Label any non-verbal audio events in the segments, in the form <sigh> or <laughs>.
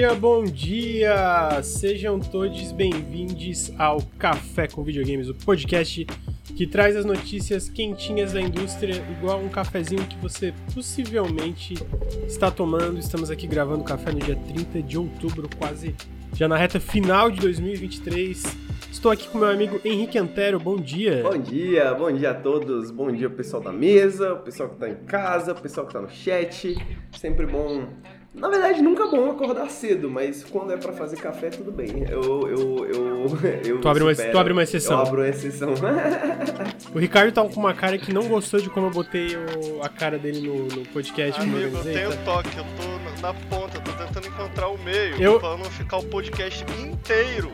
dia, bom dia! Sejam todos bem-vindos ao Café com Videogames, o podcast que traz as notícias quentinhas da indústria, igual um cafezinho que você possivelmente está tomando. Estamos aqui gravando café no dia 30 de outubro, quase já na reta final de 2023. Estou aqui com meu amigo Henrique Antero, bom dia. Bom dia, bom dia a todos, bom dia pessoal da mesa, o pessoal que está em casa, o pessoal que está no chat. Sempre bom na verdade, nunca é bom acordar cedo, mas quando é pra fazer café, tudo bem. Eu. eu, eu, <laughs> eu tu, abre uma, tu abre uma exceção. Eu abro uma exceção. <laughs> o Ricardo tá com uma cara que não gostou de como eu botei o, a cara dele no, no podcast. Amigo, eu tenho toque, eu tô na ponta, tô tentando encontrar o meio, eu... pra não ficar o podcast inteiro.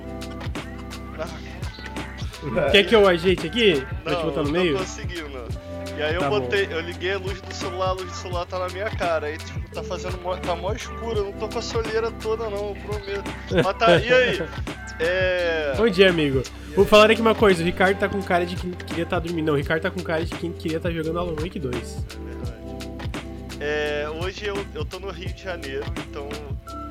Quer que eu ajeite aqui? Não, pra te botar no meio? Não conseguiu, não. E aí eu tá botei, bom. eu liguei a luz do celular, a luz do celular tá na minha cara. Aí tipo, tá fazendo mó, tá mó escuro, eu não tô com a solheira toda não, eu prometo. Mas tá, e aí? <laughs> É... Bom dia, amigo. Vou falar aqui uma coisa, o Ricardo tá com cara de quem queria estar tá dormindo. Não, o Ricardo tá com cara de quem queria estar tá jogando Alan Wake 2. É verdade. É, hoje eu, eu tô no Rio de Janeiro, então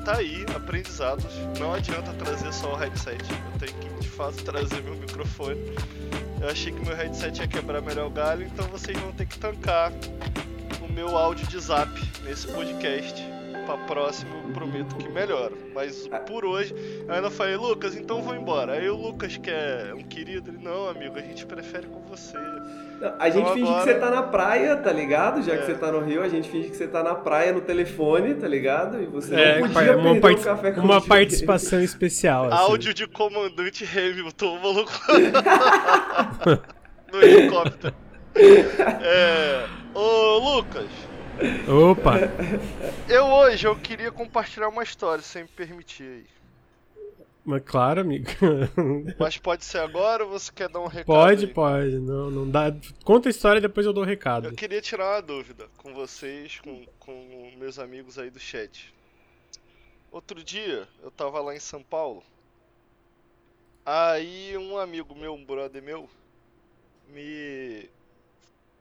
tá aí, aprendizados. Não adianta trazer só o headset, eu tenho que de fato trazer meu microfone. Eu achei que meu headset ia quebrar melhor o galho, então vocês vão ter que tancar o meu áudio de zap nesse podcast. Pra próximo, prometo que melhora. Mas por hoje, eu falei, Lucas, então vou embora. Aí o Lucas, que é um querido, ele, não, amigo, a gente prefere com você. A gente então, finge agora... que você tá na praia, tá ligado? Já é. que você tá no Rio, a gente finge que você tá na praia no telefone, tá ligado? E você é, não podia uma, part... café com uma participação especial. Assim. Áudio de comandante Hamilton, maluco. <laughs> no helicóptero. É... Ô, Lucas. Opa! Eu hoje eu queria compartilhar uma história, sem me permitir aí. Mas claro, amigo. <laughs> Mas pode ser agora ou você quer dar um recado? Pode, aí? pode. Não, não dá. Conta a história e depois eu dou o um recado. Eu queria tirar uma dúvida com vocês, com, com meus amigos aí do chat. Outro dia eu tava lá em São Paulo. Aí um amigo meu, um brother meu, me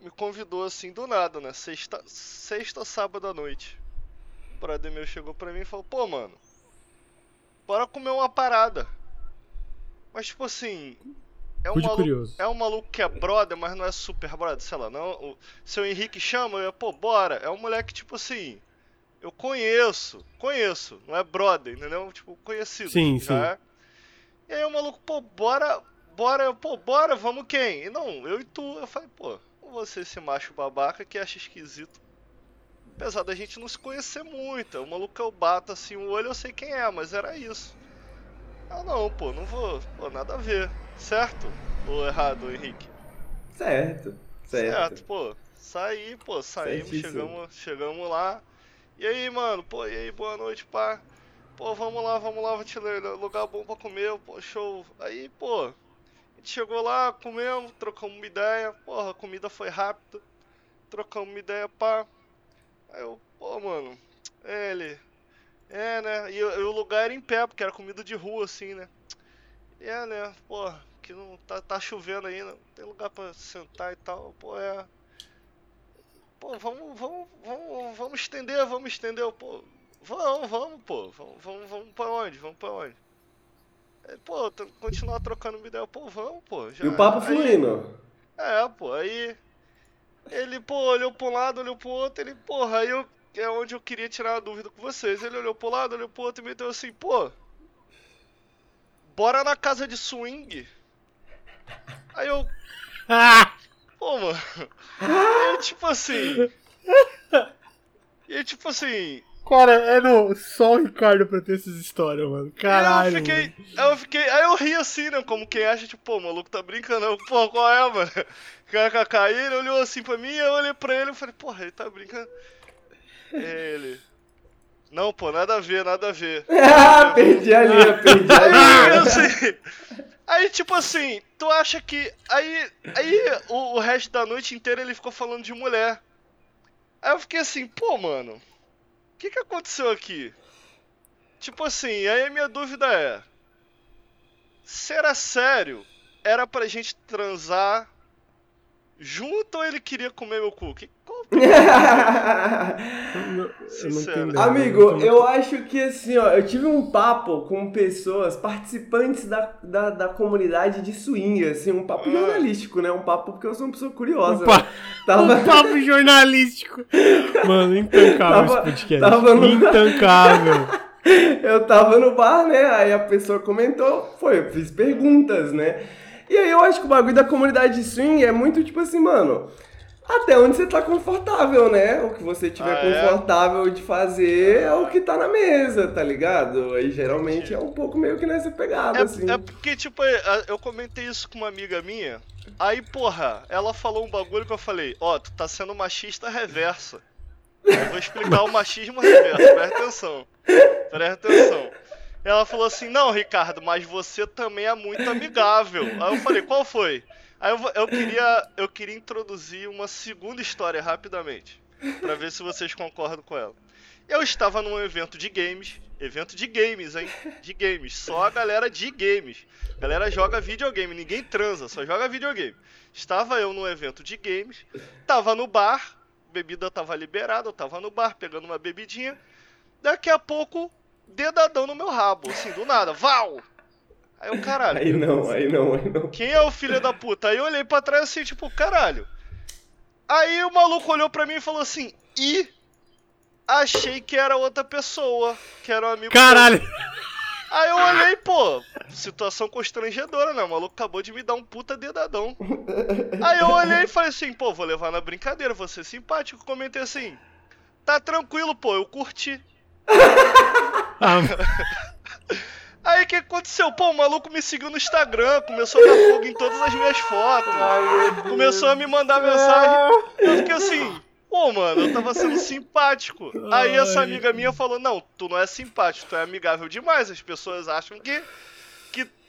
me convidou assim do nada, né? Sexta, sexta sábado à noite. O brother meu chegou pra mim e falou: "Pô, mano, bora comer uma parada. Mas, tipo assim. É um, maluco, curioso. é um maluco que é brother, mas não é super brother, sei lá, não. O seu Henrique chama, eu, pô, bora. É um moleque, tipo assim. Eu conheço, conheço, não é brother, entendeu? Tipo, conhecido. Sim, sim. É. E aí o maluco, pô, bora, bora, pô, bora, vamos quem? E não, eu e tu. Eu falei, pô, você esse macho babaca que acha esquisito Apesar da gente não se conhecer muito. O maluco eu bato assim o olho, eu sei quem é, mas era isso. Ah não, pô, não vou. Pô, nada a ver. Certo? Ou errado, Henrique? Certo, certo. Certo, pô. Saí, pô, saímos, chegamos, chegamos lá. E aí, mano, pô, e aí, boa noite, pá. Pô, vamos lá, vamos lá, vou te lugar bom pra comer, pô, show. Aí, pô, a gente chegou lá, comemos, trocamos uma ideia, porra, a comida foi rápida. Trocamos uma ideia, pá. Aí eu, pô, mano, é ele. É, né? E, e, o lugar era em pé, porque era comida de rua, assim, né? É, né? Pô, que não tá, tá chovendo ainda, não tem lugar pra sentar e tal. Pô, é. Pô, vamos, vamos, vamos, vamos estender, vamos estender, pô. Vamos, vamos, pô. Vamos, vamos, vamos pra onde? Vamos pra onde? É, pô, continuar trocando uma ideia, pô, vamos, pô. Já, e o papo fluindo. É, pô, aí ele, pô, olhou pro lado, olhou pro outro, ele, porra, aí eu, é onde eu queria tirar a dúvida com vocês. Ele olhou pro lado, olhou pro outro e meteu assim, pô, bora na casa de swing. Aí eu. <laughs> Pô, mano. E tipo assim. E tipo assim. Cara, é no, só o Ricardo pra ter essas histórias, mano. Caralho. Aí eu fiquei, aí eu fiquei. Aí eu ri assim, né? Como quem acha, tipo, pô, o maluco tá brincando. Pô, qual é, mano? KKK. Ele olhou assim pra mim, eu olhei pra ele e falei, porra, ele tá brincando. Ele. Não, pô, nada a ver, nada a ver. <laughs> ah, perdi a linha, perdi a linha. Assim, aí, tipo assim, tu acha que. Aí, aí o, o resto da noite inteira ele ficou falando de mulher. Aí eu fiquei assim, pô, mano o que, que aconteceu aqui? Tipo assim, aí a minha dúvida é: será sério? Era pra gente transar junto ou ele queria comer meu cu? Que, <laughs> Sincero. Amigo, eu acho que assim, ó, eu tive um papo com pessoas, participantes da, da, da comunidade de swing, assim, um papo Ah. jornalístico, né? Um papo porque eu sou uma pessoa curiosa. Um, pa- né? Tava... um papo jornalístico. Mano, intancável Tava- esse podcast. tava no- Intancável. <laughs> Eu tava no bar, né? Aí a pessoa comentou, foi, eu fiz perguntas, né? E aí eu acho que o bagulho da comunidade de swing é muito tipo assim, mano. Até onde você tá confortável, né? O que você tiver Ah, é? confortável de fazer é o que tá na mesa, tá ligado? Aí geralmente é um pouco meio que nessa pegada, assim. É, é porque, tipo, é, eu comentei isso com uma amiga minha. Aí, porra, ela falou um bagulho que eu falei: Ó, tu tá sendo machista reversa. Eu vou explicar o machismo reverso, presta atenção. Presta atenção. Ela falou assim: Não, Ricardo, mas você também é muito amigável. Aí eu falei: Qual foi? Aí eu, eu queria, eu queria introduzir uma segunda história rapidamente, pra ver se vocês concordam com ela. Eu estava num evento de games, evento de games, hein? De games, só a galera de games. A galera joga videogame, ninguém transa, só joga videogame. Estava eu num evento de games, tava no bar, bebida tava liberada, eu tava no bar pegando uma bebidinha. Daqui a pouco, dedadão no meu rabo, assim, do nada, val! Aí eu, caralho. Aí não, aí não, aí não. Quem é o filho da puta? Aí eu olhei pra trás assim, tipo, caralho. Aí o maluco olhou pra mim e falou assim, e achei que era outra pessoa, que era um amigo. Caralho. meu." Aí eu olhei, pô, situação constrangedora, né? O maluco acabou de me dar um puta dedadão. Aí eu olhei e falei assim, pô, vou levar na brincadeira, vou ser simpático. Comentei assim, tá tranquilo, pô, eu curti. Ah, <laughs> Aí o que aconteceu? Pô, o maluco me seguiu no Instagram, começou a dar fogo em todas as minhas fotos. Começou a me mandar mensagem. Eu fiquei assim, pô, mano, eu tava sendo simpático. Aí essa amiga minha falou: Não, tu não é simpático, tu é amigável demais. As pessoas acham que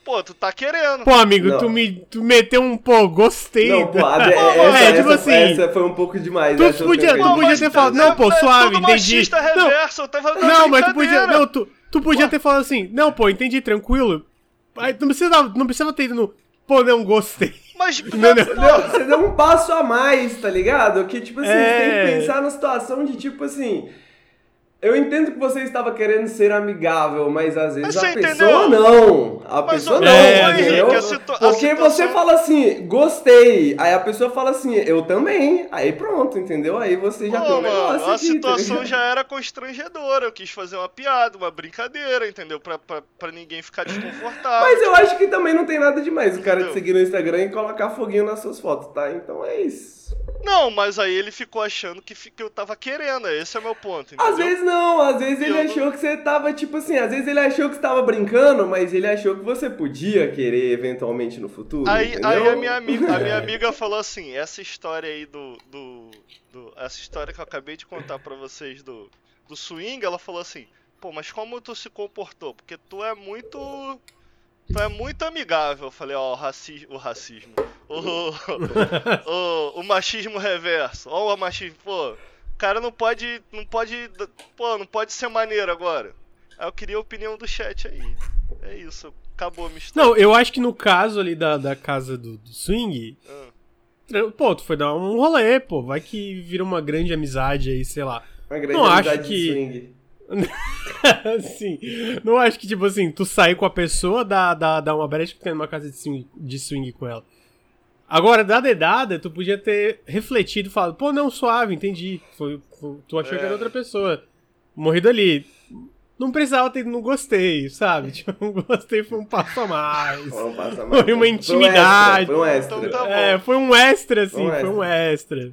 pô, tu tá querendo. Pô, amigo, Não. tu, me, tu meteu um pô, gostei. Não, pô, a- É, essa, tipo essa, assim, essa foi um pouco demais. tu podia- tu podia mas ter falado, é- não, pô, é suave, entendi. machista Não. reverso, eu tava Não, mas tu podia. Não, tu, tu podia ter falado assim, não, pô, entendi, tranquilo. Aí, não precisa, não precisa ter ido no. Pô, não gostei. Mas, <laughs> Não, não. Deu- você deu um passo a mais, tá ligado? Que, tipo assim, É. você tem que pensar na situação de, tipo assim... Eu entendo que você estava querendo ser amigável, mas às vezes Mas a pessoa entendeu? não. A Mas pessoa não, É, entendeu? Situ- Porque situação- você fala assim, gostei. Aí a pessoa fala assim, eu também. Aí pronto, entendeu? Aí você já tem Pô, um negócio mano, a situação já era constrangedora. Eu quis fazer uma piada, uma brincadeira, entendeu? Pra, pra, pra ninguém ficar desconfortável. Mas eu acho que também não tem nada demais o cara te Entendeu? seguir no Instagram e colocar foguinho nas suas fotos, tá? Então é isso. Não, mas aí ele ficou achando que, que eu tava querendo. Esse é o meu ponto, entendeu? Às vezes não, às vezes ele achou que você tava, tipo assim, às vezes ele achou que você tava brincando, mas ele achou que você podia querer eventualmente no futuro. Aí, entendeu? aí a, minha amiga, a minha amiga falou assim, essa história aí do, do, do- Essa história que eu acabei de contar pra vocês do, do swing, ela falou assim, pô, mas como tu se comportou? Porque tu é muito. Tu é muito amigável. Eu falei, ó, o, raci o racismo. <laughs> O, o, o machismo reverso. Ó, o machismo. Pô, o cara não pode. Não pode. Pô, não pode ser maneiro agora. Aí eu queria a opinião do chat aí. É isso. Acabou a história. Não, eu acho que no caso ali da, da casa do, do swing, Ah. pô, tu foi dar um rolê, pô, vai que vira uma grande amizade aí, sei lá. Uma grande não acho amizade de que- swing. <laughs> assim, não acho que, tipo assim, tu sair com a pessoa, dá, dá, dá uma brecha que tem numa casa de swing, de swing com ela. Agora, da dedada, tu podia ter refletido e falado, pô, não, suave, entendi. Foi, foi- tu achou É. que era outra pessoa. Morrido ali. Não precisava ter, não gostei, sabe? <laughs> Tipo, não gostei foi um passo a mais. Vamos passar <laughs> mais. Foi uma intimidade. Foi um extra. Então Foi um extra. tá É, foi um extra, assim, Foi um foi um extra.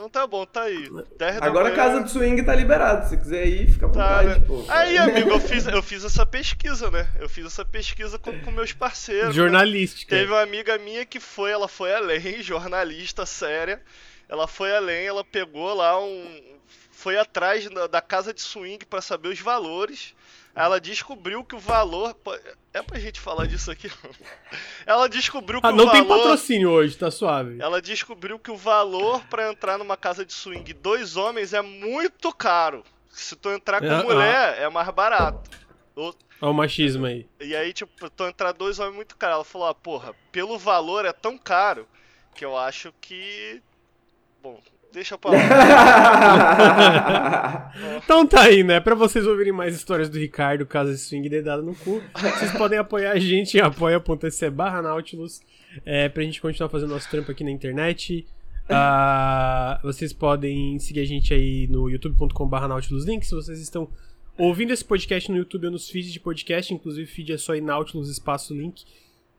Então tá bom, tá aí. 10 da Agora a casa do swing tá liberado. Se quiser ir, fica à Tá, vontade, né? pô. Aí, <laughs> amigo, eu fiz, eu fiz essa pesquisa, né? Eu fiz essa pesquisa com, com meus parceiros. né? Jornalística. Teve uma amiga minha que foi, ela foi além, <laughs> jornalista séria. Ela foi além, ela pegou lá um. Foi atrás da, da casa de swing pra saber os valores. Ela descobriu que o valor. É pra gente falar disso aqui? <laughs> Ela descobriu que Ah, o não valor. tem patrocínio hoje, tá suave. Ela descobriu que o valor pra entrar numa casa de swing dois homens é muito caro. Se tu entrar com Ah, mulher, é mais barato. Olha o machismo aí. E aí, tipo, tu entrar dois homens é muito caro. Ela falou, ah, porra, pelo valor é tão caro que eu acho que. Bom, Deixa pra lá. <laughs> então tá aí, né? Pra vocês ouvirem mais histórias do Ricardo, caso esse swing dê dado no cu, vocês podem apoiar a gente em apoia.se barra Nautilus é, pra gente continuar fazendo nosso trampo aqui na internet. Uh, vocês podem seguir a gente aí no youtube.com.br Nautilus Link. Se vocês estão ouvindo esse podcast no YouTube ou nos feeds de podcast, inclusive feed é só aí Nautilus Espaço Link.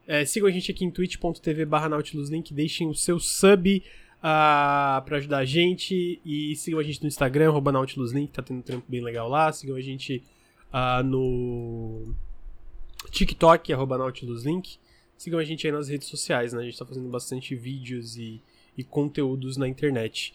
É, sigam a gente aqui em twitch.tv barra Nautilus Link, deixem o seu sub uh, pra ajudar a gente. E sigam a gente no Instagram, arroba Nautilus Link, tá tendo um trampo bem legal lá. Sigam a gente uh, no TikTok, arroba Nautilus Link. Sigam a gente aí nas redes sociais, né? A gente tá fazendo bastante vídeos e, e conteúdos na internet.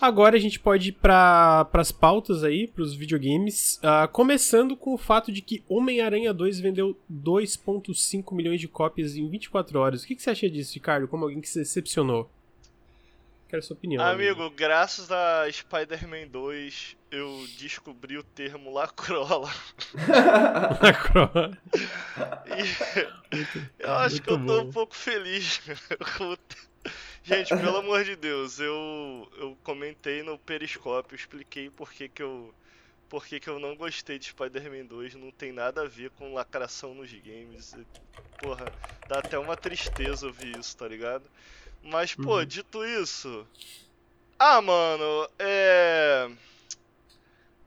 Agora a gente pode ir para as pautas aí, para os videogames. Uh, começando com o fato de que Homem-Aranha 2 vendeu 2,5 milhões de cópias em 24 horas. O que, que, você acha disso, Ricardo? Como alguém que se decepcionou? Quero a sua opinião. Amigo, amigo. graças a Spider-Man 2, eu descobri o termo lacrola. <laughs> lacrola. eu acho que eu tô bom. um pouco feliz <laughs> com o Gente, pelo amor de Deus, eu, eu comentei no Periscópio, expliquei por que, que eu. Por que, que eu não gostei de Spider-Man 2, não tem nada a ver com lacração nos games. Porra, dá até uma tristeza ouvir isso, tá ligado? Mas, pô, uhum. dito isso. Ah, mano, é.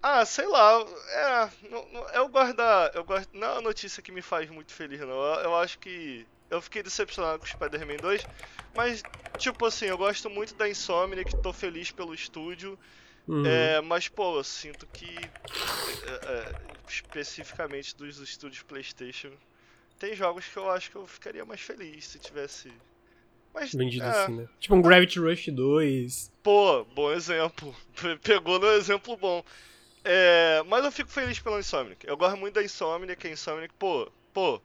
Ah, sei lá, é. Não, não, eu da. Eu gosto. Não é uma notícia que me faz muito feliz, não. Eu, eu acho que eu fiquei decepcionado com o Spider-Man 2, mas, tipo assim, eu gosto muito da Insomniac, tô feliz pelo estúdio, uhum. é, mas, pô, eu sinto que, é, é, especificamente dos estúdios PlayStation, tem jogos que eu acho que eu ficaria mais feliz se tivesse. Mas, Vendido é, assim, né? Tipo um Gravity Rush 2. Pô, bom exemplo. <laughs> Pegou no exemplo bom. É, mas eu fico feliz pela Insomniac. Eu gosto muito da Insomniac, a Insomniac, pô, pô,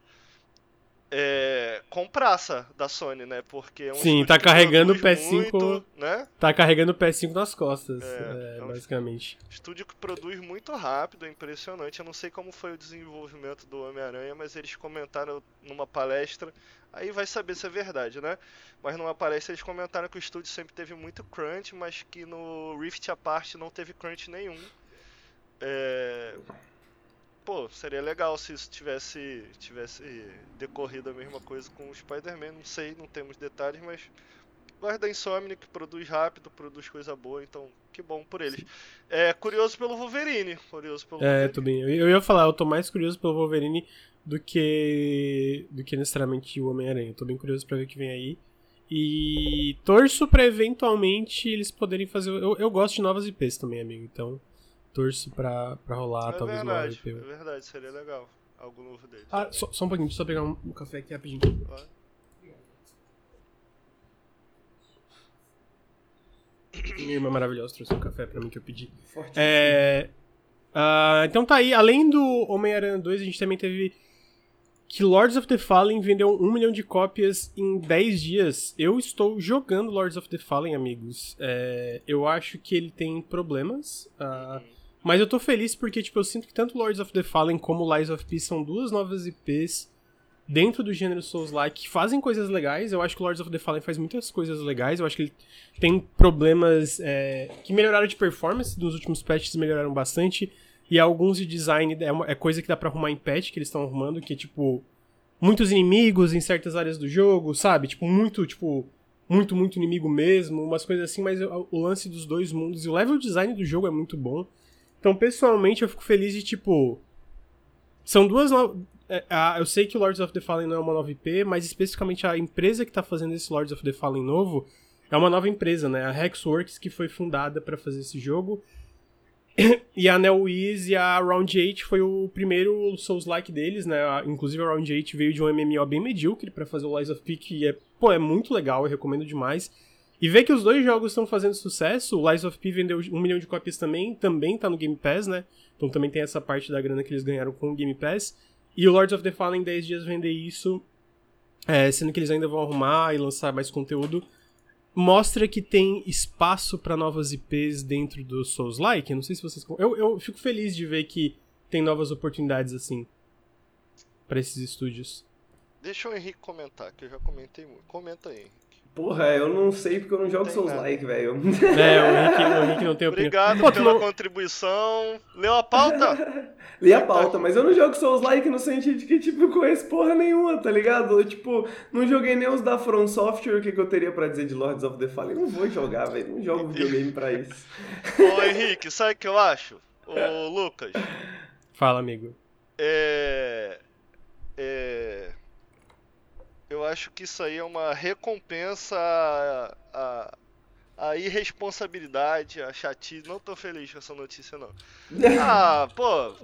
é, com praça da Sony, né? Porque é um Sim, tá carregando o PS5, muito, né? Tá carregando o PS5 nas costas, é, é, é um basicamente. Estúdio que produz muito rápido, é impressionante. Eu não sei como foi o desenvolvimento do Homem-Aranha, mas eles comentaram numa palestra, aí vai saber se é verdade, né? Mas numa palestra eles comentaram que o estúdio sempre teve muito crunch, mas que no Rift Apart não teve crunch nenhum. É, pô, seria legal se isso tivesse, tivesse decorrido a mesma coisa com o Spider-Man. Não sei, não temos detalhes, mas gosto da Insomniac, que produz rápido, produz coisa boa, então que bom por eles. É curioso pelo Wolverine, curioso pelo É, também. Eu, eu ia falar, eu tô mais curioso pelo Wolverine do que do que necessariamente o Homem-Aranha. Tô bem curioso para ver o que vem aí. E torço para eventualmente eles poderem fazer. Eu, eu gosto de novas IPs também, amigo. Então, torço pra, pra rolar, é talvez verdade, uma É verdade, seria legal. Algo novo dele. Ah, só, só um pouquinho, deixa eu só pegar um, um café aqui rapidinho. Vai. Minha irmã maravilhosa trouxe um café pra mim que eu pedi. Forte. É, uh, então tá aí, além do Homem-Aranha 2, a gente também teve que Lords of the Fallen vendeu um milhão de cópias em 10 dias. Eu estou jogando Lords of the Fallen, amigos. É, eu acho que ele tem problemas. Uh, mas eu tô feliz porque, tipo, eu sinto que tanto Lords of the Fallen como Lies of P são duas novas IPs dentro do gênero Souls-like que fazem coisas legais. Eu acho que Lords of the Fallen faz muitas coisas legais. Eu acho que ele tem problemas é, que melhoraram de performance. Nos últimos patches melhoraram bastante. E alguns de design é, uma, é coisa que dá pra arrumar em patch que eles estão arrumando, que é tipo. Muitos inimigos em certas áreas do jogo, sabe? Tipo, muito, tipo. Muito, muito inimigo mesmo, umas coisas assim, mas o, o lance dos dois mundos e o level design do jogo é muito bom. Então, pessoalmente, eu fico feliz de, tipo. São duas. No... É, eu sei que Lords of the Fallen não é uma nova IP, mas especificamente a empresa que tá fazendo esse Lords of the Fallen novo é uma nova empresa, né? A Hexworks, que foi fundada para fazer esse jogo. <coughs> e a NeoWiz e a Round 8 foi o primeiro Souls-like deles, né? Inclusive a Round 8 veio de um MMO bem medíocre para fazer o Lies of P, que é, pô, é muito legal, eu recomendo demais. E ver que os dois jogos estão fazendo sucesso, o Lies of P vendeu um milhão de cópias também, também tá no Game Pass, né? Então também tem essa parte da grana que eles ganharam com o Game Pass. E o Lords of the Fallen em 10 dias vender isso, é, sendo que eles ainda vão arrumar e lançar mais conteúdo, mostra que tem espaço para novas IPs dentro do Souls-like. Não sei se vocês. Eu, eu fico feliz de ver que tem novas oportunidades assim para esses estúdios. Deixa o Henrique comentar, que eu já comentei muito. Comenta aí, Henrique. Porra, eu não sei porque eu não jogo Souls like, velho. É, o Henrique, o Henrique não tem opinião. Obrigado Pô, pela não... contribuição. Leu a pauta? <laughs> Li a pauta, mas eu não jogo Souls like no sentido de que, tipo, eu conheço porra nenhuma, tá ligado? Eu, tipo, não joguei nem os da From Software, o que, que eu teria pra dizer de Lords of the Fallen? Não vou jogar, velho. Não jogo videogame pra isso. <laughs> Ô, Henrique, sabe o que eu acho? Ô, <laughs> Lucas. Fala, amigo. É. É eu acho que isso aí é uma recompensa à, à, à irresponsabilidade, à chatice. Não tô feliz com essa notícia, não. <laughs> Ah, pô,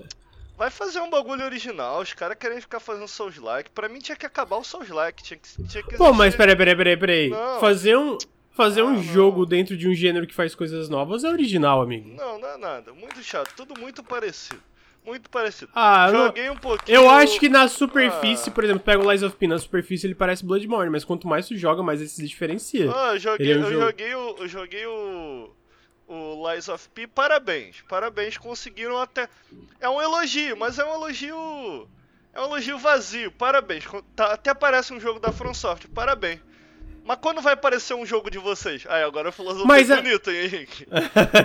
vai fazer um bagulho original. Os caras querem ficar fazendo Souls like. Pra mim tinha que acabar o Souls like. Tinha que, tinha que Pô, mas peraí, peraí, peraí, peraí. Não. Fazer um. Fazer um jogo dentro de um gênero que faz coisas novas é original, amigo. Não, não é nada. Muito chato. Tudo muito parecido muito parecido. Ah, Joguei não... um pouquinho. Eu acho que na superfície, ah. por exemplo, pega o Lies of P, na superfície ele parece Bloodborne, mas quanto mais tu joga, mais ele se diferencia. Ah, eu joguei, é um eu, jogo... joguei o, eu joguei o, o Lies of P, parabéns. Parabéns, conseguiram até. É um elogio, mas é um elogio. É um elogio vazio, parabéns. Tá, até parece um jogo da From Software, parabéns. Mas quando vai aparecer um jogo de vocês? Aí, agora eu filosofia mas é... bonito, hein, Henrique?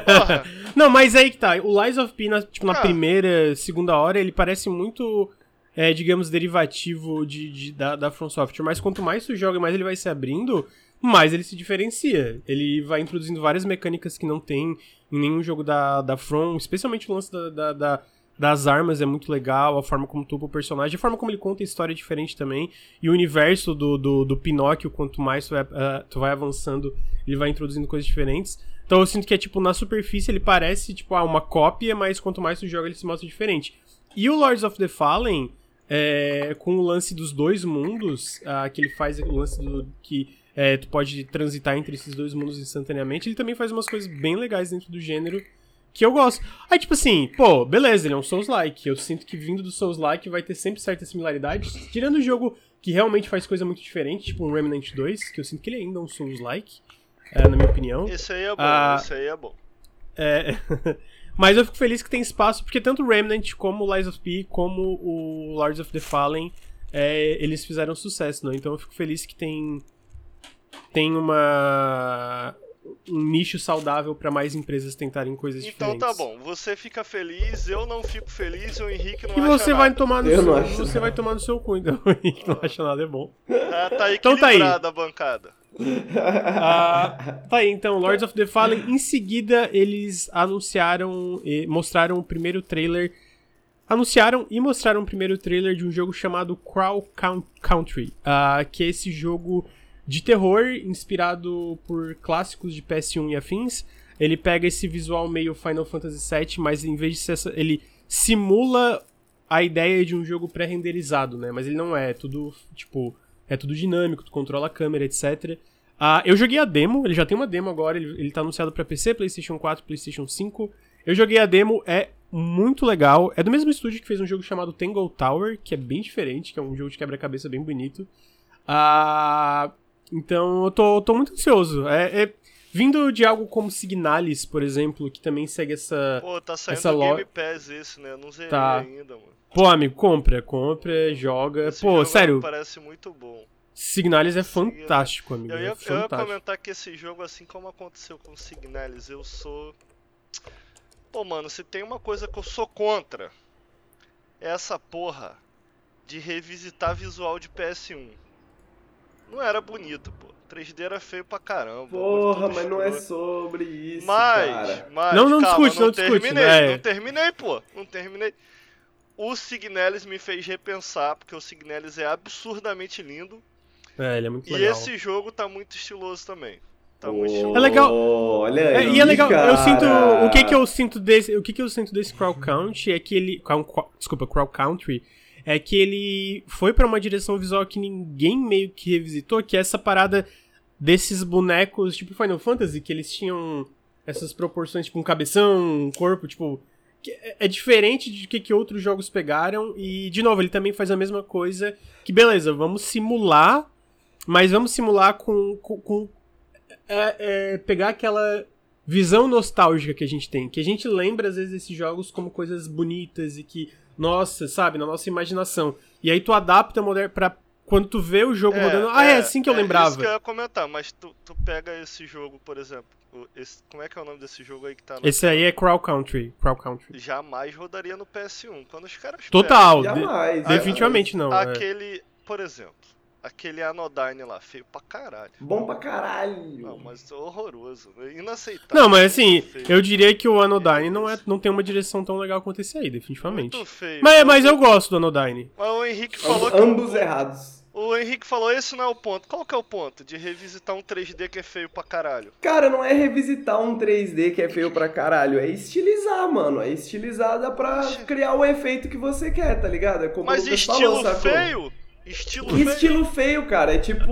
<laughs> não, mas aí que tá. O Lies of P, na, tipo, na ah. primeira, segunda hora, ele parece muito, é, digamos, derivativo de, de, da, da From Software. Mas quanto mais tu joga, mais ele vai se abrindo, mais ele se diferencia. Ele vai introduzindo várias mecânicas que não tem em nenhum jogo da, da From, especialmente o lance da, da, da das armas é muito legal, a forma como tu o personagem, a forma como ele conta a história é diferente também. E o universo do, do, do Pinóquio, quanto mais tu vai, uh, tu vai avançando, ele vai introduzindo coisas diferentes. Então eu sinto que é tipo, na superfície ele parece tipo ah, uma cópia, mas quanto mais tu joga ele se mostra diferente. E o Lords of the Fallen, é, com o lance dos dois mundos, uh, que ele faz o lance do que é, tu pode transitar entre esses dois mundos instantaneamente, ele também faz umas coisas bem legais dentro do gênero que eu gosto. Aí, tipo assim, pô, beleza, ele é um Souls-like. Eu sinto que vindo do Souls-like vai ter sempre certas similaridades. Tirando o jogo que realmente faz coisa muito diferente, tipo um Remnant 2, que eu sinto que ele ainda é um Souls-like, é, na minha opinião. Esse aí é bom, ah, esse aí é bom. É. <laughs> Mas eu fico feliz que tem espaço, porque tanto o Remnant, como o Lies of P, como o Lords of the Fallen, é, eles fizeram sucesso, né? Então eu fico feliz que tem tem uma um nicho saudável para mais empresas tentarem coisas então, diferentes. Então tá bom, você fica feliz, eu não fico feliz, o Henrique não e acha você vai tomar no eu seu, você vai tomar no seu cu, então <laughs> o Henrique não acha nada é bom. Ah, tá então tá aí. a bancada. ah, tá aí, então, Lords of the Fallen. Em seguida, eles anunciaram, mostraram o primeiro trailer. Anunciaram e mostraram o primeiro trailer de um jogo chamado Crawl Country, uh, que é esse jogo de terror, inspirado por clássicos de PS1 e afins. Ele pega esse visual meio Final Fantasy VII, mas em vez de ser essa, ele simula a ideia de um jogo pré-renderizado, né? Mas ele não é, é tudo tipo, é tudo dinâmico, tu controla a câmera, etc. Ah, eu joguei a demo, ele já tem uma demo agora, ele, ele tá anunciado para PC, PlayStation 4, PlayStation 5. Eu joguei a demo, é muito legal. É do mesmo estúdio que fez um jogo chamado Tangle Tower, que é bem diferente, que é um jogo de quebra-cabeça bem bonito. Ah, então eu tô, tô muito ansioso. É, é, vindo de algo como Signalis, por exemplo, que também segue essa. Pô, tá saindo essa Game Pass isso, né? Eu não zerei tá. ainda, mano. Pô, amigo, compra, compra, joga. Esse Pô, sério. Parece muito bom. Signalis é fantástico, amigo. Eu ia, é fantástico. eu ia comentar que esse jogo, assim como aconteceu com Signalis, eu sou. Pô, mano, se tem uma coisa que eu sou contra, é essa porra de revisitar visual de PS1 não era bonito, pô. 3D era feio pra caramba. Porra, mas não é sobre isso, mas, cara. Mas, não, não calma, discute, não, não discute. Terminei, né? Não terminei, pô. Não terminei. O Signelis me fez repensar, porque o Signelis é absurdamente lindo. É, ele é muito e legal. E esse jogo tá muito estiloso também. Tá muito estiloso. É legal. Olha é, aí, E é legal. Cara. Eu sinto. O que que eu sinto desse. O que que eu sinto desse Crowd Country é que ele. Desculpa, Crowd Country é que ele foi para uma direção visual que ninguém meio que revisitou, que é essa parada desses bonecos tipo Final Fantasy, que eles tinham essas proporções, tipo um cabeção, um corpo, tipo. É, é diferente de que, que outros jogos pegaram. E, de novo, ele também faz a mesma coisa. Que beleza, vamos simular, mas vamos simular com. com, com é, é, pegar aquela visão nostálgica que a gente tem. Que a gente lembra, às vezes, desses jogos como coisas bonitas e que nossa, sabe, na nossa imaginação. E aí tu adapta pra quando tu vê o jogo é, rodando, ah, é, é assim que eu é lembrava. Isso que eu ia comentar, mas tu, tu pega esse jogo, por exemplo, esse, como é que é o nome desse jogo aí que tá no Esse aí é Crow Country, Crow Country. Jamais rodaria no PS1. Quando os caras Total, pegam, jamais, de, definitivamente não. É. Aquele, por exemplo, aquele Anodyne lá, feio pra caralho. Bom pra caralho. Não, mas horroroso. Inaceitável. Não, mas assim, eu diria que o Anodyne não, é, não tem uma direção tão legal quanto esse aí, definitivamente. Muito feio. Mas, mas eu gosto do Anodyne. Mas o Henrique falou que. Ambos errados. O Henrique falou, esse não é o ponto. Qual que é o ponto de revisitar um 3D que é feio pra caralho? Cara, não é revisitar um 3D que é feio pra caralho, é estilizar, mano. É estilizada pra criar o efeito que você quer, tá ligado? É como Mas estilo falou, feio? Estilo feio. Estilo feio, cara. É tipo,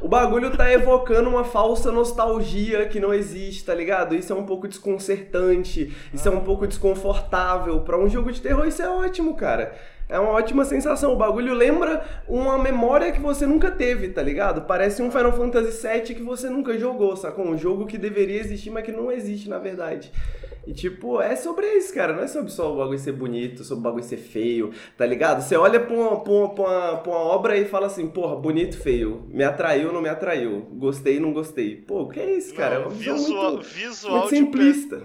o bagulho tá evocando uma falsa nostalgia que não existe, tá ligado? Isso é um pouco desconcertante, isso é um pouco desconfortável. Pra um jogo de terror, isso é ótimo, cara. É uma ótima sensação. O bagulho lembra uma memória que você nunca teve, tá ligado? Parece um Final Fantasy VII que você nunca jogou, sacou? Um jogo que deveria existir, mas que não existe, na verdade. E tipo, é sobre isso, cara. Não é sobre só o bagulho ser bonito, sobre o bagulho ser feio, tá ligado? Você olha pra uma, pra uma, pra uma, pra uma obra e fala assim, porra, bonito, feio. Me atraiu, não me atraiu. Gostei, não gostei. Pô, o que é isso, cara? Não, é visual, muito, visual muito simplista.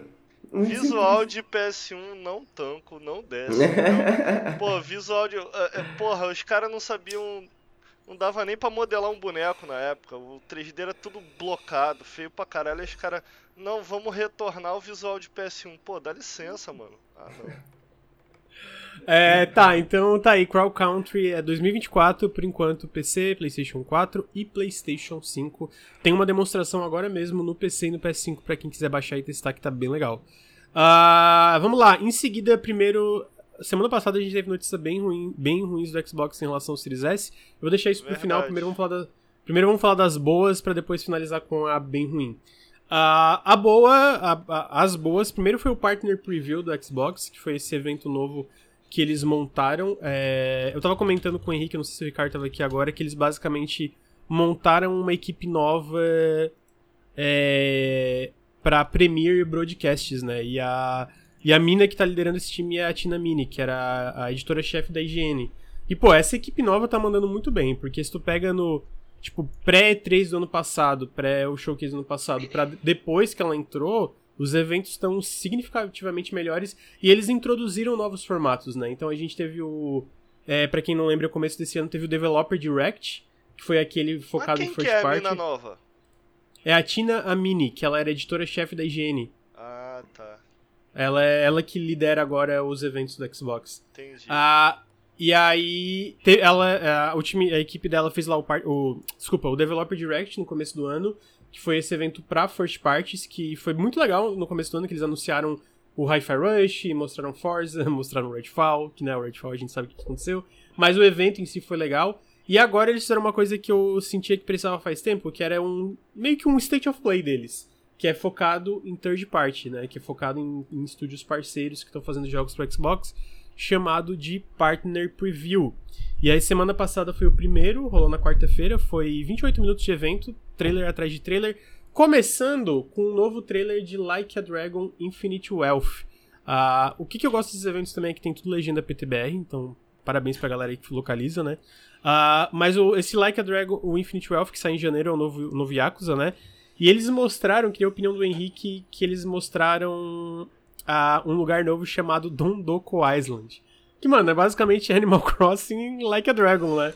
Visual de PS1 não tanco, não desce. <laughs> Não. Pô, visual de. É, é, porra, os caras não sabiam. Não dava nem pra modelar um boneco na época. O 3D era tudo blocado, feio pra caralho. E os caras, não, vamos retornar o visual de PS1. Pô, dá licença, mano. Ah, não. É, tá, então tá aí. Crow Country é 2024, por enquanto, PC, PlayStation 4 e PlayStation 5. Tem uma demonstração agora mesmo no PC e no PS5 para quem quiser baixar e testar, que tá bem legal. Uh, vamos lá, em seguida, primeiro. Semana passada a gente teve notícias bem, ruim, bem ruins do Xbox em relação ao Series S. Eu vou deixar isso pro Verdade. final. Primeiro vamos falar, da, primeiro vamos falar das boas para depois finalizar com a bem ruim. Uh, a boa, a, a, as boas, primeiro foi o Partner Preview do Xbox, que foi esse evento novo que eles montaram. É... Eu tava comentando com o Henrique, não sei se o Ricardo tava aqui agora, que eles basicamente montaram uma equipe nova é... para Premiere Broadcasts, né? E a, e a mina que tá liderando esse time é a Tina Mini, que era a editora-chefe da IGN. E, pô, essa equipe nova tá mandando muito bem, porque se tu pega no, tipo, pré-3 do ano passado, pré o showcase do ano passado, pra depois que ela entrou, os eventos estão significativamente melhores e eles introduziram novos formatos, né? Então a gente teve o. É, para quem não lembra, o começo desse ano teve o Developer Direct, que foi aquele focado em first que é party. A mina nova? É a Tina Amini, que ela era editora-chefe da IGN. Ah, tá. Ela é ela que lidera agora os eventos do Xbox. Entendi. Ah, e aí, ela, a, o time, a equipe dela fez lá o, o, desculpa, o Developer Direct no começo do ano que foi esse evento pra first parties, que foi muito legal no começo do ano, que eles anunciaram o Hi-Fi Rush, mostraram Forza, <laughs> mostraram Redfall, que não é o Redfall, a gente sabe o que aconteceu, mas o evento em si foi legal. E agora eles fizeram uma coisa que eu sentia que precisava faz tempo, que era um meio que um state of play deles, que é focado em third party, né, que é focado em, em estúdios parceiros que estão fazendo jogos para Xbox, chamado de Partner Preview. E aí semana passada foi o primeiro, rolou na quarta-feira, foi 28 minutos de evento, trailer atrás de trailer, começando com um novo trailer de Like a Dragon Infinite Wealth. Uh, o que, que eu gosto desses eventos também é que tem tudo legenda PTBR, então parabéns pra galera aí que localiza, né? Uh, mas o, esse Like a Dragon, o Infinite Wealth, que sai em janeiro, é o novo, novo Yakuza, né? E eles mostraram, queria a opinião do Henrique, que eles mostraram uh, um lugar novo chamado Dondoko Island. Que, mano, é basicamente Animal <laughs> Crossing Like a Dragon, né?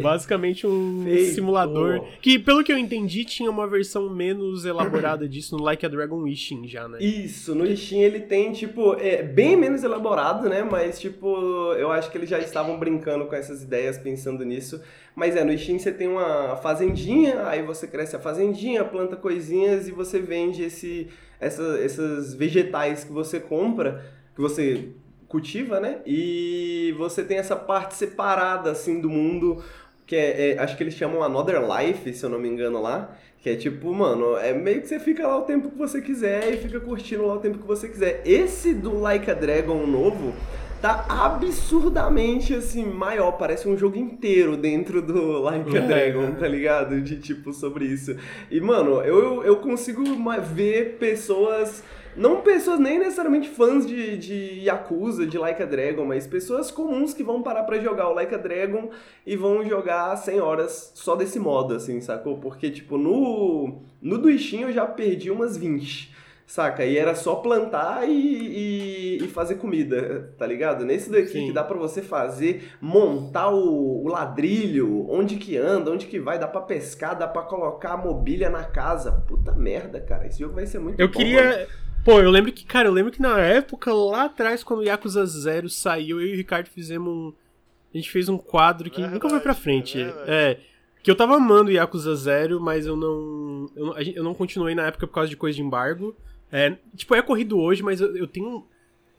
Basicamente um Feito. simulador. Que, pelo que eu entendi, tinha uma versão menos elaborada disso no Like a Dragon Wishing já, né? Isso, no Wishing ele tem, tipo, é bem menos elaborado, né? Mas, tipo, eu acho que eles já estavam brincando com essas ideias, pensando nisso. Mas é, no Wishing você tem uma fazendinha, aí você cresce a fazendinha, planta coisinhas e você vende esse, essa, esses vegetais que você compra, que você cultiva, né? E você tem essa parte separada, assim, do mundo que é, é, acho que eles chamam Another Life, se eu não me engano lá, que é tipo, mano, é meio que você fica lá o tempo que você quiser e fica curtindo lá o tempo que você quiser. Esse do Like a Dragon novo tá absurdamente assim maior, parece um jogo inteiro dentro do Like a é. Dragon, tá ligado? De tipo sobre isso. E mano, eu, eu consigo ver pessoas não pessoas nem necessariamente fãs de, de Yakuza, de Like a Dragon, mas pessoas comuns que vão parar para jogar o Like a Dragon e vão jogar 100 horas só desse modo, assim, sacou? Porque, tipo, no, no Steam eu já perdi umas 20. Saca? E era só plantar e, e, e, fazer comida, tá ligado? Nesse daqui Sim. que dá para você fazer, montar o, o, ladrilho, onde que anda, onde que vai, dá pra pescar, dá pra colocar a mobília na casa. Puta merda, cara. Esse jogo vai ser muito eu bom. Eu queria. Mano. Pô, eu lembro que, cara, eu lembro que na época, lá atrás, quando o Yakuza Zero saiu, eu e o Ricardo fizemos um. A gente fez um quadro que verdade, nunca foi pra frente. É. Que eu tava amando o Yakuza Zero, mas eu não. Eu, eu não continuei na época por causa de coisa de embargo. É, tipo, é corrido hoje, mas eu, eu, tenho.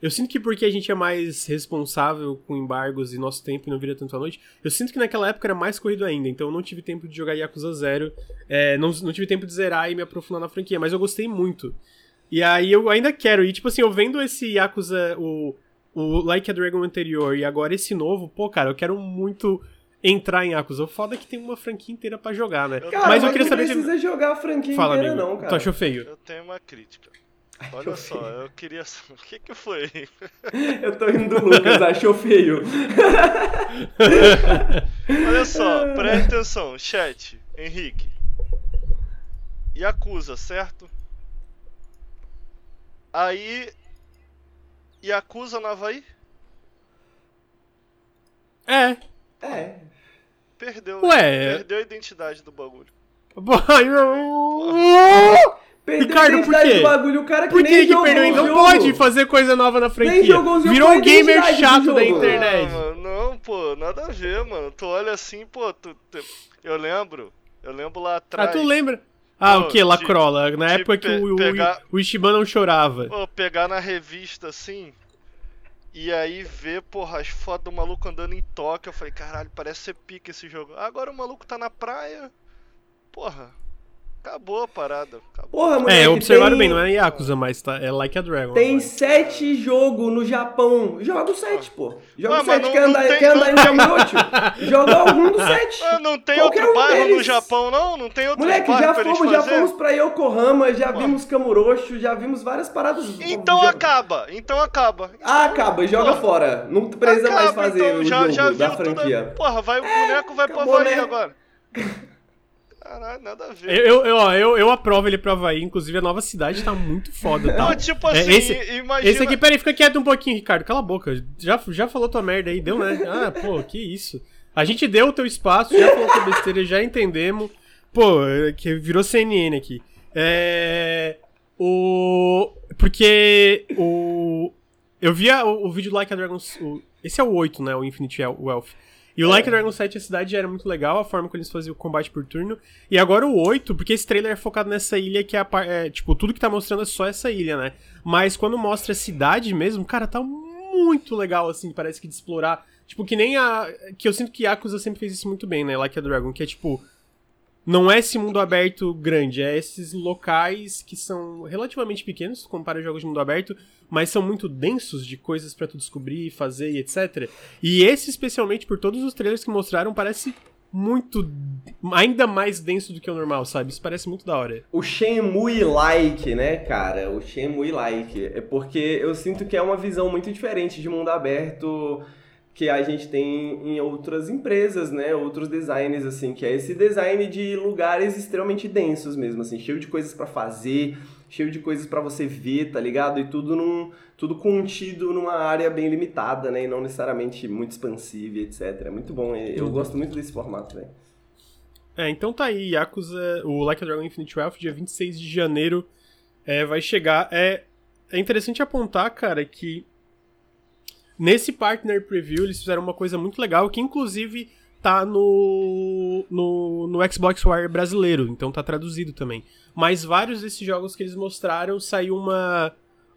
Eu sinto que porque a gente é mais responsável com embargos e nosso tempo não vira tanto à noite, eu sinto que naquela época era mais corrido ainda, então eu não tive tempo de jogar Yakuza Zero, é, não, não tive tempo de zerar e me aprofundar na franquia, mas eu gostei muito. E aí eu ainda quero, e tipo assim, eu vendo esse Yakuza, o, o Like a Dragon anterior e agora esse novo, pô, cara, eu quero muito entrar em Yakuza. O foda é que tem uma franquia inteira para jogar, né? Cara, mas eu queria saber. Não precisa jogar a franquia Fala, inteira, amigo. não, cara. Tu achou feio? Eu tenho uma crítica. Olha só, eu queria. <laughs> O que que foi? eu tô indo do Lucas, achou feio. <laughs> Olha só, presta atenção, chat, Henrique. Yakuza, certo? Aí. Yakuza no Havaí? É. É. Perdeu. Ué. Perdeu a identidade do bagulho. Perdeu Ricardo, por quê? Bagulho, o cara que por que, nem que perdeu? Não pode fazer coisa nova na franquia. Virou um gamer chato da internet. Não, não, pô, nada a ver, mano. Tu olha assim, pô, tu, tu, eu lembro. Eu lembro lá atrás. Ah, tu lembra? Ah, pô, o que? Lacrola. Na época que o, pegar, o, o Ishiban não chorava. Pô, pegar na revista assim. E aí ver, porra, as fotos do maluco andando em Tóquio. Eu falei, caralho, parece ser pica esse jogo. Agora o maluco tá na praia. Porra, Acabou a parada. Acabou. Porra, moleque, é, observaram tem... bem, não é Yakuza, mas tá, é Like a Dragon. Tem sete jogos no Japão. Joga o sete, pô. Joga o sete. Quer, andar, tem... quer andar em Kamurocho? <laughs> Joga algum do sete. Ah, não tem Qualquer outro um bairro deles. no Japão, não? Não tem outro Moleque, já fomos, já fomos pra Yokohama, já pô. vimos Kamurocho, já vimos várias paradas. Então acaba, então acaba. Ah, acaba, joga fora. Não precisa acaba, mais fazer então, o já, jogo já da franquia. Toda... Porra, vai, o boneco é, vai pro Havaí né? agora. <laughs> Caralho, nada a ver. Eu, eu, eu, eu aprovo ele pro Havaí, inclusive a nova cidade tá muito foda, tá? <laughs> Não, tipo assim, é, esse, imagina... Esse aqui, peraí, fica quieto um pouquinho, Ricardo, cala a boca. Já, já falou tua merda aí, deu, né? <laughs> Ah, pô, que isso. A gente deu o teu espaço, já falou tua besteira, já entendemos. Pô, que virou CNN aqui. É... O... Porque o... Eu via o, o vídeo do Like a Dragon... O... Esse é o 8, né? O Infinite Wealth. E o Like é. Dragon 7, a cidade era muito legal, a forma como eles faziam o combate por turno. E agora o 8, porque esse trailer é focado nessa ilha que é, a, é tipo, tudo que tá mostrando é só essa ilha, né? Mas quando mostra a cidade mesmo, cara, tá muito legal, assim, parece que de explorar. Tipo, que nem a. Que eu sinto que Yakuza sempre fez isso muito bem, né? Like a Dragon, que é tipo não é esse mundo aberto grande, é esses locais que são relativamente pequenos, compara jogos de mundo aberto, mas são muito densos de coisas para tu descobrir, fazer e etc. E esse, especialmente por todos os trailers que mostraram, parece muito. ainda mais denso do que o normal, sabe? Isso parece muito da hora. O Shenmue-like, né, cara? O Shenmue-like. É porque eu sinto que é uma visão muito diferente de mundo aberto que a gente tem em outras empresas, né? Outros designs, assim, que é esse design de lugares extremamente densos mesmo, assim, cheio de coisas para fazer, cheio de coisas para você ver, tá ligado? E tudo num, tudo contido numa área bem limitada, né? E não necessariamente muito expansiva, etc. É muito bom, eu gosto muito desse formato, velho. É, então tá aí, Yakuza, o Like a Dragon Infinite Wealth, dia 26 de janeiro, é, vai chegar. É, é interessante apontar, cara, que Nesse Partner Preview, eles fizeram uma coisa muito legal, que inclusive tá no, no, no Xbox Wire brasileiro, então tá traduzido também. Mas vários desses jogos que eles mostraram saiu uma,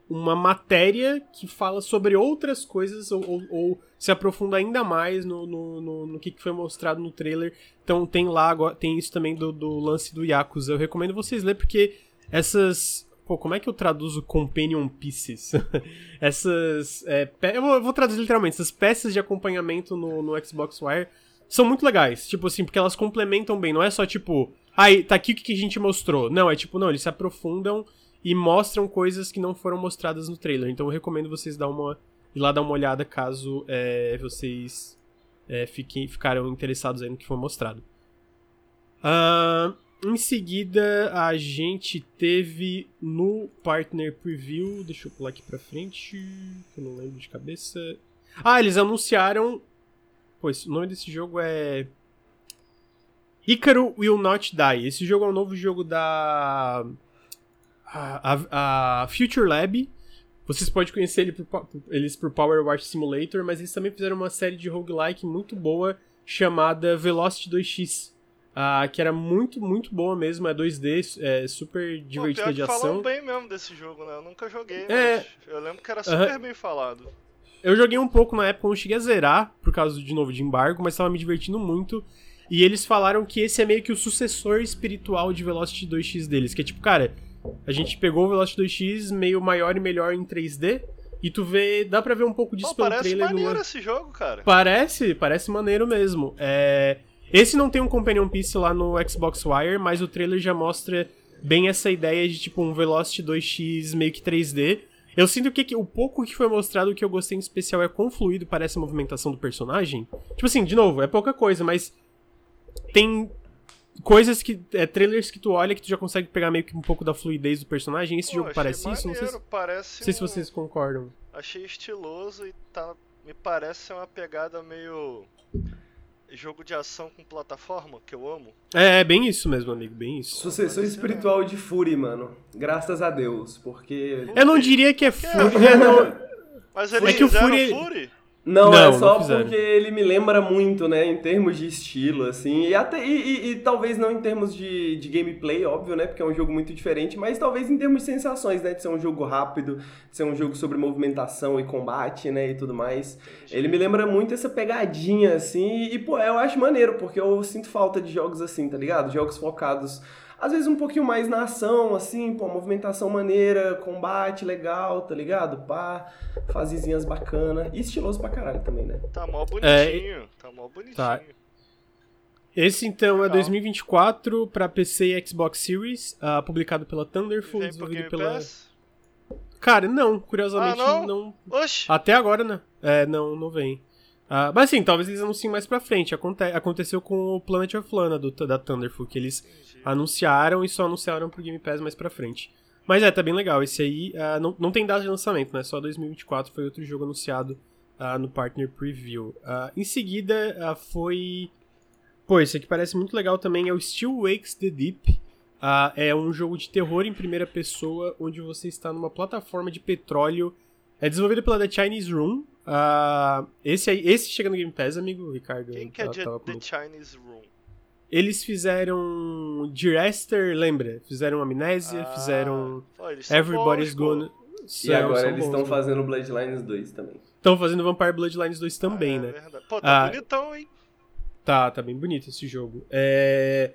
uma matéria que fala sobre outras coisas ou, ou, ou se aprofunda ainda mais no, no, no, no que, foi mostrado no trailer. Então tem lá, tem isso também do, do lance do Yakuza. Eu recomendo vocês lerem porque essas Pô, como é que eu traduzo companion pieces? <laughs> essas. É, eu, vou, eu, vou, traduzir literalmente. Essas peças de acompanhamento no, no Xbox Wire são muito legais. Tipo assim, porque elas complementam bem. Não é só tipo. Aí, ah, tá aqui o que a gente mostrou. Não, é tipo, não, eles se aprofundam e mostram coisas que não foram mostradas no trailer. Então eu recomendo vocês dar uma, ir lá dar uma olhada caso é, vocês é, fiquem, ficaram interessados aí no que foi mostrado. Uh, em seguida, a gente teve no Partner Preview. Deixa eu pular aqui pra frente, que eu não lembro de cabeça. Ah, eles anunciaram. Pois, o nome desse jogo é. Icaro Will Not Die. Esse jogo é um novo jogo da. A, a, a Future Lab. Vocês podem conhecer ele por, eles por Power Wash Simulator, mas eles também fizeram uma série de roguelike muito boa chamada Velocity 2X. Uh, que era muito, muito boa mesmo, é 2D, é super divertida Pô, de ação. Falam bem mesmo desse jogo, né? Eu nunca joguei, é... eu lembro que era super uh -huh. bem falado. Eu joguei um pouco na época, não cheguei a zerar, por causa, de novo, de embargo, mas tava me divertindo muito. E eles falaram que esse é meio que o sucessor espiritual de Velocity 2X deles, que é tipo, cara, a gente pegou o Velocity 2X meio maior e melhor em 3D, e tu vê, dá pra ver um pouco disso Pô, pelo parece trailer. Parece maneiro esse jogo, cara. Parece, parece maneiro mesmo. É... Esse não tem um Companion Piece lá no Xbox Wire, mas o trailer já mostra bem essa ideia de tipo um Velocity 2X meio que 3D. Eu sinto que o pouco que foi mostrado que eu gostei em especial é quão fluido parece a movimentação do personagem. Tipo assim, de novo, é pouca coisa, mas tem coisas que. É, trailers que tu olha que tu já consegue pegar meio que um pouco da fluidez do personagem. Esse Pô, jogo parece maneiro, isso? Não sei, se, parece não sei um... se vocês concordam. Achei estiloso e tá. Me parece ser uma pegada meio. Jogo de ação com plataforma, que eu amo. É, é bem isso mesmo, amigo, bem isso. Sucessor espiritual de Fury, mano. Graças a Deus, porque. Eu não diria que é Fury. <laughs> É, não... Mas eles é que o Fury... Fury? Não, não, é só não porque ele me lembra muito, né, em termos de estilo, assim, e até e, e, e, talvez não em termos de, de gameplay, óbvio, né, porque é um jogo muito diferente, mas talvez em termos de sensações, né, de ser um jogo rápido, de ser um jogo sobre movimentação e combate, né, e tudo mais. Ele me lembra muito essa pegadinha, assim, e, e pô, eu acho maneiro, porque eu sinto falta de jogos assim, tá ligado? Jogos focados às vezes um pouquinho mais na ação, assim, pô, movimentação maneira, combate legal, tá ligado? Pá, fasezinhas bacana. E estiloso pra caralho também, né? Tá mó bonitinho, é... tá mó bonitinho. Tá. Esse então é 2024 para PC e Xbox Series, uh, publicado pela Thunderful, desenvolvido pela. Pass? Cara, não, curiosamente ah, não. não... Oxi. Até agora, né? É, não, não vem. Uh, mas assim, talvez eles anunciem mais pra frente. Aconte aconteceu com o Planet of Lana do, da Thunderful, que eles anunciaram e só anunciaram pro Game Pass mais pra frente. Mas é, tá bem legal. Esse aí uh, não, não tem data de lançamento, né? Só 2024 foi outro jogo anunciado uh, no Partner Preview. em seguida foi. Pô, esse aqui parece muito legal também. É o Still Wakes the Deep. é um jogo de terror em primeira pessoa, onde você está numa plataforma de petróleo. É desenvolvido pela The Chinese Room, Uh, esse, aí, esse chega no Game Pass, amigo Ricardo. Quem que é The Chinese Room? Eles fizeram Direster, lembra? Fizeram Amnésia, ah, fizeram pô, Everybody's Gone. E agora eles estão fazendo Bloodlines 2 também. Estão fazendo Vampire Bloodlines 2 também, ah, é né? Verdade. Pô, tá ah, bonitão, hein? Tá, tá bem bonito esse jogo. É...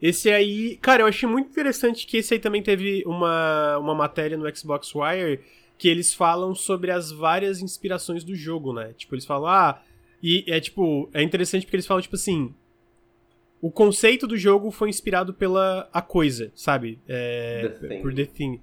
Esse aí, cara, eu achei muito interessante que esse aí também teve uma, uma matéria no Xbox Wire que eles falam sobre as várias inspirações do jogo, né? Tipo, eles falam, ah, e é tipo, é interessante porque eles falam, tipo assim, o conceito do jogo foi inspirado pela a coisa, sabe? É, the por The Thing.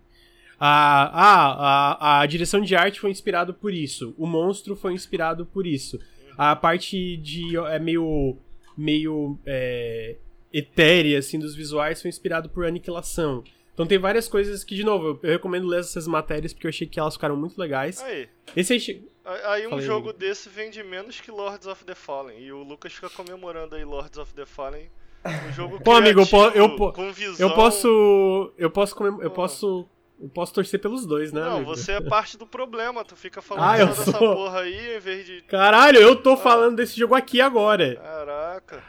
A, a, a, a direção de arte foi inspirado por isso. O monstro foi inspirado por isso. A parte de é meio meio é, etérea assim dos visuais foi inspirado por aniquilação. Então tem várias coisas que, de novo, eu recomendo ler essas matérias porque eu achei que elas ficaram muito legais. Aí. Esse aí. Aí um Falei, jogo amigo. desse vende menos que Lords of the Fallen. E o Lucas fica comemorando aí Lords of the Fallen. Um jogo <laughs> Pô, amigo, eu, po eu, po visão... eu posso. Eu posso comem eu posso. Eu posso torcer pelos dois, né? Não, amigo? você é parte do problema. Tu fica falando ah, eu dessa sou... porra aí em vez de. Caralho, eu tô ah. falando desse jogo aqui agora. Caraca.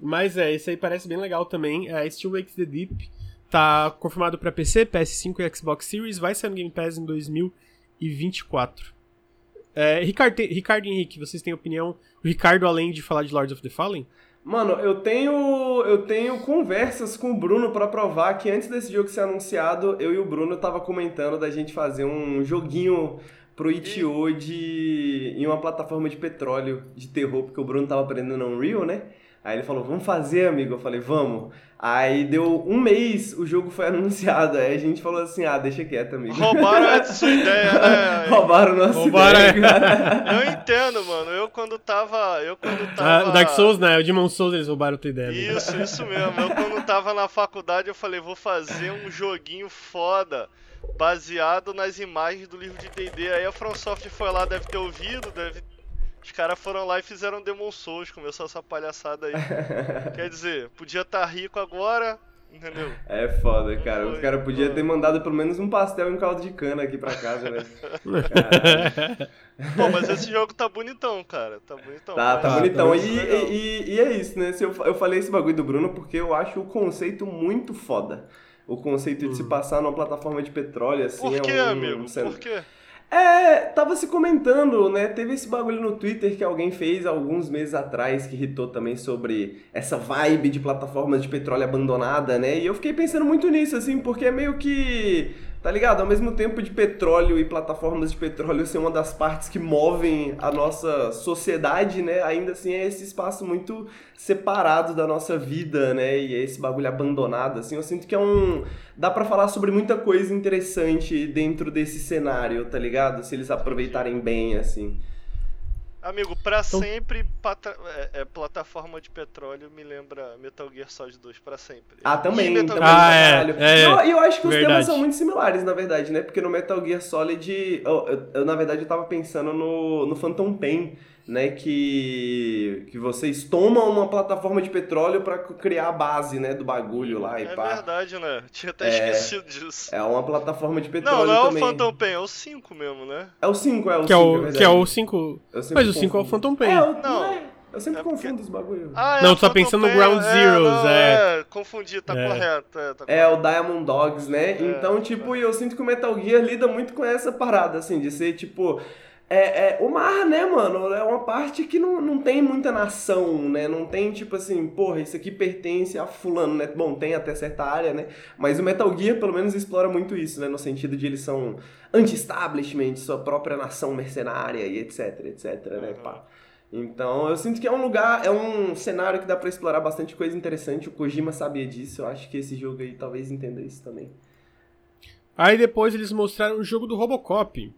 Mas é, esse aí parece bem legal também. É Still Wakes the Deep. Tá confirmado para PC, PS5 e Xbox Series. Vai sair no Game Pass em 2024. É, Ricardo, Ricardo e Henrique, vocês têm opinião? O Ricardo, além de falar de Lords of the Fallen? Mano, eu tenho eu tenho conversas com o Bruno para provar que antes desse jogo ser anunciado, eu e o Bruno tava comentando da gente fazer um joguinho pro Itio de em uma plataforma de petróleo de terror, porque o Bruno tava aprendendo Unreal, né? Aí ele falou, vamos fazer, amigo? Eu falei, vamos. Aí deu um mês, o jogo foi <laughs> anunciado. Aí a gente falou assim, ah, deixa quieto, amigo. Roubaram a sua ideia, né? <laughs> Roubaram nossa Roubaram, ideia, é. Eu entendo, mano. Eu quando tava. Eu quando ah, tava. Ah, Dark Souls, né? O Demon Souls eles roubaram a tua ideia. Isso, isso mesmo. Eu quando tava na faculdade, eu falei, vou fazer um joguinho foda. Baseado nas imagens do livro de D&D. Aí a FromSoft foi lá, deve ter ouvido, deve os caras foram lá e fizeram Demon Souls, começou essa palhaçada aí. <laughs> Quer dizer, podia estar tá rico agora, entendeu? É foda, cara. Os caras podiam ter mandado pelo menos um pastel e um caldo de cana aqui pra casa, né? <laughs> Pô, mas esse jogo tá bonitão, cara. Tá bonitão. Tá, tá bonitão. Tá e, e, e, é isso, né? Eu, eu falei esse bagulho do Bruno porque eu acho o conceito muito foda. O conceito de se hum. passar numa plataforma de petróleo, assim, Por quê, é um... amigo? Um... Por quê? É, tava se comentando, né? Teve esse bagulho no Twitter que alguém fez alguns meses atrás que irritou também sobre essa vibe de plataformas de petróleo abandonada, né? E eu fiquei pensando muito nisso, assim, porque é meio que Tá ligado? Ao mesmo tempo de petróleo e plataformas de petróleo ser uma das partes que movem a nossa sociedade, né? Ainda assim é esse espaço muito separado da nossa vida, né? E é esse bagulho abandonado, assim. Eu sinto que é um... Dá para falar sobre muita coisa interessante dentro desse cenário, tá ligado? Se eles aproveitarem bem, assim. Amigo, pra então... sempre pata... é, é, plataforma de petróleo me lembra Metal Gear Solid 2 pra sempre. Ah, também. também ah, é, é, eu, eu acho que os verdade. temas são muito similares, na verdade, né? Porque no Metal Gear Solid, eu, eu, eu na verdade, eu tava pensando no, no Phantom Pain né, que, que vocês tomam uma plataforma de petróleo para criar a base, né, do bagulho lá e é pá. É verdade, né? <laughs> Tinha até é, esquecido disso. É uma plataforma de petróleo Não, não é também. o Phantom Pain, é o 5 mesmo, né? É o 5, é o 5, que, é o, é que é o 5. Mas o 5 é o Phantom Pain. É, o, não. É, eu sempre é confundo porque... os bagulhos. Ah, é não, tu tá pensando no Ground Zeroes, é. É, confundi, tá correto. É, tá é, o Diamond Dogs, né? então, tipo, eu sinto que o Metal Gear lida muito com essa parada, assim, de ser, tipo é, é, o mar, né, mano, é uma parte que não, não tem muita nação, né? Não tem tipo assim, porra, isso aqui pertence a fulano, né? Bom, tem até certa área, né? Mas o Metal Gear pelo menos explora muito isso, né? No sentido de eles são anti-establishment, sua própria nação mercenária e etc, etc, né, pá. Então, eu sinto que é um lugar, é um cenário que dá para explorar bastante coisa interessante. O Kojima sabia disso, eu acho que esse jogo aí talvez entenda isso também. Aí depois eles mostraram o jogo do Robocop.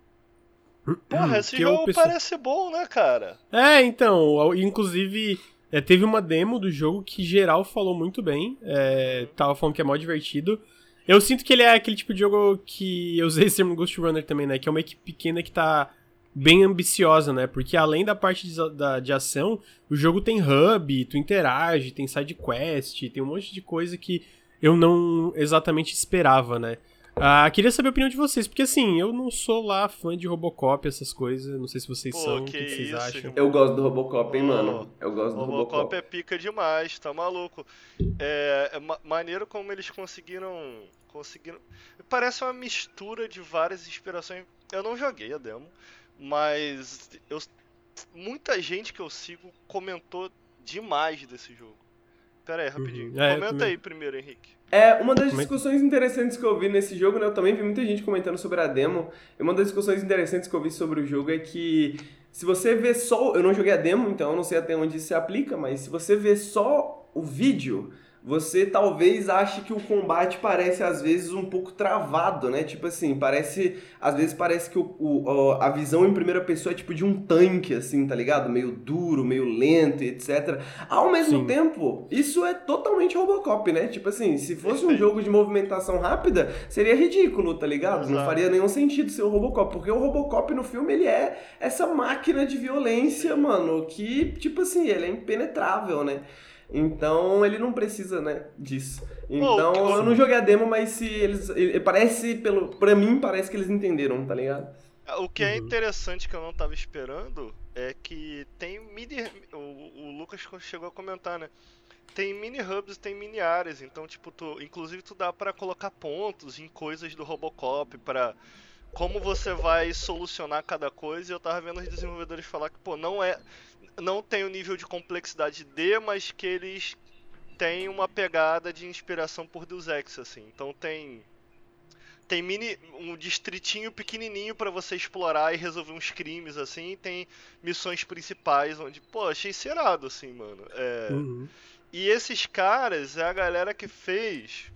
Porra, esse jogo parece bom, né, cara? É, então, inclusive é, teve uma demo do jogo que geral falou muito bem, é, tava falando que é mó divertido. Eu sinto que ele é aquele tipo de jogo que eu usei esse termo Ghost Runner também, né, que é uma equipe pequena que tá bem ambiciosa, né, porque além da parte de, da, de ação, o jogo tem hub, tu interage, tem side quest, tem um monte de coisa que eu não exatamente esperava, né. Ah, queria saber a opinião de vocês, porque assim, eu não sou lá fã de Robocop, essas coisas, não sei se vocês Pô, são, que o que, vocês isso, acham? Eu gosto do Robocop, hein, mano? Eu gosto do Robocop. Robocop é pica demais, tá maluco. É, é maneiro como eles conseguiram, conseguiram... Parece uma mistura de várias inspirações. Eu não joguei a demo, mas eu, muita gente que eu sigo comentou demais desse jogo. Pera aí, rapidinho. Uhum. É, Comenta aí primeiro, Henrique. É, uma das discussões interessantes que eu vi nesse jogo, né? Eu também vi muita gente comentando sobre a demo. E uma das discussões interessantes que eu vi sobre o jogo é que se você vê só. Eu não joguei a demo, então eu não sei até onde isso se aplica, mas se você vê só o vídeo você talvez ache que o combate parece às vezes um pouco travado, né? Tipo assim, parece. Às vezes parece que o, o, a visão em primeira pessoa é tipo de um tanque, assim, tá ligado? Meio duro, meio lento, etc. Ao mesmo Sim. tempo, isso é totalmente Robocop, né? Tipo assim, se fosse um <laughs> jogo de movimentação rápida, seria ridículo, tá ligado? Exato. Não faria nenhum sentido ser o Robocop, porque o Robocop no filme ele é essa máquina de violência, mano, que, tipo assim, ele é impenetrável, né? Então ele não precisa, né, disso. Então Pô, eu não joguei a demo, mas se eles. Parece, pelo, pra mim, parece que eles entenderam, tá ligado? O que é uhum. interessante que eu não tava esperando é que tem mini. O, o Lucas chegou a comentar, né? Tem mini hubs, tem mini áreas, então tipo, tu, inclusive tu dá para colocar pontos em coisas do Robocop para como você vai solucionar cada coisa. E eu tava vendo os desenvolvedores falar que, pô, não é não tem o nível de complexidade D, mas que eles têm uma pegada de inspiração por Deus Ex, assim. Então tem tem mini um distritinho pequenininho para você explorar e resolver uns crimes assim, e tem missões principais onde, pô, achei serado assim, mano. É... Uhum. E esses caras é a galera que fez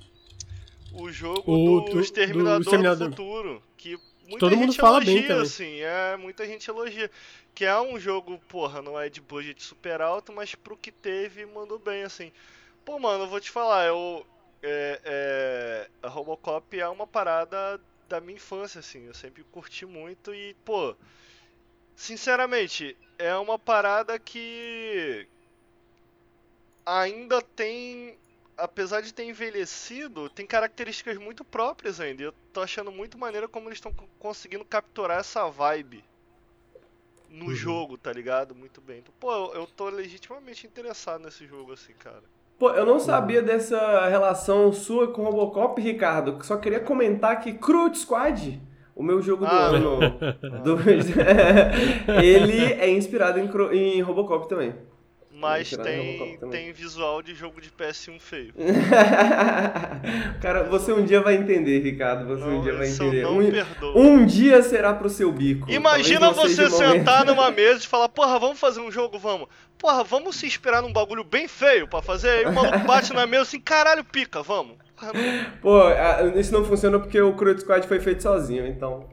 o jogo o, do, Exterminador do, Exterminador do Futuro, que muita Todo gente mundo fala elogia, bem também. assim, é, muita gente elogia. Que é um jogo, porra, não é de budget super alto, mas pro que teve, mandou bem, assim. Pô, mano, eu vou te falar, eu. É, é, a Robocop é uma parada da minha infância, assim, eu sempre curti muito e, pô, sinceramente, é uma parada que ainda tem apesar de ter envelhecido, tem características muito próprias ainda. Eu tô achando muito maneiro como eles estão conseguindo capturar essa vibe no uhum. jogo, tá ligado? Muito bem. Então, pô, eu, eu tô legitimamente interessado nesse jogo, assim, cara. Pô, eu não sabia dessa relação sua com Robocop, Ricardo. Só queria comentar que Crude Squad, o meu jogo do ah, ano, <laughs> do... <laughs> ele é inspirado em, em Robocop também. Mas tem, tem visual de jogo de PS1 feio. <laughs> Cara, você um dia vai entender, Ricardo. Você não, um dia vai entender. um, um dia será pro seu bico. Imagina você sentar numa <laughs> mesa e falar, porra, vamos fazer um jogo, vamos. Porra, vamos se inspirar num bagulho bem feio pra fazer. Aí o maluco bate na mesa assim, caralho, pica, vamos. Pô, isso não funciona porque o Crude Squad foi feito sozinho, então.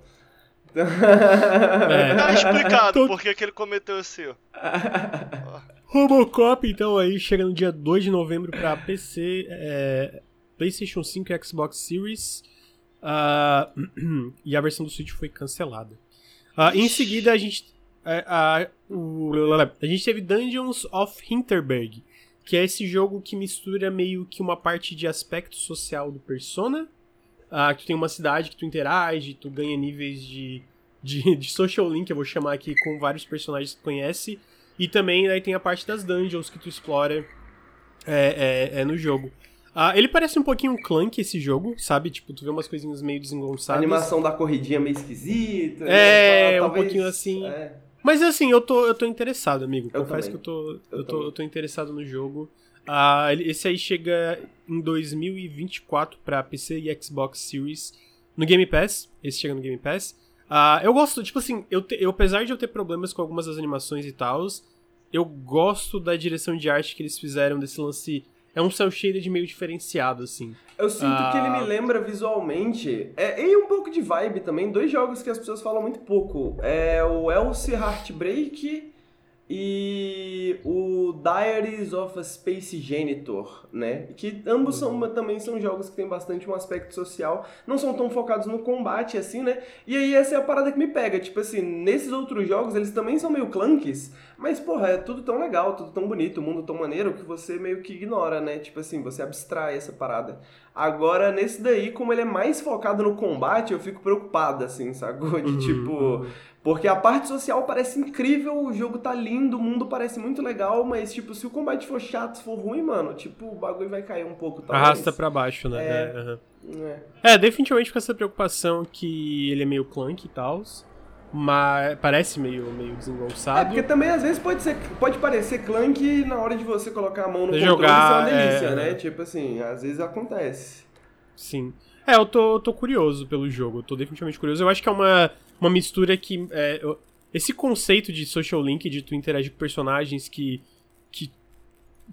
É. Tá explicado por que ele cometeu esse erro. <laughs> Robocop, então, aí chega no dia 2 de novembro para PC, é, PlayStation 5 e Xbox Series. Uh, <clears throat> e a versão do Switch foi cancelada. Uh, em seguida, a gente, uh, a gente teve Dungeons of Hinterberg, que é esse jogo que mistura meio que uma parte de aspecto social do Persona. que tu tem uma cidade que tu interage, tu ganha níveis de, de, de social link, eu vou chamar aqui, com vários personagens que tu conhece. E também aí tem a parte das dungeons que tu explora é, é, é no jogo. Ah, ele parece um pouquinho clunk esse jogo, sabe? Tipo, tu vê umas coisinhas meio desengonçadas. A animação da corridinha meio esquisita. É, né? um pouquinho assim. É. Mas assim, eu tô, eu tô interessado, amigo. Eu Confesso também. que eu tô, eu, eu tô, eu tô interessado no jogo. Ah, esse aí chega em 2024 para PC e Xbox Series no Game Pass. Esse chega no Game Pass. Uh, eu gosto, tipo assim, eu, te, eu, apesar de eu ter problemas com algumas das animações e tal, eu gosto da direção de arte que eles fizeram desse lance. É um cel shaded meio diferenciado, assim. Eu sinto uh... que ele me lembra visualmente. É, e um pouco de vibe também, dois jogos que as pessoas falam muito pouco. É o Elsie Heartbreak e o Diaries of a Space Janitor, né? Que ambos são, também são jogos que tem bastante um aspecto social, não são tão focados no combate assim, né? E aí essa é a parada que me pega, tipo assim, nesses outros jogos eles também são meio clunks, mas porra, é tudo tão legal, tudo tão bonito, o mundo tão maneiro que você meio que ignora, né? Tipo assim, você abstrai essa parada. Agora, nesse daí, como ele é mais focado no combate, eu fico preocupado, assim, sacou? De uhum. tipo, porque a parte social parece incrível, o jogo tá lindo, o mundo parece muito legal, mas, tipo, se o combate for chato, se for ruim, mano, tipo, o bagulho vai cair um pouco, talvez. Arrasta pra baixo, né? É, é, uhum. é. é definitivamente com essa preocupação que ele é meio clunk e tal, mas parece meio, meio desengonçado. É, porque também às vezes pode, ser, pode parecer clunk na hora de você colocar a mão no controle jogar, ser uma delícia, é... né? Tipo assim, às vezes acontece. Sim. É, eu tô, tô curioso pelo jogo, eu tô definitivamente curioso. Eu acho que é uma uma mistura que. É, esse conceito de social link, de tu interagir com personagens que. que,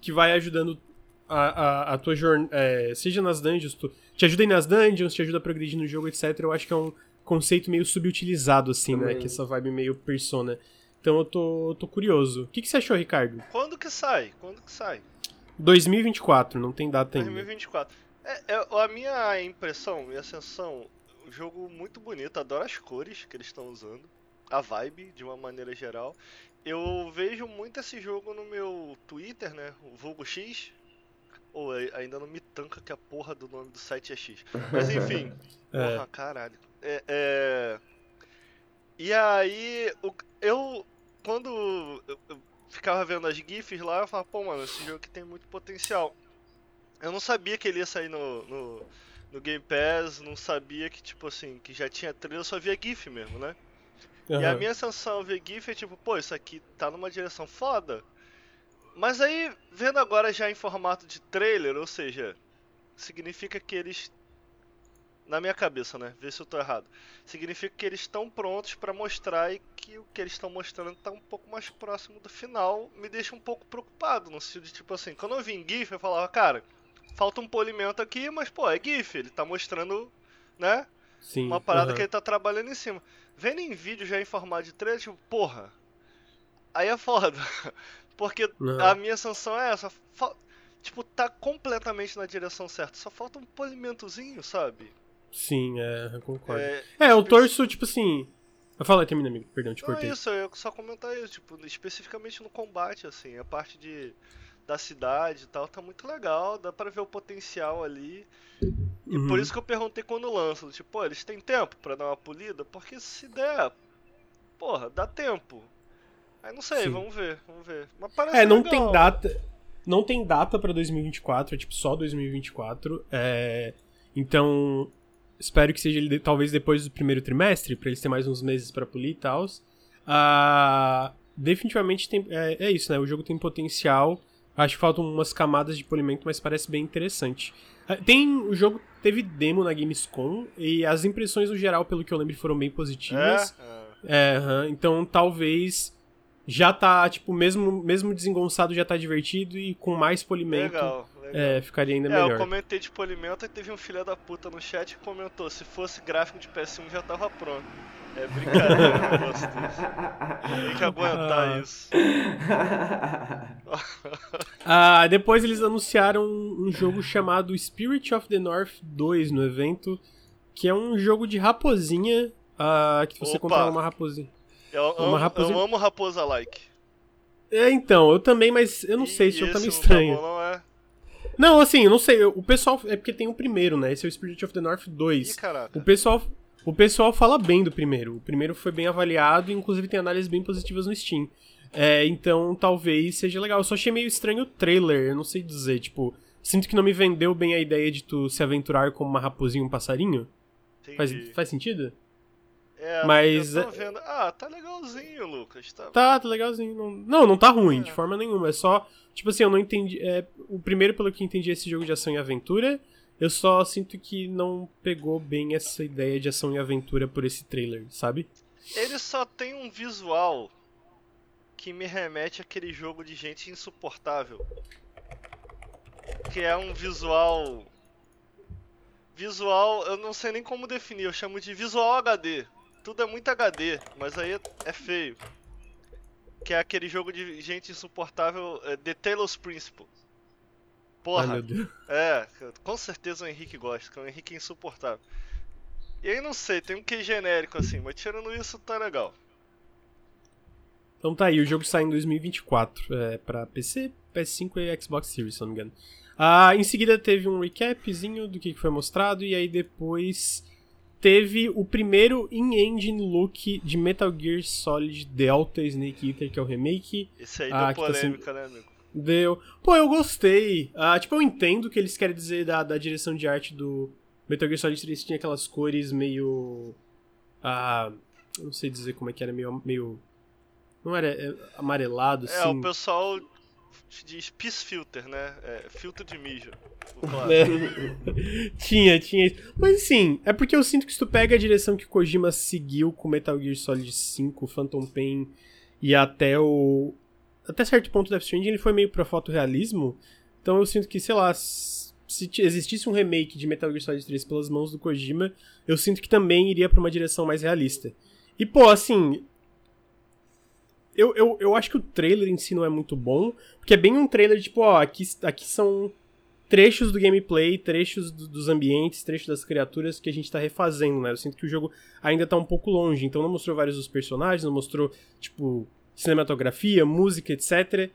que vai ajudando a, a, a tua jornada. É, seja nas dungeons, tu, te ajuda aí nas dungeons, te ajuda a progredir no jogo, etc. Eu acho que é um conceito meio subutilizado, assim, né, Também. né? Que essa vibe meio persona. Então eu tô, tô curioso. O que, que você achou, Ricardo? Quando que sai? Quando que sai? 2024, não tem data ainda. 2024. É, é, a minha impressão, minha sensação, jogo muito bonito, adoro as cores que eles estão usando, a vibe de uma maneira geral. Eu vejo muito esse jogo no meu Twitter, né? O Vulgo X. Ou ainda não me tanca que a porra do nome do site é X. Mas <laughs> enfim. é. Porra, caralho. É, é... E aí, eu. Quando eu ficava vendo as GIFs lá, eu falava, pô, mano, esse jogo aqui tem muito potencial. Eu não sabia que ele ia sair no, no no Game Pass, não sabia que, tipo assim, que já tinha trailer, só via GIF mesmo, né? Uhum. E a minha sensação ao ver GIF é tipo, pô, isso aqui tá numa direção foda. Mas aí, vendo agora já em formato de trailer, ou seja, significa que eles na minha cabeça, né? Ver se eu tô errado. Significa que eles estão prontos para mostrar e que o que eles estão mostrando tá um pouco mais próximo do final. Me deixa um pouco preocupado, no sentido de tipo assim, quando eu vi em GIF, eu falava, cara, falta um polimento aqui, mas pô, é GIF, ele tá mostrando, né? Sim, uma parada que ele tá trabalhando em cima. Vendo em vídeo já em formato de trailer, tipo, porra. Aí é foda. <laughs> Porque a minha sanção é essa. Tipo, tá completamente na direção certa. Só falta um polimentozinho, sabe? Sim, é, eu concordo. É, é eu torço, tipo assim. Fala aí, termina, amigo. Perdão, te cortei. Não, isso, eu só comentar isso, tipo, especificamente no combate, assim, a parte de da cidade e tal, tá muito legal, dá pra ver o potencial ali. E uhum. por isso que eu perguntei quando lança, tipo, pô, eles têm tempo para dar uma polida? Porque se der, porra, dá tempo. Aí não sei, Sim. vamos ver, vamos ver. Mas parece É, não legal. tem data. Não tem data para 2024, é tipo só 2024. É, então, espero que seja talvez depois do primeiro trimestre, para eles terem mais uns meses para polir e tal. Ah, definitivamente tem, é, é, isso, né? O jogo tem potencial. Acho que faltam umas camadas de polimento, mas parece bem interessante. Ah, tem. O jogo teve demo na Gamescom e as impressões no geral, pelo que eu lembro, foram bem positivas. É? é então talvez já tá, tipo, mesmo, mesmo desengonçado já tá divertido e com mais polimento. Legal, legal. É, ficaria ainda é, melhor. eu comentei de polimento e teve um filho da puta no chat que comentou: se fosse gráfico de PS1 já tava pronto. É brincadeira, eu gosto disso. Tem que aguentar ah. isso. <laughs> ah, depois eles anunciaram um jogo chamado Spirit of the North 2 no evento, que é um jogo de raposinha, uh, que você Opa. controla uma raposinha. Eu, uma amo, raposinha... eu amo raposa like. É, então, eu também, mas eu não sei, esse jogo tá meio estranho. Tá bom, não, é? Não, assim, eu não sei, o pessoal, é porque tem o primeiro, né, esse é o Spirit of the North 2. Ih, caraca. O pessoal, o pessoal fala bem do primeiro, o primeiro foi bem avaliado e inclusive tem análises bem positivas no Steam. É, então talvez seja legal. Eu só achei meio estranho o trailer, eu não sei dizer, tipo, sinto que não me vendeu bem a ideia de tu se aventurar como uma raposinha e um passarinho. Faz, faz sentido? É, mas. Eu tô vendo. Ah, tá legalzinho, Lucas. Tá, tá, tá legalzinho. Não, não, não tá ruim, é. de forma nenhuma. É só. Tipo assim, eu não entendi. É, o primeiro, pelo que entendi, é esse jogo de ação e aventura. Eu só sinto que não pegou bem essa ideia de ação e aventura por esse trailer, sabe? Ele só tem um visual que me remete àquele jogo de gente insuportável. Que é um visual. Visual, eu não sei nem como definir, eu chamo de visual HD tudo é muito HD, mas aí é feio. Que é aquele jogo de gente insuportável, é, The Talos Principle. Porra. Ai, é, com certeza o Henrique gosta, que o Henrique é insuportável. E aí não sei, tem um que genérico assim, mas tirando isso tá legal. Então tá aí, o jogo sai em 2024 é, pra PC, PS5 e Xbox Series, se não me engano. Ah, em seguida teve um recapzinho do que foi mostrado, e aí depois teve o primeiro in-engine look de Metal Gear Solid Delta Snake Eater, que é o remake. Esse aí ah, deu polêmica, tá sendo... né, amigo? Deu. Pô, eu gostei. Ah, tipo, eu entendo o que eles querem dizer da, da direção de arte do Metal Gear Solid 3. Tinha aquelas cores meio... Ah, não sei dizer como é que era, meio... meio não era é, amarelado, assim. É, o pessoal diz Peace Filter, né? É, filtro de mijo. É. <laughs> tinha, tinha. Mas sim, é porque eu sinto que se tu pega a direção que Kojima seguiu com Metal Gear Solid 5, Phantom Pain e até o. Até certo ponto Death Stranding, ele foi meio pra fotorrealismo. Então eu sinto que, sei lá, se existisse um remake de Metal Gear Solid 3 pelas mãos do Kojima, eu sinto que também iria pra uma direção mais realista. E, pô, assim, eu, eu, eu acho que o trailer em si não é muito bom, porque é bem um trailer tipo, ó, aqui, aqui são trechos do gameplay, trechos do, dos ambientes, trechos das criaturas que a gente tá refazendo, né? Eu sinto que o jogo ainda tá um pouco longe, então não mostrou vários dos personagens, não mostrou, tipo, cinematografia, música, etc.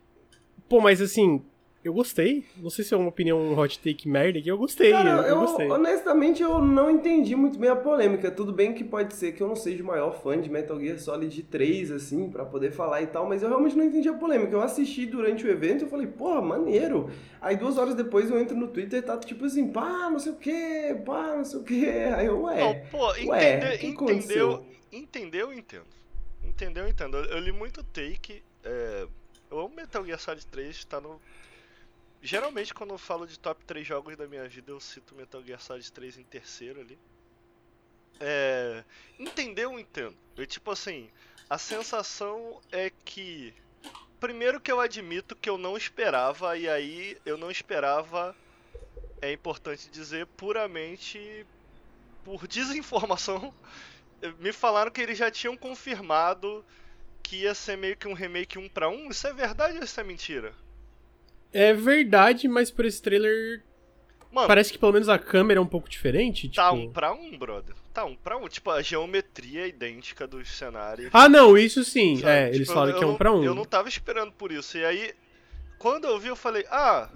Pô, mas assim, eu gostei. Não sei se é uma opinião hot take merda que eu gostei. Cara, eu, eu gostei. honestamente eu não entendi muito bem a polêmica. Tudo bem que pode ser que eu não seja o maior fã de Metal Gear Solid 3, assim, para poder falar e tal, mas eu realmente não entendi a polêmica. Eu assisti durante o evento e falei, porra, maneiro. Aí duas horas depois eu entro no Twitter e tá tipo assim, pá, não sei o que, pá, não sei o que. Aí eu, ué. Não, pô, ué, entendeu, entendeu, entendeu, entendo. Entendeu, entendo. Eu, eu li muito take. É, eu amo Metal Gear Solid 3, tá no Geralmente quando eu falo de top 3 jogos da minha vida eu cito Metal Gear Solid 3 em terceiro ali. É, entender eu entendo. Eu, tipo assim, a sensação é que. Primeiro que eu admito que eu não esperava, e aí eu não esperava, é importante dizer, puramente por desinformação. <laughs> Me falaram que eles já tinham confirmado que ia ser meio que um remake 1 para 1. Isso é verdade ou isso é mentira? É verdade, mas por esse trailer Mano, Parece que pelo menos a câmera é um pouco diferente. Tá tipo... um pra um, brother. Tá um pra um. Tipo, a geometria é idêntica dos cenários. Ah, não, isso sim. Sabe? É, tipo, eles falam que é um pra um. Eu não tava esperando por isso. E aí, quando eu vi, eu falei, ah,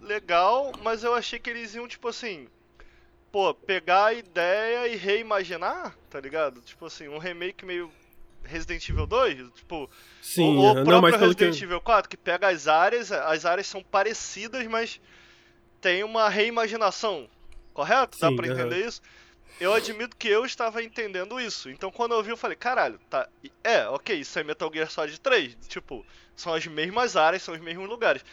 legal, mas eu achei que eles iam, tipo assim. Pô, pegar a ideia e reimaginar, tá ligado? Tipo assim, um remake meio Resident Evil 2, tipo, Sim, o, o próprio não, Resident que... Evil 4, que pega as áreas, as áreas são parecidas, mas tem uma reimaginação, correto? Sim, Dá pra entender isso? Eu admito que eu estava entendendo isso. Então quando eu vi, eu falei, caralho, tá. É, ok, isso é Metal Gear Solid 3. Tipo, são as mesmas áreas, são os mesmos lugares.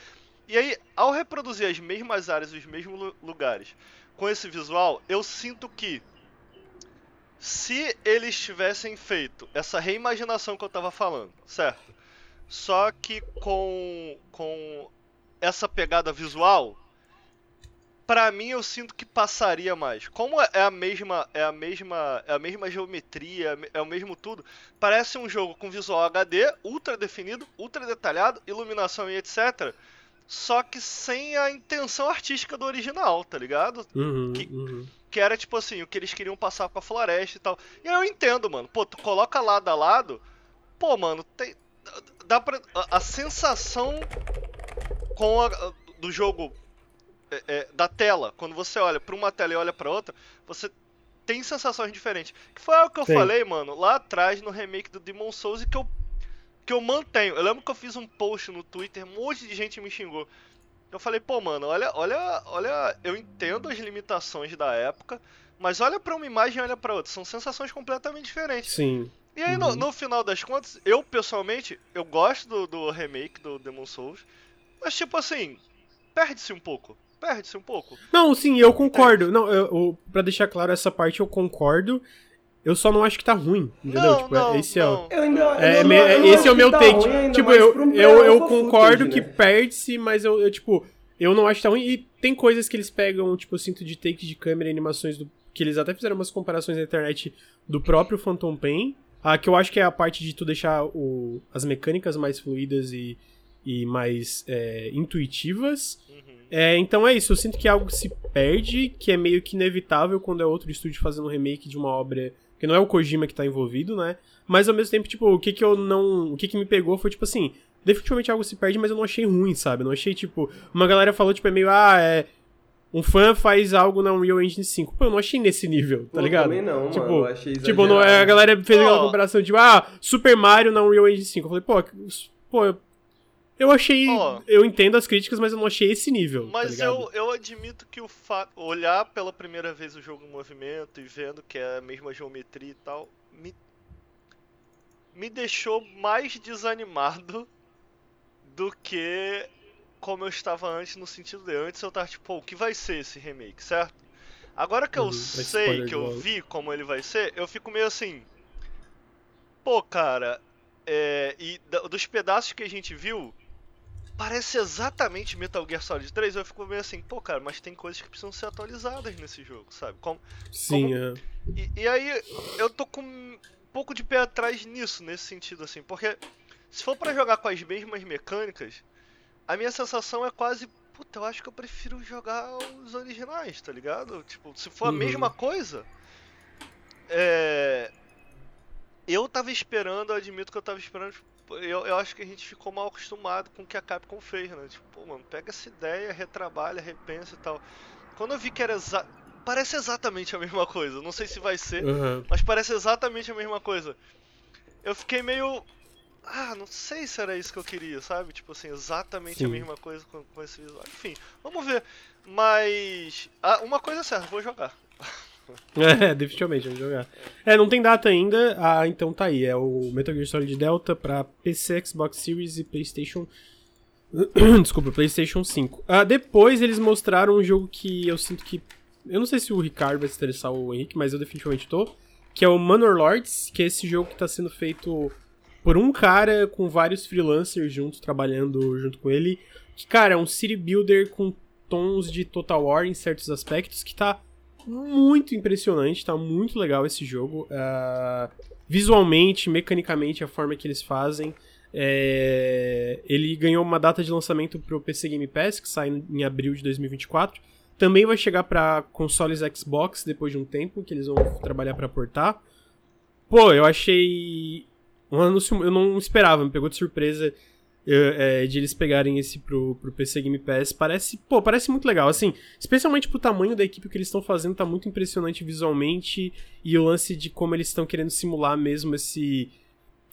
E aí, ao reproduzir as mesmas áreas, os mesmos lugares, com esse visual, eu sinto que se eles tivessem feito essa reimaginação que eu tava falando, certo? Só que com, com essa pegada visual, para mim eu sinto que passaria mais. Como é a mesma, é a mesma, é a mesma geometria, é o mesmo tudo, parece um jogo com visual HD, ultra definido, ultra detalhado, iluminação e etc. Só que sem a intenção artística do original, tá ligado? Uhum, que, uhum. Que era tipo assim, o que eles queriam passar com a floresta e tal. E eu entendo, mano. Pô, tu coloca lado a lado, pô, mano, tem, dá pra, a, a sensação com a, do jogo é, é, da tela, quando você olha para uma tela e olha para outra, você tem sensações diferentes. Que foi o que eu Sim. falei, mano, lá atrás no remake do Demon Souls e que eu que eu mantenho. Eu lembro que eu fiz um post no Twitter, um monte de gente me xingou. Eu falei, pô, mano, olha, olha, olha, eu entendo as limitações da época, mas olha para uma imagem e olha para outra, são sensações completamente diferentes. Sim. E aí, uhum. no, no, final das contas, eu pessoalmente, eu gosto do, do remake do Demon Souls, mas tipo assim, perde-se um pouco perde-se um pouco. Não, sim, eu concordo. Não, eu, eu, pra deixar claro essa parte, eu concordo. Eu só não acho que tá ruim, entendeu? Não, tipo, não, esse é o. Eu ainda, é, eu é, esse é o meu tá take. Ruim, tipo, eu, eu, eu concordo footage, que né? perde-se, mas eu, eu, tipo, eu não acho que tá ruim. E tem coisas que eles pegam, tipo, eu sinto de take de câmera e animações do. Que eles até fizeram umas comparações na internet do próprio Phantom Pain. Ah, que eu acho que é a parte de tu deixar o, as mecânicas mais fluídas e, e mais é, intuitivas. Uhum. É, então é isso, eu sinto que algo se perde, que é meio que inevitável quando é outro estúdio fazendo um remake de uma obra que não é o Kojima que tá envolvido, né? Mas ao mesmo tempo, tipo, o que que eu não. O que que me pegou foi, tipo assim, definitivamente algo se perde, mas eu não achei ruim, sabe? Eu não achei, tipo. Uma galera falou, tipo, é meio, ah, é. Um fã faz algo na Unreal Engine 5. Pô, eu não achei nesse nível, tá ligado? Também não, tipo, mano. Eu achei Tipo, não, a galera fez aquela comparação, tipo, ah, Super Mario na Unreal Engine 5. Eu falei, pô, pô, eu achei. Oh, eu entendo as críticas, mas eu não achei esse nível. Tá mas tá eu, eu admito que o fato. Olhar pela primeira vez o jogo em movimento e vendo que é a mesma geometria e tal, me. Me deixou mais desanimado <laughs> do que como eu estava antes, no sentido de antes eu tava tipo, pô, o que vai ser esse remake, certo? Agora que eu uhum, sei que eu vi como ele vai ser, eu fico meio assim. Pô, cara, é, e dos pedaços que a gente viu, parece exatamente Metal Gear Solid 3, eu fico meio assim, pô, cara, mas tem coisas que precisam ser atualizadas nesse jogo, sabe? Como, Sim, como... é. E, e, aí eu tô com um pouco de pé atrás nisso, nesse sentido, assim, porque se for para jogar com as mesmas mecânicas, a minha sensação é quase, puta, eu acho que eu prefiro jogar os originais, tá ligado? Tipo, se for a uhum. mesma coisa, é. Eu tava esperando, eu admito que eu tava esperando eu, eu acho que a gente ficou mal acostumado com o que a Capcom fez, né? Tipo, pô, mano, pega essa ideia, retrabalha, repensa e tal. Quando eu vi que era exa parece exatamente a mesma coisa, não sei se vai ser, uhum. mas parece exatamente a mesma coisa. Eu fiquei meio. Ah, não sei se era isso que eu queria, sabe? Tipo assim, exatamente Sim. a mesma coisa com, com esse visual. Enfim, vamos ver. Mas. Ah, uma coisa é certa, vou jogar. É, definitivamente, vamos jogar. É, não tem data ainda, ah, então tá aí. É o Metal Gear Solid Delta pra PC, Xbox Series e PlayStation. <clears throat> Desculpa, PlayStation 5. Ah, depois eles mostraram um jogo que eu sinto que. Eu não sei se o Ricardo vai se interessar ou o Henrique, mas eu definitivamente tô. que é o Manor Lords, que é esse jogo que tá sendo feito por um cara com vários freelancers juntos, trabalhando junto com ele. Que, cara, é um city builder com tons de Total War em certos aspectos, que tá muito impressionante, tá muito legal esse jogo. Uh, visualmente, mecanicamente, a forma que eles fazem. É... Ele ganhou uma data de lançamento pro PC Game Pass, que sai em abril de 2024. Também vai chegar para consoles Xbox depois de um tempo, que eles vão trabalhar para portar. Pô, eu achei um anúncio, eu não esperava, me pegou de surpresa é, de eles pegarem esse pro, pro PC Game Pass. Parece, pô, parece muito legal. Assim, especialmente pro tamanho da equipe que eles estão fazendo, tá muito impressionante visualmente. E o lance de como eles estão querendo simular mesmo esse.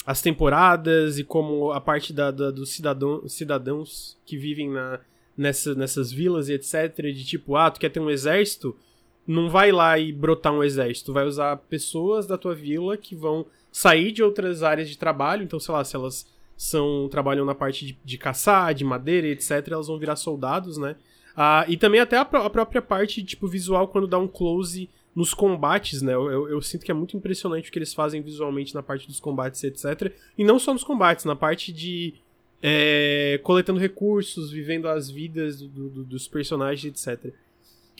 As temporadas e como a parte da, da dos cidadão, cidadãos que vivem na, nessa, nessas vilas e etc. De tipo, ah, tu quer ter um exército? Não vai lá e brotar um exército. Vai usar pessoas da tua vila que vão sair de outras áreas de trabalho, então, sei lá, se elas são trabalham na parte de, de caçar, de madeira, etc., elas vão virar soldados, né? Ah, e também até a, a, própria parte, tipo, visual, quando dá um close nos combates, né? Eu, eu, eu, sinto que é muito impressionante o que eles fazem visualmente na parte dos combates, etc. E não só nos combates, na parte de é, coletando recursos, vivendo as vidas do, do, dos personagens, etc.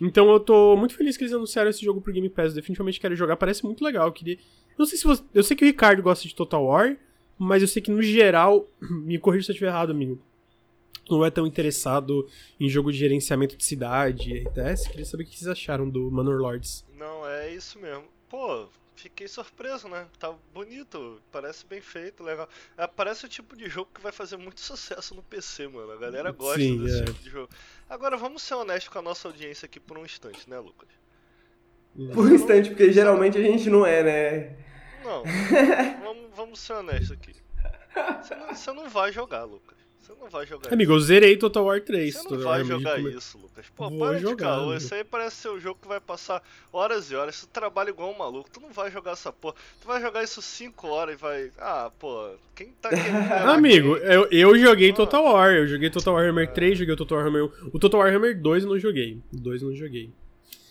Então eu tô muito feliz que eles anunciaram esse jogo pro Game Pass. Eu definitivamente quero jogar, parece muito legal. Eu queria não sei se você. Eu sei que o Ricardo gosta de Total War, mas eu sei que no geral. <clears throat> Me corrija se eu estiver errado, amigo. Não é tão interessado em jogo de gerenciamento de cidade e RTS. Queria saber o que vocês acharam do Manor Lords. Não, é isso mesmo. Pô, fiquei surpreso, né? Tá bonito, parece bem feito, legal. É, parece o tipo de jogo que vai fazer muito <laughs> sucesso no PC, mano. A galera gosta Sim, desse é. tipo de jogo. Agora, vamos ser honestos com a nossa audiência aqui por um instante, né, Lucas? Por um instante, porque geralmente a gente não é, né? Não, <laughs> vamos, vamos ser honestos aqui. Você não, você não vai jogar, Lucas. Você não vai jogar Amigo, isso. eu zerei Total War 3. Você não vai jogar isso, Lucas. Pô, Vou para jogar, de caô. Isso aí parece ser um jogo que vai passar horas e horas. Você trabalha igual um maluco. Tu não vai jogar essa porra. Tu vai jogar isso 5 horas e vai. Ah, pô, quem tá querendo. <laughs> Amigo, eu, eu joguei ah. Total War. Eu joguei Total Warhammer 3, joguei o Total Warhammer 1. O Total Warhammer 2 eu não joguei. O 2 eu não joguei.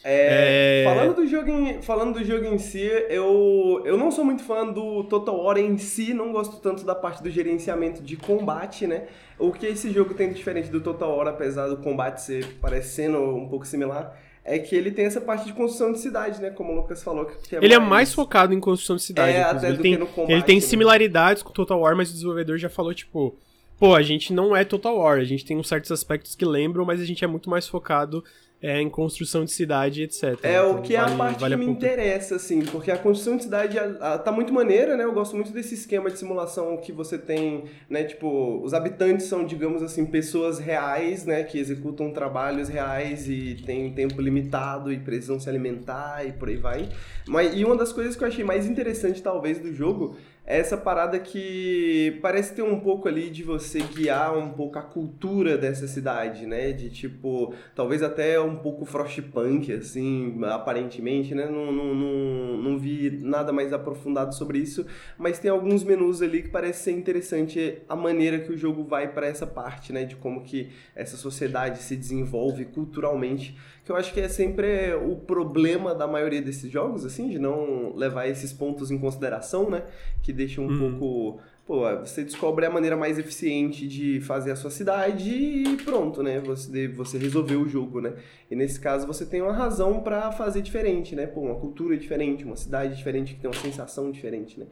É, é... Falando, do jogo em, falando do jogo em si, eu, eu não sou muito fã do Total War em si, não gosto tanto da parte do gerenciamento de combate, né? O que esse jogo tem de diferente do Total War, apesar do combate ser parecendo um pouco similar, é que ele tem essa parte de construção de cidade, né? Como o Lucas falou. Que é ele mais... é mais focado em construção de cidade. É, até ele, tem, combate, ele tem né? similaridades com o Total War, mas o desenvolvedor já falou, tipo, pô, a gente não é Total War, a gente tem uns certos aspectos que lembram, mas a gente é muito mais focado é, em construção de cidade, etc. É então, o que vale, é a parte vale que a me interessa, assim, porque a construção de cidade a, a, tá muito maneira, né? Eu gosto muito desse esquema de simulação que você tem, né? Tipo, os habitantes são, digamos assim, pessoas reais, né? Que executam trabalhos reais e tem um tempo limitado e precisam se alimentar e por aí vai. Mas, e uma das coisas que eu achei mais interessante, talvez, do jogo é essa parada que parece ter um pouco ali de você guiar um pouco a cultura dessa cidade, né? De tipo, talvez até um pouco frostpunk, assim, aparentemente, né? Não, não, não, não vi nada mais aprofundado sobre isso, mas tem alguns menus ali que parece ser interessante a maneira que o jogo vai para essa parte, né? De como que essa sociedade se desenvolve culturalmente que eu acho que é sempre o problema da maioria desses jogos, assim, de não levar esses pontos em consideração, né? Que deixa um uhum. pouco. Pô, você descobre a maneira mais eficiente de fazer a sua cidade e pronto, né? Você, você resolveu o jogo, né? E nesse caso você tem uma razão para fazer diferente, né? Pô, uma cultura diferente, uma cidade diferente que tem uma sensação diferente, né?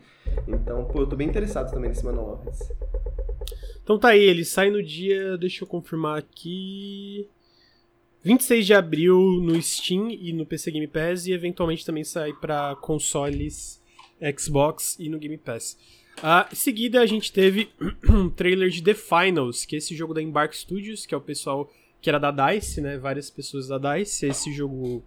Então, pô, eu tô bem interessado também nesse Manual Então tá aí, ele sai no dia. Deixa eu confirmar aqui. 26 de abril no Steam e no PC Game Pass e eventualmente também sai para consoles Xbox e no Game Pass. Uh, em seguida a gente teve um <clears throat> trailer de The Finals, que é esse jogo da Embark Studios, que é o pessoal que era da DICE, né? Várias pessoas da DICE. Esse jogo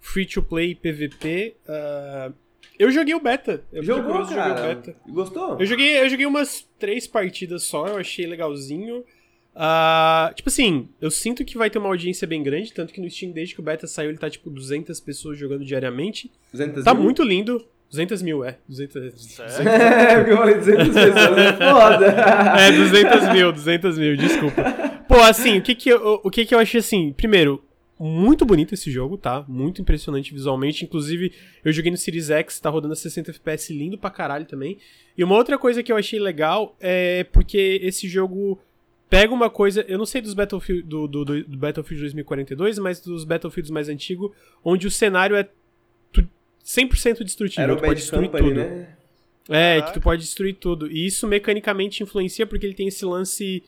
free to play PVP. Uh, ah, eu joguei o beta. Eu Jogou, cara? O beta. Gostou? Eu joguei, eu joguei umas três partidas só, eu achei legalzinho. Uh, tipo assim, eu sinto que vai ter uma audiência bem grande, tanto que no Steam, desde que o beta saiu, ele tá tipo 200 pessoas jogando diariamente. 200 tá mil? muito lindo. 200 mil, é. 200, 200, <laughs> é, porque eu falei 200 pessoas, é foda. <laughs> É, 200 mil, 200 mil, desculpa. Pô, assim, o que que eu, o que que eu achei assim? Primeiro, muito bonito esse jogo, tá? Muito impressionante visualmente. Inclusive, eu joguei no Series X, tá rodando a 60 FPS lindo pra caralho também. E uma outra coisa que eu achei legal é porque esse jogo pega uma coisa. Eu não sei dos Battlefield, do, do, do Battlefield 2042, mas dos Battlefields mais antigos, onde o cenário é 100% destrutivo. Era o tu pode destruir Company, tudo. né? É, que tu pode destruir tudo. E isso mecanicamente influencia porque ele tem esse lance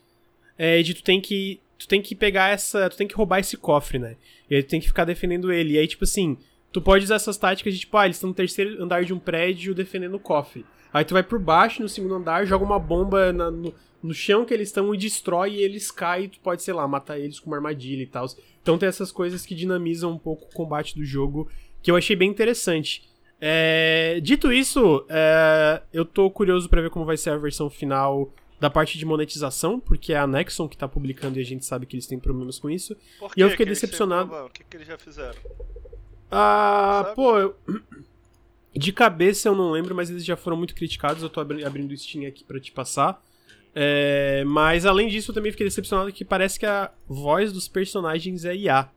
é, de tu tem que. Tu tem que pegar essa. Tu tem que roubar esse cofre, né? E aí tu tem que ficar defendendo ele. E aí, tipo assim, tu pode usar essas táticas de, tipo, ah, eles estão no terceiro andar de um prédio defendendo o cofre. Aí tu vai por baixo no segundo andar, joga uma bomba na- no, no chão que eles estão e destrói e eles caem. E tu pode, sei lá, matar eles com uma armadilha e tal. Então tem essas coisas que dinamizam um pouco o combate do jogo, que eu achei bem interessante. É, dito isso, é, eu tô curioso pra ver como vai ser a versão final da parte de monetização, porque é a Nexon que tá publicando e a gente sabe que eles têm problemas com isso. Por E eu que fiquei que decepcionado. O que, que eles já fizeram? Ah, Sabe? pô, eu- de cabeça eu não lembro, mas eles já foram muito criticados. Eu tô abri- abrindo o Steam aqui pra te passar. É, mas além disso, eu também fiquei decepcionado que parece que a voz dos personagens é IA.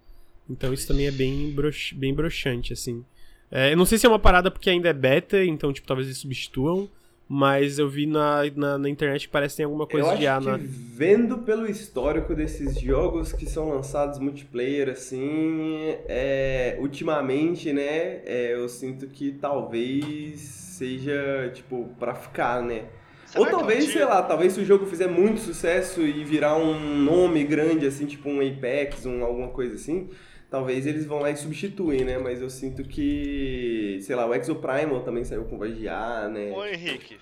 Então isso também é bem, brox bem broxante, assim. É, eu não sei se é uma parada porque ainda é beta, então, tipo, talvez eles substituam. Mas eu vi na, na, na internet que parece que tem alguma coisa eu de IA na. vendo pelo histórico desses jogos que são lançados multiplayer, assim, é, ultimamente, né, é, eu sinto que talvez seja, tipo, pra ficar, né? Será Ou talvez, sei lá, talvez se o jogo fizer muito sucesso e virar um nome grande, assim, tipo um Apex, um, alguma coisa assim, talvez eles vão lá e substituem, né? Mas eu sinto que, sei lá, o Exoprimal também saiu com voz de A, né? Ô Henrique,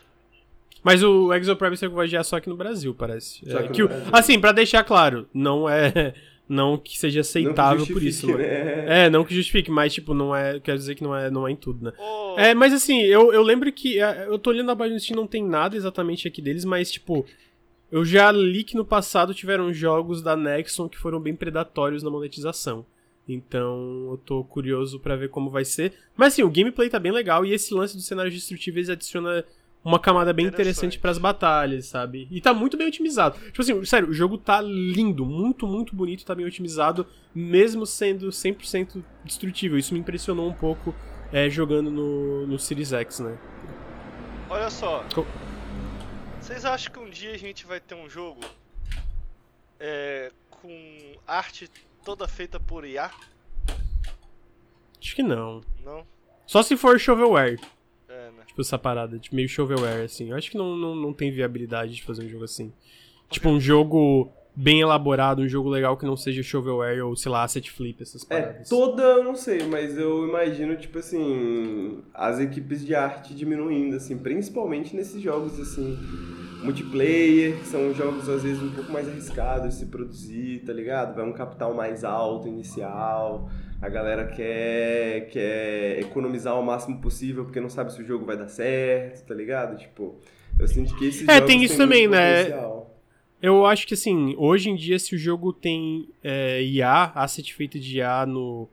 Mas o Exoprime saiu com voz de IA só aqui no Brasil, parece. Só É, que no que Brasil. assim, pra deixar claro, não é. Não que seja Não que aceitável por isso. né? É, não que justifique, mas, tipo, não é. Quer dizer que não é, não é em tudo, né? ô, É, mas assim, eu, eu lembro que. é, Eu tô olhando a página do Steam, não tem nada exatamente aqui deles, mas, tipo. Eu já li que no passado tiveram jogos da Nexon que foram bem predatórios na monetização. Então, eu tô curioso pra ver como vai ser. Mas assim, o gameplay tá bem legal e esse lance dos cenários destrutíveis adiciona uma camada bem interessante Interessante. pras batalhas, sabe? E tá muito bem otimizado. Tipo assim, sério, o jogo tá lindo, muito, muito bonito, tá bem otimizado, mesmo sendo 100% destrutível. Isso me impressionou um pouco é, jogando no, no Series X, né? olha só. Co- Vocês acham que um dia a gente vai ter um jogo é, com arte toda feita por IA? Acho que não. Não? Só se for shovelware, É, né? tipo essa parada, tipo, meio shovelware, assim. Eu acho que não, não, não tem viabilidade de fazer um jogo assim. Tipo, um jogo bem elaborado, um jogo legal que não seja shovelware ou, sei lá, asset flip, essas É, paradas. toda eu não sei, mas eu imagino, tipo assim, as equipes de arte diminuindo, assim, principalmente nesses jogos, assim, multiplayer, que são jogos às vezes um pouco mais arriscados de se produzir, tá ligado? Vai um capital mais alto inicial, a galera quer, quer economizar o máximo possível porque não sabe se o jogo vai dar certo, tá ligado? Tipo, eu sinto que esses É, jogos tem isso também, né? potencial. Eu acho que assim, hoje em dia, se o jogo tem é, IA, asset feito de IA no,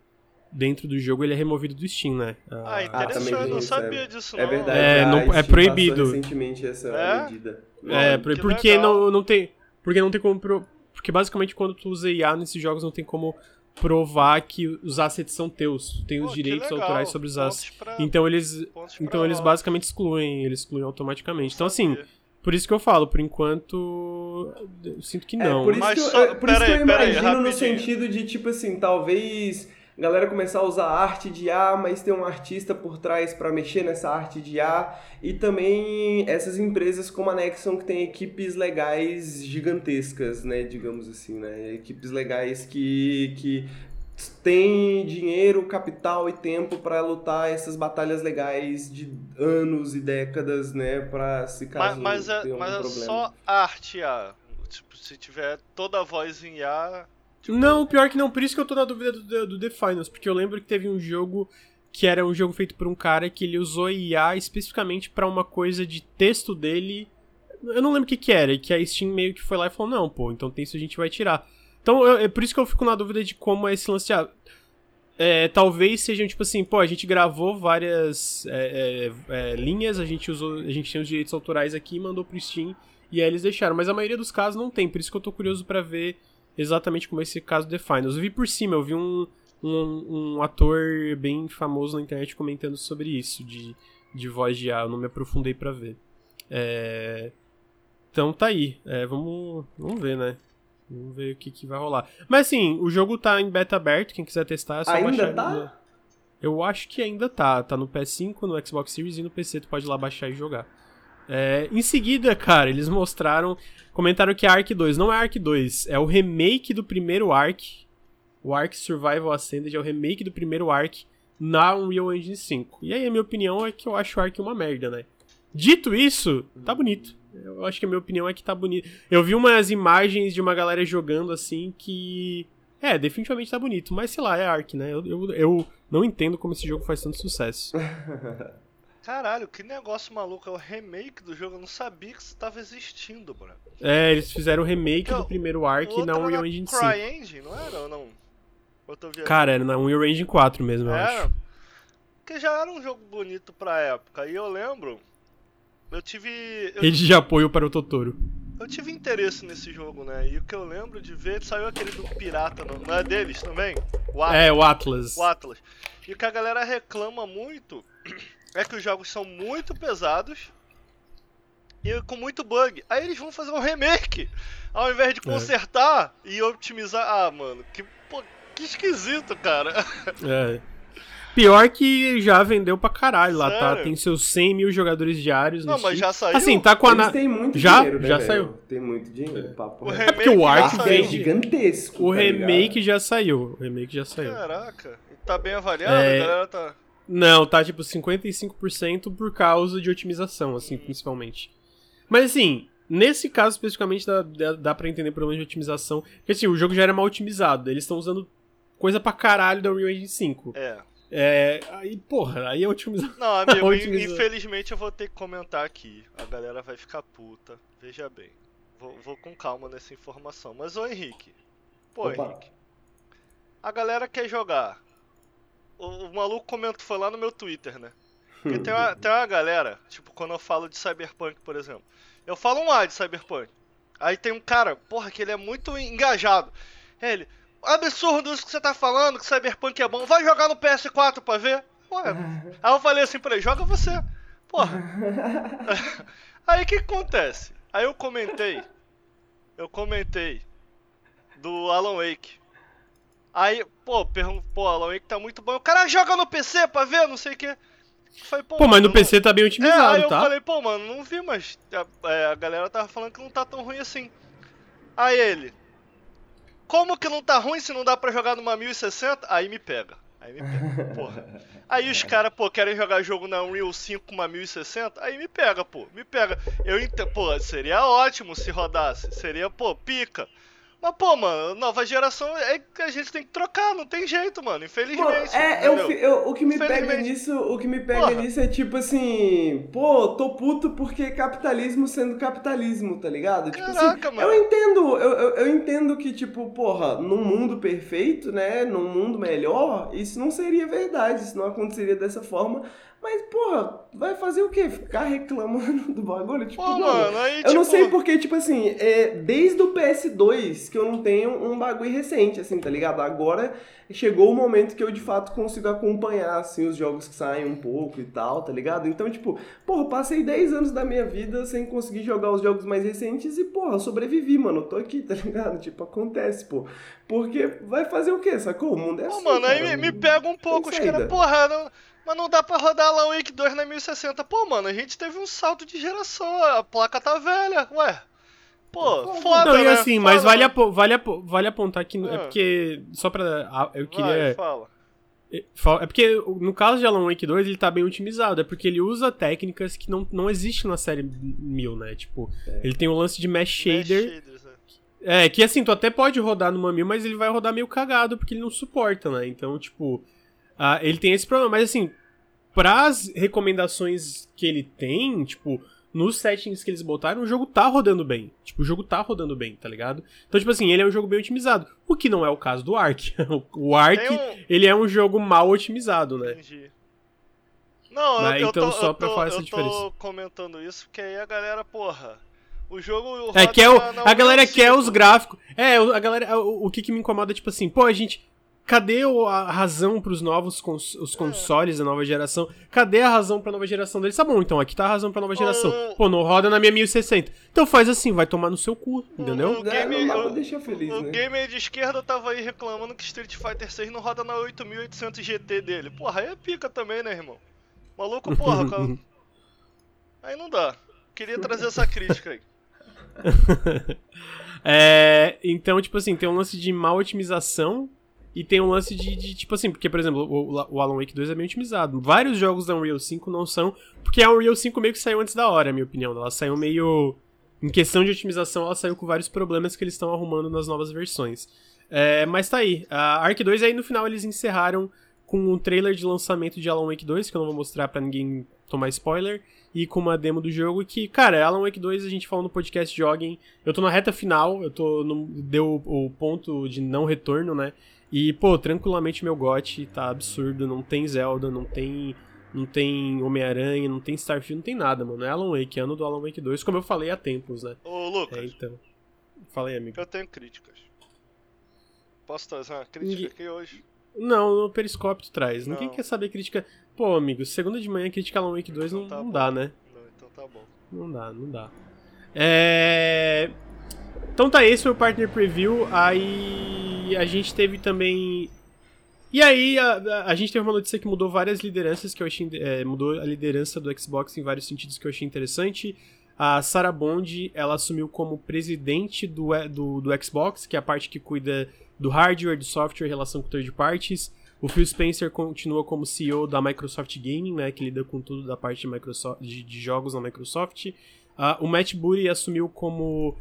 dentro do jogo, ele é removido do Steam, né? Ah, Ah, interessante, eu não isso, sabia é. disso É não. verdade, É, a não- é proibido. recentemente essa É? medida. É, porque legal. não, não tem. Porque não tem como. porque basicamente quando tu usa IA nesses jogos não tem como provar que os assets são teus. Tu tem Pô, os que direitos legal. autorais sobre os assets. pra- Então eles. Então eles basicamente excluem, eles excluem automaticamente. Então assim, por isso que eu falo, por enquanto. Eu sinto que É, não. por isso, Mas que eu, só- é, por isso que pera eu aí, pera aí, imagino no sentido de, tipo assim, talvez a galera começar a usar arte de A, mas ter um artista por trás pra mexer nessa arte de A. E também essas empresas como a Nexon que tem equipes legais gigantescas, né? Digamos assim, né? Equipes legais que, que têm dinheiro, capital e tempo pra lutar essas batalhas legais de anos e décadas, né? Pra se Mas, caso mas é, tenha algum mas é só arte IA. Tipo, se tiver toda a voz em IA. Tipo, Não, pior que não. Por isso que eu tô na dúvida do, do The Finals. Porque eu lembro que teve um jogo que era um jogo feito por um cara que ele usou IA especificamente pra uma coisa de texto dele. Eu não lembro o que que era. E que a Steam meio que foi lá e falou: não, pô, então tem isso a gente vai tirar. Então eu- é por isso que eu fico na dúvida de como é esse lance ah, é, talvez sejam tipo assim, pô, a gente gravou várias é, é, é, linhas, a gente usou, a gente tinha os direitos autorais aqui mandou pro Steam e aí eles deixaram, mas a maioria dos casos não tem, por isso que eu tô curioso pra ver exatamente como esse caso The Finals. Eu vi por cima, eu vi um, um, um ator bem famoso na internet comentando sobre isso, de, de voz de A, eu não me aprofundei para ver. É... Então tá aí, é, vamos, vamos ver, né? Vamos ver o que, que vai rolar. Mas assim, o jogo tá em beta aberto, quem quiser testar é só ainda baixar. Tá? Eu acho que ainda tá. Tá no PS5, no Xbox Series e no PC, tu pode ir lá baixar e jogar. É, em seguida, cara, eles mostraram. Comentaram que Ark 2 não é Ark 2, é o remake do primeiro Ark. O Ark Survival Ascended é o remake do primeiro Ark na Unreal Engine 5. E aí, a minha opinião é que eu acho o Ark uma merda, né? Dito isso, tá bonito. Eu acho que a minha opinião é que tá bonito. Eu vi umas imagens de uma galera jogando assim que. É, definitivamente tá bonito, mas sei lá, é Ark, né? Eu, eu, eu não entendo como esse jogo faz tanto sucesso. <laughs> Caralho, que negócio maluco. É o remake do jogo. Eu não sabia que isso tava existindo, mano. É, eles fizeram o remake do primeiro Ark na Unreal Engine 5. CryEngine, não era ou não? Cara, era na Unreal Engine 4 mesmo, eu era? acho. Porque já era um jogo bonito pra época. E eu lembro. Eu tive. Eu... Rede de apoio para o Totoro. Eu tive interesse nesse jogo, né? E o que eu lembro de ver, saiu aquele do Pirata, não, não é deles também? O Atlas. É, o Atlas. O Atlas. E o que a galera reclama muito <clears throat> é que os jogos são muito pesados e com muito bug. Aí eles vão fazer um remake, ao invés de é. consertar é. e otimizar. Ah, mano, que, pô, que esquisito, cara. <laughs> É. Pior que já vendeu pra caralho lá, tá? Tem seus 100 mil jogadores diários. Não, mas já saiu. Assim, tá com a. Eles têm muito já, dinheiro, né, já velho? saiu. Tem muito dinheiro, papo. O é porque o Ark é gigantesco. O tá remake já saiu. O remake já saiu. Caraca. Tá bem avaliado? É... A galera tá. Não, tá tipo 55% por causa de otimização, assim, principalmente. Mas assim, nesse caso especificamente dá, dá, dá pra entender problemas de otimização. Porque assim, o jogo já era mal otimizado. Eles estão usando coisa pra caralho da Unreal Engine 5. É. É, aí, porra, aí é otimização. Não, amigo, <laughs> infelizmente eu vou ter que comentar aqui. A galera vai ficar puta. Veja bem. Vou, vou com calma nessa informação. Mas, ô Henrique. Pô, Opa. Henrique. A galera quer jogar. O, o maluco comentou, foi lá no meu Twitter, né? Porque tem <laughs> uma, tem uma galera, tipo, quando eu falo de Cyberpunk, por exemplo. Eu falo um A de Cyberpunk. Aí tem um cara, porra, que ele é muito engajado. Ele, absurdo isso que você tá falando, que Cyberpunk é bom. Vai jogar no PS4 pra ver? Ué. <laughs> Aí eu falei assim pra ele, joga você. Porra. <laughs> Aí o que acontece? Aí eu comentei. Eu comentei do Alan Wake. Aí, pô, pergunto, pô, Alan Wake tá muito bom. O cara joga no PC pra ver, não sei o que. Falei, pô, pô mas no PC tá bem otimizado, é, aí eu tá? falei, pô, mano, não vi, mas a, é, a galera tava falando que não tá tão ruim assim. Aí ele, como que não tá ruim se não dá para jogar numa 1060? Aí me pega. Aí me pega, porra. <laughs> Aí os caras, pô, querem jogar jogo na Unreal 5 com uma 1060? Aí me pega, pô, me pega. Eu entendo, pô, seria ótimo se rodasse. Seria, pô, pica. Mas, pô, mano, nova geração é que a gente tem que trocar, não tem jeito, mano, infelizmente. Pô, é, eu, eu, o que me pega nisso, o que me pega Porra. nisso é tipo assim, pô, tô puto porque capitalismo sendo capitalismo, tá ligado? Tipo assim, Caraca, assim, mano. eu entendo, eu, eu, eu, entendo que, tipo, porra, num mundo perfeito, né, num mundo melhor, isso não seria verdade, isso não aconteceria dessa forma, mas, porra, vai fazer o quê? Ficar reclamando do bagulho? Tipo, Pô, mano, mano, aí, eu tipo... não sei porque, tipo assim, é, desde o PS2 que eu não tenho um bagulho recente, assim, tá ligado? Agora chegou o momento que eu de fato consigo acompanhar, assim, os jogos que saem um pouco e tal, tá ligado? Então, tipo, porra, passei 10 anos da minha vida sem conseguir jogar os jogos mais recentes e, porra, sobrevivi, mano. tô aqui, tá ligado? Tipo, acontece, pô. Porque vai fazer o quê, sacou? O mundo é assim. Pô, mano, cara, aí me pega um pouco, os caras, porra, não mas não dá pra rodar Alan Wake 2 na 1060. Pô, mano, a gente teve um salto de geração. A placa tá velha. Ué. Pô, foda, Não, e né? assim, foda, mas vale, ap vale, vale apontar que... É ah. É porque... Só pra... Eu queria... Vai, fala. É, é porque, no caso de Alan Wake 2, ele tá bem otimizado. É porque ele usa técnicas que não, não existem na série 1000, né? Tipo, é. ele tem o um lance de mesh shader. Mesh shaders, é. é, que assim, tu até pode rodar numa 1000, mas ele vai rodar meio cagado, porque ele não suporta, né? Então, tipo... Uh, ele tem esse problema, mas assim, pras recomendações que ele tem, tipo, nos settings que eles botaram, o jogo tá rodando bem. Tipo, o jogo tá rodando bem, tá ligado? Então, tipo assim, ele é um jogo bem otimizado. O que não é o caso do Ark. <laughs> o Ark, um... ele é um jogo mal otimizado, né? Entendi. Não, Mas, eu, então, tô, só pra tô, falar essa eu diferença. tô comentando isso porque aí a galera, porra. O jogo é, quer o, a galera quer os <laughs> gráficos. É, a galera. O, o que, que me incomoda, tipo assim, pô, a gente Cadê a razão para os novos cons os consoles da nova geração? Cadê a razão para a nova geração deles? Tá bom, então aqui tá a razão para nova geração. Pô, não roda na minha 1060. Então faz assim, vai tomar no seu cu, entendeu? O, o, game, é, não deixa feliz, o, né? o gamer de esquerda tava aí reclamando que Street Fighter 6 não roda na 8800 GT dele. Porra, aí é pica também, né, irmão? Maluco, porra, cara. <laughs> Aí não dá. Queria trazer essa crítica aí. <laughs> é, então, tipo assim, tem um lance de mal otimização e tem um lance de, de, tipo assim, porque, por exemplo, o, o, Alan Wake 2 é bem otimizado. Vários jogos da Unreal 5 não são, porque a Unreal 5 meio que saiu antes da hora, na minha opinião. Ela saiu meio. Em questão de otimização, ela saiu com vários problemas que eles estão arrumando nas novas versões. É, mas tá aí. A Ark 2 aí no final eles encerraram com um trailer de lançamento de Alan Wake 2, que eu não vou mostrar para ninguém tomar spoiler, e com uma demo do jogo que, cara, Alan Wake 2 a gente falou no podcast Joguem. Eu tô na reta final, eu tô no, deu o ponto de não retorno, né? E, pô, tranquilamente meu gote tá absurdo. Não tem Zelda, não tem. Não tem Homem-Aranha, não tem Starfield, não tem nada, mano. É Alan Wake, ano do Alan Wake 2, como eu falei há tempos, né? Ô, Lucas. É, então. Falei, amigo. Eu tenho críticas. Posso trazer uma crítica aqui hoje? Não, no Periscópio tu traz. Não. Ninguém quer saber crítica. Pô, amigo, segunda de manhã crítica Alan Wake 2 então não, tá não dá, né? Não, então tá bom. Não dá, não dá. É. Então tá, esse foi o Partner Preview. Aí a gente teve também. E aí a, a gente teve uma notícia que mudou várias lideranças que eu achei. É, mudou a liderança do Xbox em vários sentidos que eu achei interessante. A Sarah Bond, ela assumiu como presidente do, do, do Xbox, que é a parte que cuida do hardware, do software, relação com third parties. O Phil Spencer continua como CEO da Microsoft Gaming, né, que lida com tudo da parte de, Microsoft, de, de jogos na Microsoft. Uh, o Matt Booty assumiu como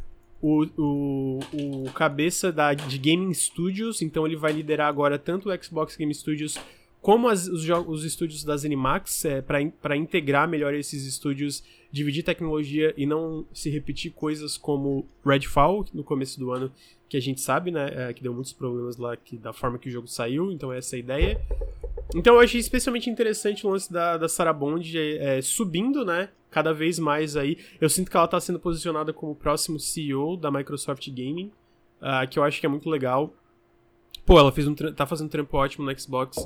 o, o, o cabeça da, de Gaming Studios, então ele vai liderar agora tanto o Xbox Game Studios como as, os, os estúdios da ZeniMax, é, para integrar melhor esses estúdios, dividir tecnologia e não se repetir coisas como Redfall no começo do ano, que a gente sabe, né, é, que deu muitos problemas lá que, da forma que o jogo saiu, então essa é a ideia. Então eu achei especialmente interessante o lance da, da Sarah Bond é, subindo, né? Cada vez mais aí. Eu sinto que ela tá sendo posicionada como o próximo CEO da Microsoft Gaming, uh, que eu acho que é muito legal. Pô, ela fez um tá fazendo um trampo ótimo no Xbox.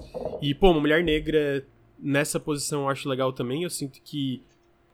E, pô, uma mulher negra nessa posição eu acho legal também. Eu sinto que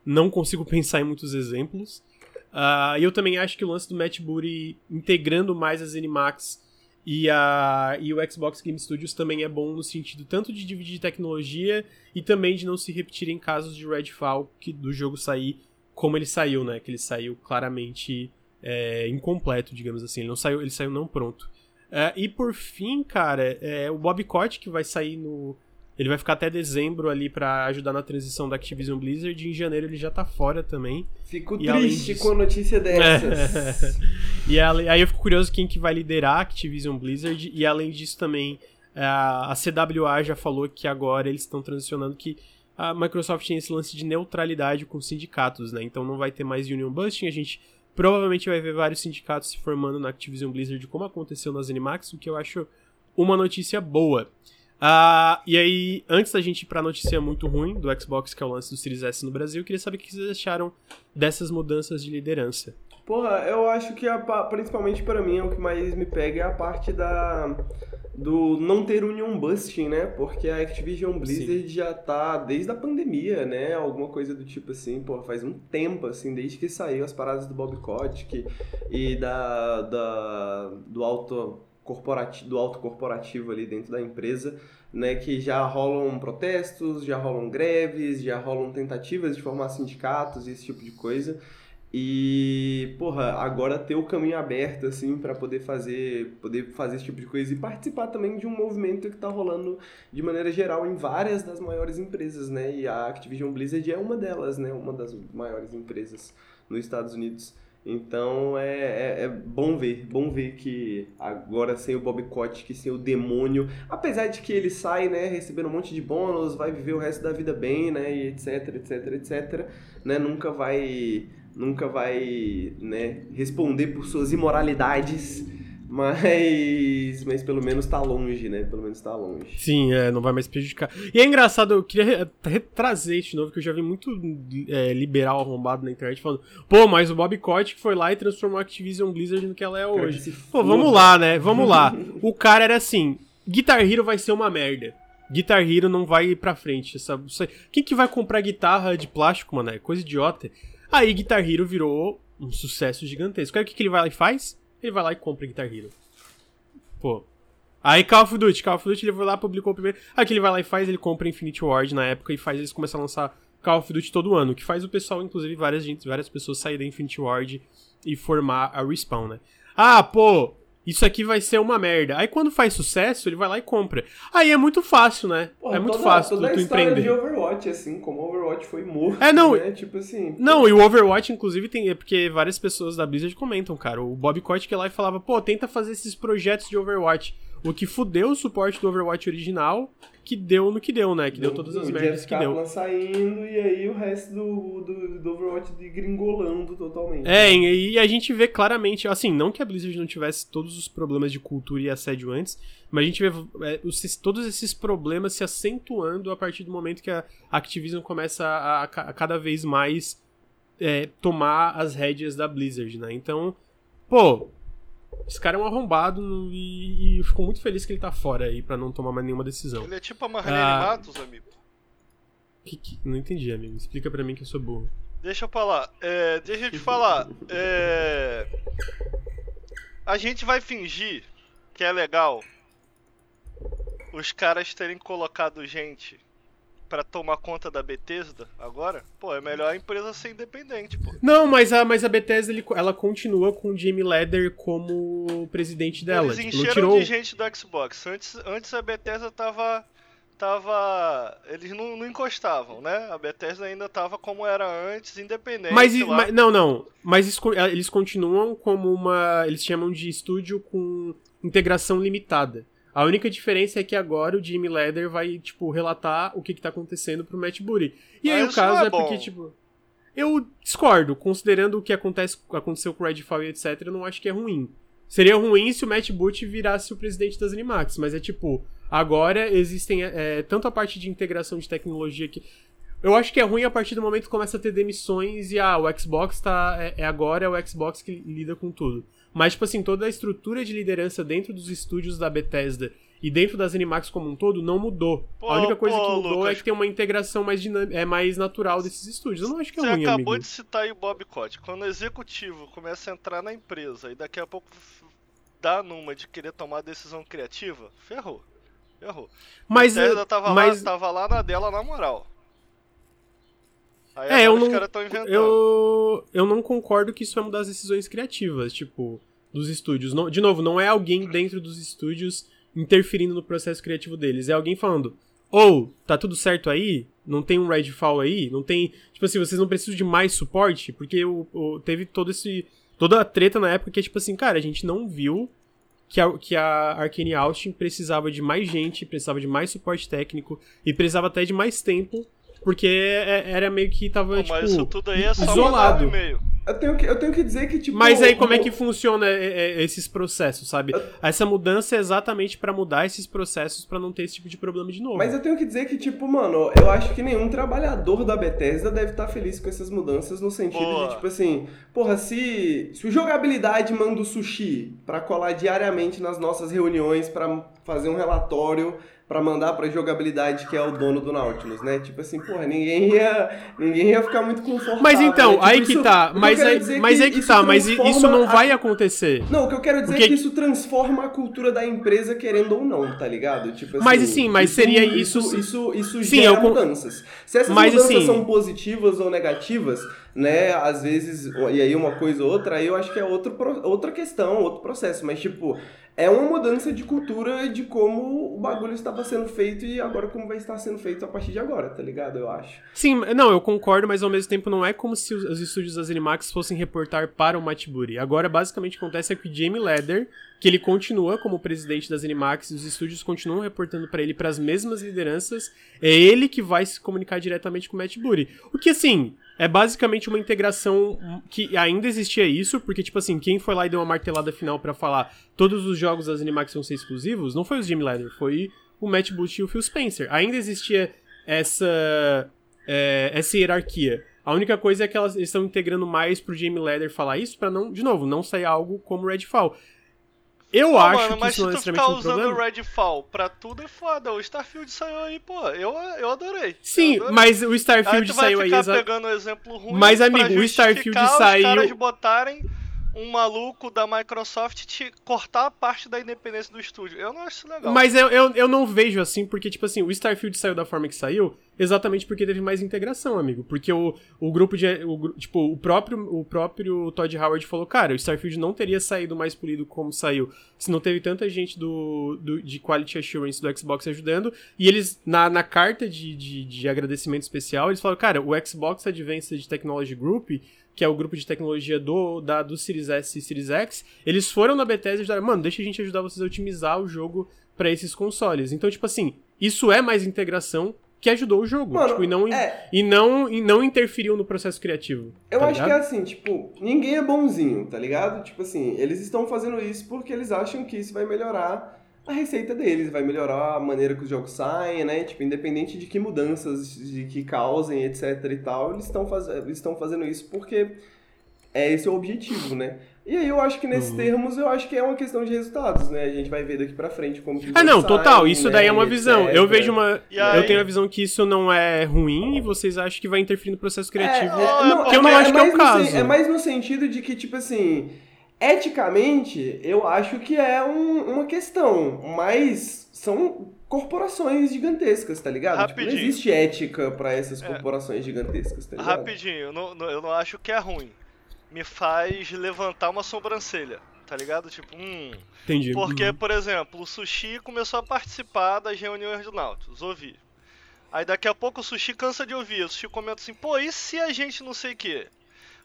não consigo <laughs> pensar em muitos exemplos. Uh, e eu também acho que o lance do Matt Booty integrando mais as Animax e, a, e o Xbox Game Studios também é bom no sentido tanto de dividir tecnologia e também de não se repetir em casos de Redfall que do jogo sair como ele saiu, né? Que ele saiu claramente é, incompleto, digamos assim. Ele não saiu, ele saiu não pronto. É, e por fim, cara, é, o Bob Kotick que vai sair no ele vai ficar até dezembro ali para ajudar na transição da Activision Blizzard. E em janeiro ele já tá fora também. Fico e triste disso... com a notícia dessas. <laughs> e aí eu fico curioso quem que vai liderar a Activision Blizzard. E além disso também, a CWA já falou que agora eles estão transicionando que a Microsoft tem esse lance de neutralidade com sindicatos, né? Então não vai ter mais Union Busting. A gente provavelmente vai ver vários sindicatos se formando na Activision Blizzard, como aconteceu nas Animax, o que eu acho uma notícia boa. Uh, e aí, antes da gente ir pra notícia muito ruim do Xbox, que é o lance do Series S no Brasil, eu queria saber o que vocês acharam dessas mudanças de liderança. Porra, eu acho que a, principalmente para mim é o que mais me pega é a parte da do não ter union busting, né? Porque a Activision Blizzard Sim. já tá desde a pandemia, né? Alguma coisa do tipo assim, pô, faz um tempo assim, desde que saiu as paradas do Bob Kotick e da, da do auto corporativo, do alto corporativo ali dentro da empresa, né, que já rolam protestos, já rolam greves, já rolam tentativas de formar sindicatos e esse tipo de coisa. E, porra, agora ter o caminho aberto, assim, para poder fazer, poder fazer esse tipo de coisa e participar também de um movimento que tá rolando de maneira geral em várias das maiores empresas, né? E a Activision Blizzard é uma delas, né? Uma das maiores empresas nos Estados Unidos. Então é, é, é, bom ver, bom ver que agora sem o Bob Kotick, sem o demônio, apesar de que ele sai, né, recebendo um monte de bônus, vai viver o resto da vida bem, né, e etc, etc, etc, né, nunca vai, nunca vai, né, responder por suas imoralidades, Mas, mas pelo menos tá longe, né? Pelo menos tá longe. Sim, é, não vai mais prejudicar. E é engraçado, eu queria retrazer isso de novo, que eu já vi muito é, liberal arrombado na internet falando, pô, mas o Bob Kotick foi lá e transformou a Activision Blizzard no que ela é hoje. Pô, vamos lá, né? Vamos lá. <laughs> o cara era assim, Guitar Hero vai ser uma merda. Guitar Hero não vai ir pra frente, sabe? Quem que vai comprar guitarra de plástico, mano? É coisa idiota. Aí Guitar Hero virou um sucesso gigantesco. Aí o que, que ele vai lá e faz? Ele vai lá e compra Guitar Hero. Pô. Aí Call of Duty, Call of Duty ele foi lá, publicou o primeiro. Aí ele vai lá e faz, ele compra Infinity Ward na época e faz eles começam a lançar Call of Duty todo ano, que faz o pessoal, inclusive várias várias pessoas saírem da Infinity Ward e formar a Respawn, né? Ah, pô, isso aqui vai ser uma merda. Aí quando faz sucesso, ele vai lá e compra. Aí é muito fácil, né? Porra, é muito toda, fácil toda tu, tu empreender. de Overwatch, assim, como o Overwatch foi morto, É, não, né? Tipo assim... Não, e o Overwatch, inclusive, tem. É porque várias pessoas da Blizzard comentam, cara. O Bob Kotick lá e falava, pô, tenta fazer esses projetos de Overwatch. O que fudeu o suporte do Overwatch original, que deu no que deu, né? Que deu todas as merdas que deu. Saindo e aí o resto do, do, do Overwatch degringolando totalmente. É, e a gente vê claramente, assim, não que a Blizzard não tivesse todos os problemas de cultura e assédio antes, mas a gente vê é, os, todos esses problemas se acentuando a partir do momento que a Activision começa a, a, a cada vez mais é, tomar as rédeas da Blizzard, né? Então, pô, esse cara é um arrombado e, e fico muito feliz que ele tá fora aí pra não tomar mais nenhuma decisão. Ele é tipo a Marlene Ah. Matos, amigo. Que, que- não entendi, amigo. Explica pra mim que eu sou burro. Deixa eu falar. É, deixa eu te falar. É, a gente vai fingir que é legal os caras terem colocado gente pra tomar conta da Bethesda agora. Pô, é melhor a empresa ser independente, pô. Não, mas a, mas a Bethesda ele- ela continua com o Jamie Leder como presidente dela. Eles Tipo, encheram tirou. de gente do Xbox. Antes, antes a Bethesda tava. tava. Eles não, não encostavam, né? A Bethesda ainda tava como era antes, independente. Mas, mas- não, não. Mas eles continuam como uma. Eles chamam de estúdio com integração limitada. A única diferença é que agora o Jimmy Leder vai, tipo, relatar o que, que tá acontecendo pro Matt Booty. E aí Mas o caso é é, porque, tipo. Eu discordo, considerando o que acontece, aconteceu com o Redfall e etc, eu não acho que é ruim. Seria ruim se o Matt Booty virasse o presidente das Animax, mas é tipo, agora existem é, tanto a parte de integração de tecnologia que. Eu acho que é ruim a partir do momento que começa a ter demissões e ah, o Xbox tá. É, é agora é o Xbox que lida com tudo. Mas, tipo assim, toda a estrutura de liderança dentro dos estúdios da Bethesda e dentro das Animax como um todo não mudou. Pô, a única coisa pô, que mudou Lucas. é que tem uma integração mais, dinam- é, mais natural desses estúdios. Eu não acho que é Você ruim, acabou amigo. de citar aí o Bob Cott. Quando o executivo começa a entrar na empresa e daqui a pouco dá numa de querer tomar decisão criativa, ferrou. Ferrou. Mas, a Bethesda tava, mas lá, tava lá na dela na moral. Aí É, eu não- eu, eu não concordo que isso vai mudar as decisões criativas, tipo, dos estúdios. Não- de novo, não é alguém dentro dos estúdios interferindo no processo criativo deles. É alguém falando, ou, tá tudo certo aí? Não tem um Redfall aí? Não tem. Tipo assim, vocês não precisam de mais suporte? Porque o, o- teve todo esse. Toda a treta na época que é tipo assim, cara, a gente não viu que a, que a Arkane Austin precisava de mais gente, precisava de mais suporte técnico e precisava até de mais tempo, porque é- era meio que tava, Pô, tipo, mas isso tudo aí é só isolado. e-mail. Eu tenho que, eu tenho que dizer que, tipo. Mas aí como é que funciona é, é, esses processos, sabe? Essa mudança é exatamente pra mudar esses processos pra não ter esse tipo de problema de novo. Mas eu tenho que dizer que, tipo, mano, eu acho que nenhum trabalhador da Bethesda deve estar feliz com essas mudanças no sentido Boa. de, tipo assim, porra, se, se o jogabilidade manda o sushi pra colar diariamente nas nossas reuniões pra fazer um relatório pra mandar pra jogabilidade que é o dono do Nautilus, né? Tipo assim, porra, ninguém ia, ninguém ia ficar muito confortável. Mas então, né? Tipo, aí isso- que tá. Mas aí, mas aí que isso tá. Mas isso não a- vai acontecer. Não, o que eu quero dizer Porque- é que isso transforma a cultura da empresa querendo ou não, tá ligado? Tipo Mas, assim, mas seria isso Isso, isso, isso Sim, gera eu con- mudanças. Se essas Mas, mudanças assim- são positivas ou negativas, né, às vezes, e aí uma coisa ou outra, aí eu acho que é outro, outra questão, outro processo. Mas, tipo, é uma mudança de cultura de como o bagulho estava sendo feito e agora como vai estar sendo feito a partir de agora, tá ligado? Eu acho. Sim, não, eu concordo, mas ao mesmo tempo não é como se os, os estúdios das Animax fossem reportar para o Matiburi. Agora, basicamente, acontece é que o Jamie Leder, que ele continua como presidente das Animax, os estúdios continuam reportando para ele para as mesmas lideranças, é ele que vai se comunicar diretamente com o Matiburi. O que, assim, é basicamente uma integração que ainda existia isso, porque, tipo assim, quem foi lá e deu uma martelada final para falar todos os jogos das Animax vão ser exclusivos, não foi o Jim Leather, foi o Matt Booth e o Phil Spencer. Ainda existia essa, é, essa hierarquia. A única coisa é que elas estão integrando mais pro Jamie Leather falar isso para não, de novo, não sair algo como Redfall. Eu Pô, acho mano, que mas não é se tu ficar um usando o Redfall pra tudo é foda. O Starfield saiu aí, pô. Eu, eu adorei. Sim, eu adorei. mas o Aí Starfield tu vai saiu aí ficar exa- pegando um exemplo ruim Mas, amigo, o Starfield saiu- os caras botarem um maluco da Microsoft te cortar a parte da independência do estúdio. Eu não acho isso legal. Mas eu, eu, eu não vejo assim, porque, tipo assim, o Starfield saiu da forma que saiu exatamente porque teve mais integração, amigo. Porque o, o grupo de. O, tipo, o próprio, o próprio Todd Howard falou, cara, o Starfield não teria saído mais polido como saiu se não teve tanta gente do, do, de Quality Assurance do Xbox ajudando. E eles, na, na carta de, de, de agradecimento especial, eles falaram, cara, o Xbox Advanced Technology Group que é o grupo de tecnologia do, da, do Series S e Series X, eles foram na Bethesda e disseram, mano, deixa a gente ajudar vocês a otimizar o jogo pra esses consoles. Então, tipo assim, isso é mais integração que ajudou o jogo. Mano, tipo, e, não, é. e, não, e não interferiu no processo criativo. Eu tá acho que é ligado? assim, tipo, ninguém é bonzinho, tá ligado? Tipo assim, eles estão fazendo isso porque eles acham que isso vai melhorar a receita deles, vai melhorar a maneira que os jogos saem, né? Tipo, independente de que mudanças de que causem, etc e tal, eles estão faz... estão fazendo isso porque é esse o objetivo, né? E aí eu acho que nesses Uhum. termos, eu acho que é uma questão de resultados, né? A gente vai ver daqui pra frente como que Ah, não, total. Isso né, daí é uma visão. etc. Eu vejo uma. E aí- Eu tenho a visão que isso não é ruim e vocês acham que vai interferir no processo criativo. É, é, Não, não, que eu não é acho que é o no caso. É mais no sentido de que, tipo assim, eticamente, eu acho que é um- uma questão, mas são corporações gigantescas, tá ligado? Tipo, não Rapidinho. existe ética pra essas É. corporações gigantescas, tá ligado? Rapidinho, eu não, não- eu não acho que é ruim. Me faz levantar uma sobrancelha, tá ligado? Tipo, hum. Entendi. Porque, Uhum. por exemplo, o Sushi começou a participar das reuniões do Nautilus, ouvi. Aí daqui a pouco o Sushi cansa de ouvir, o Sushi comenta assim, pô, e se a gente não sei o quê?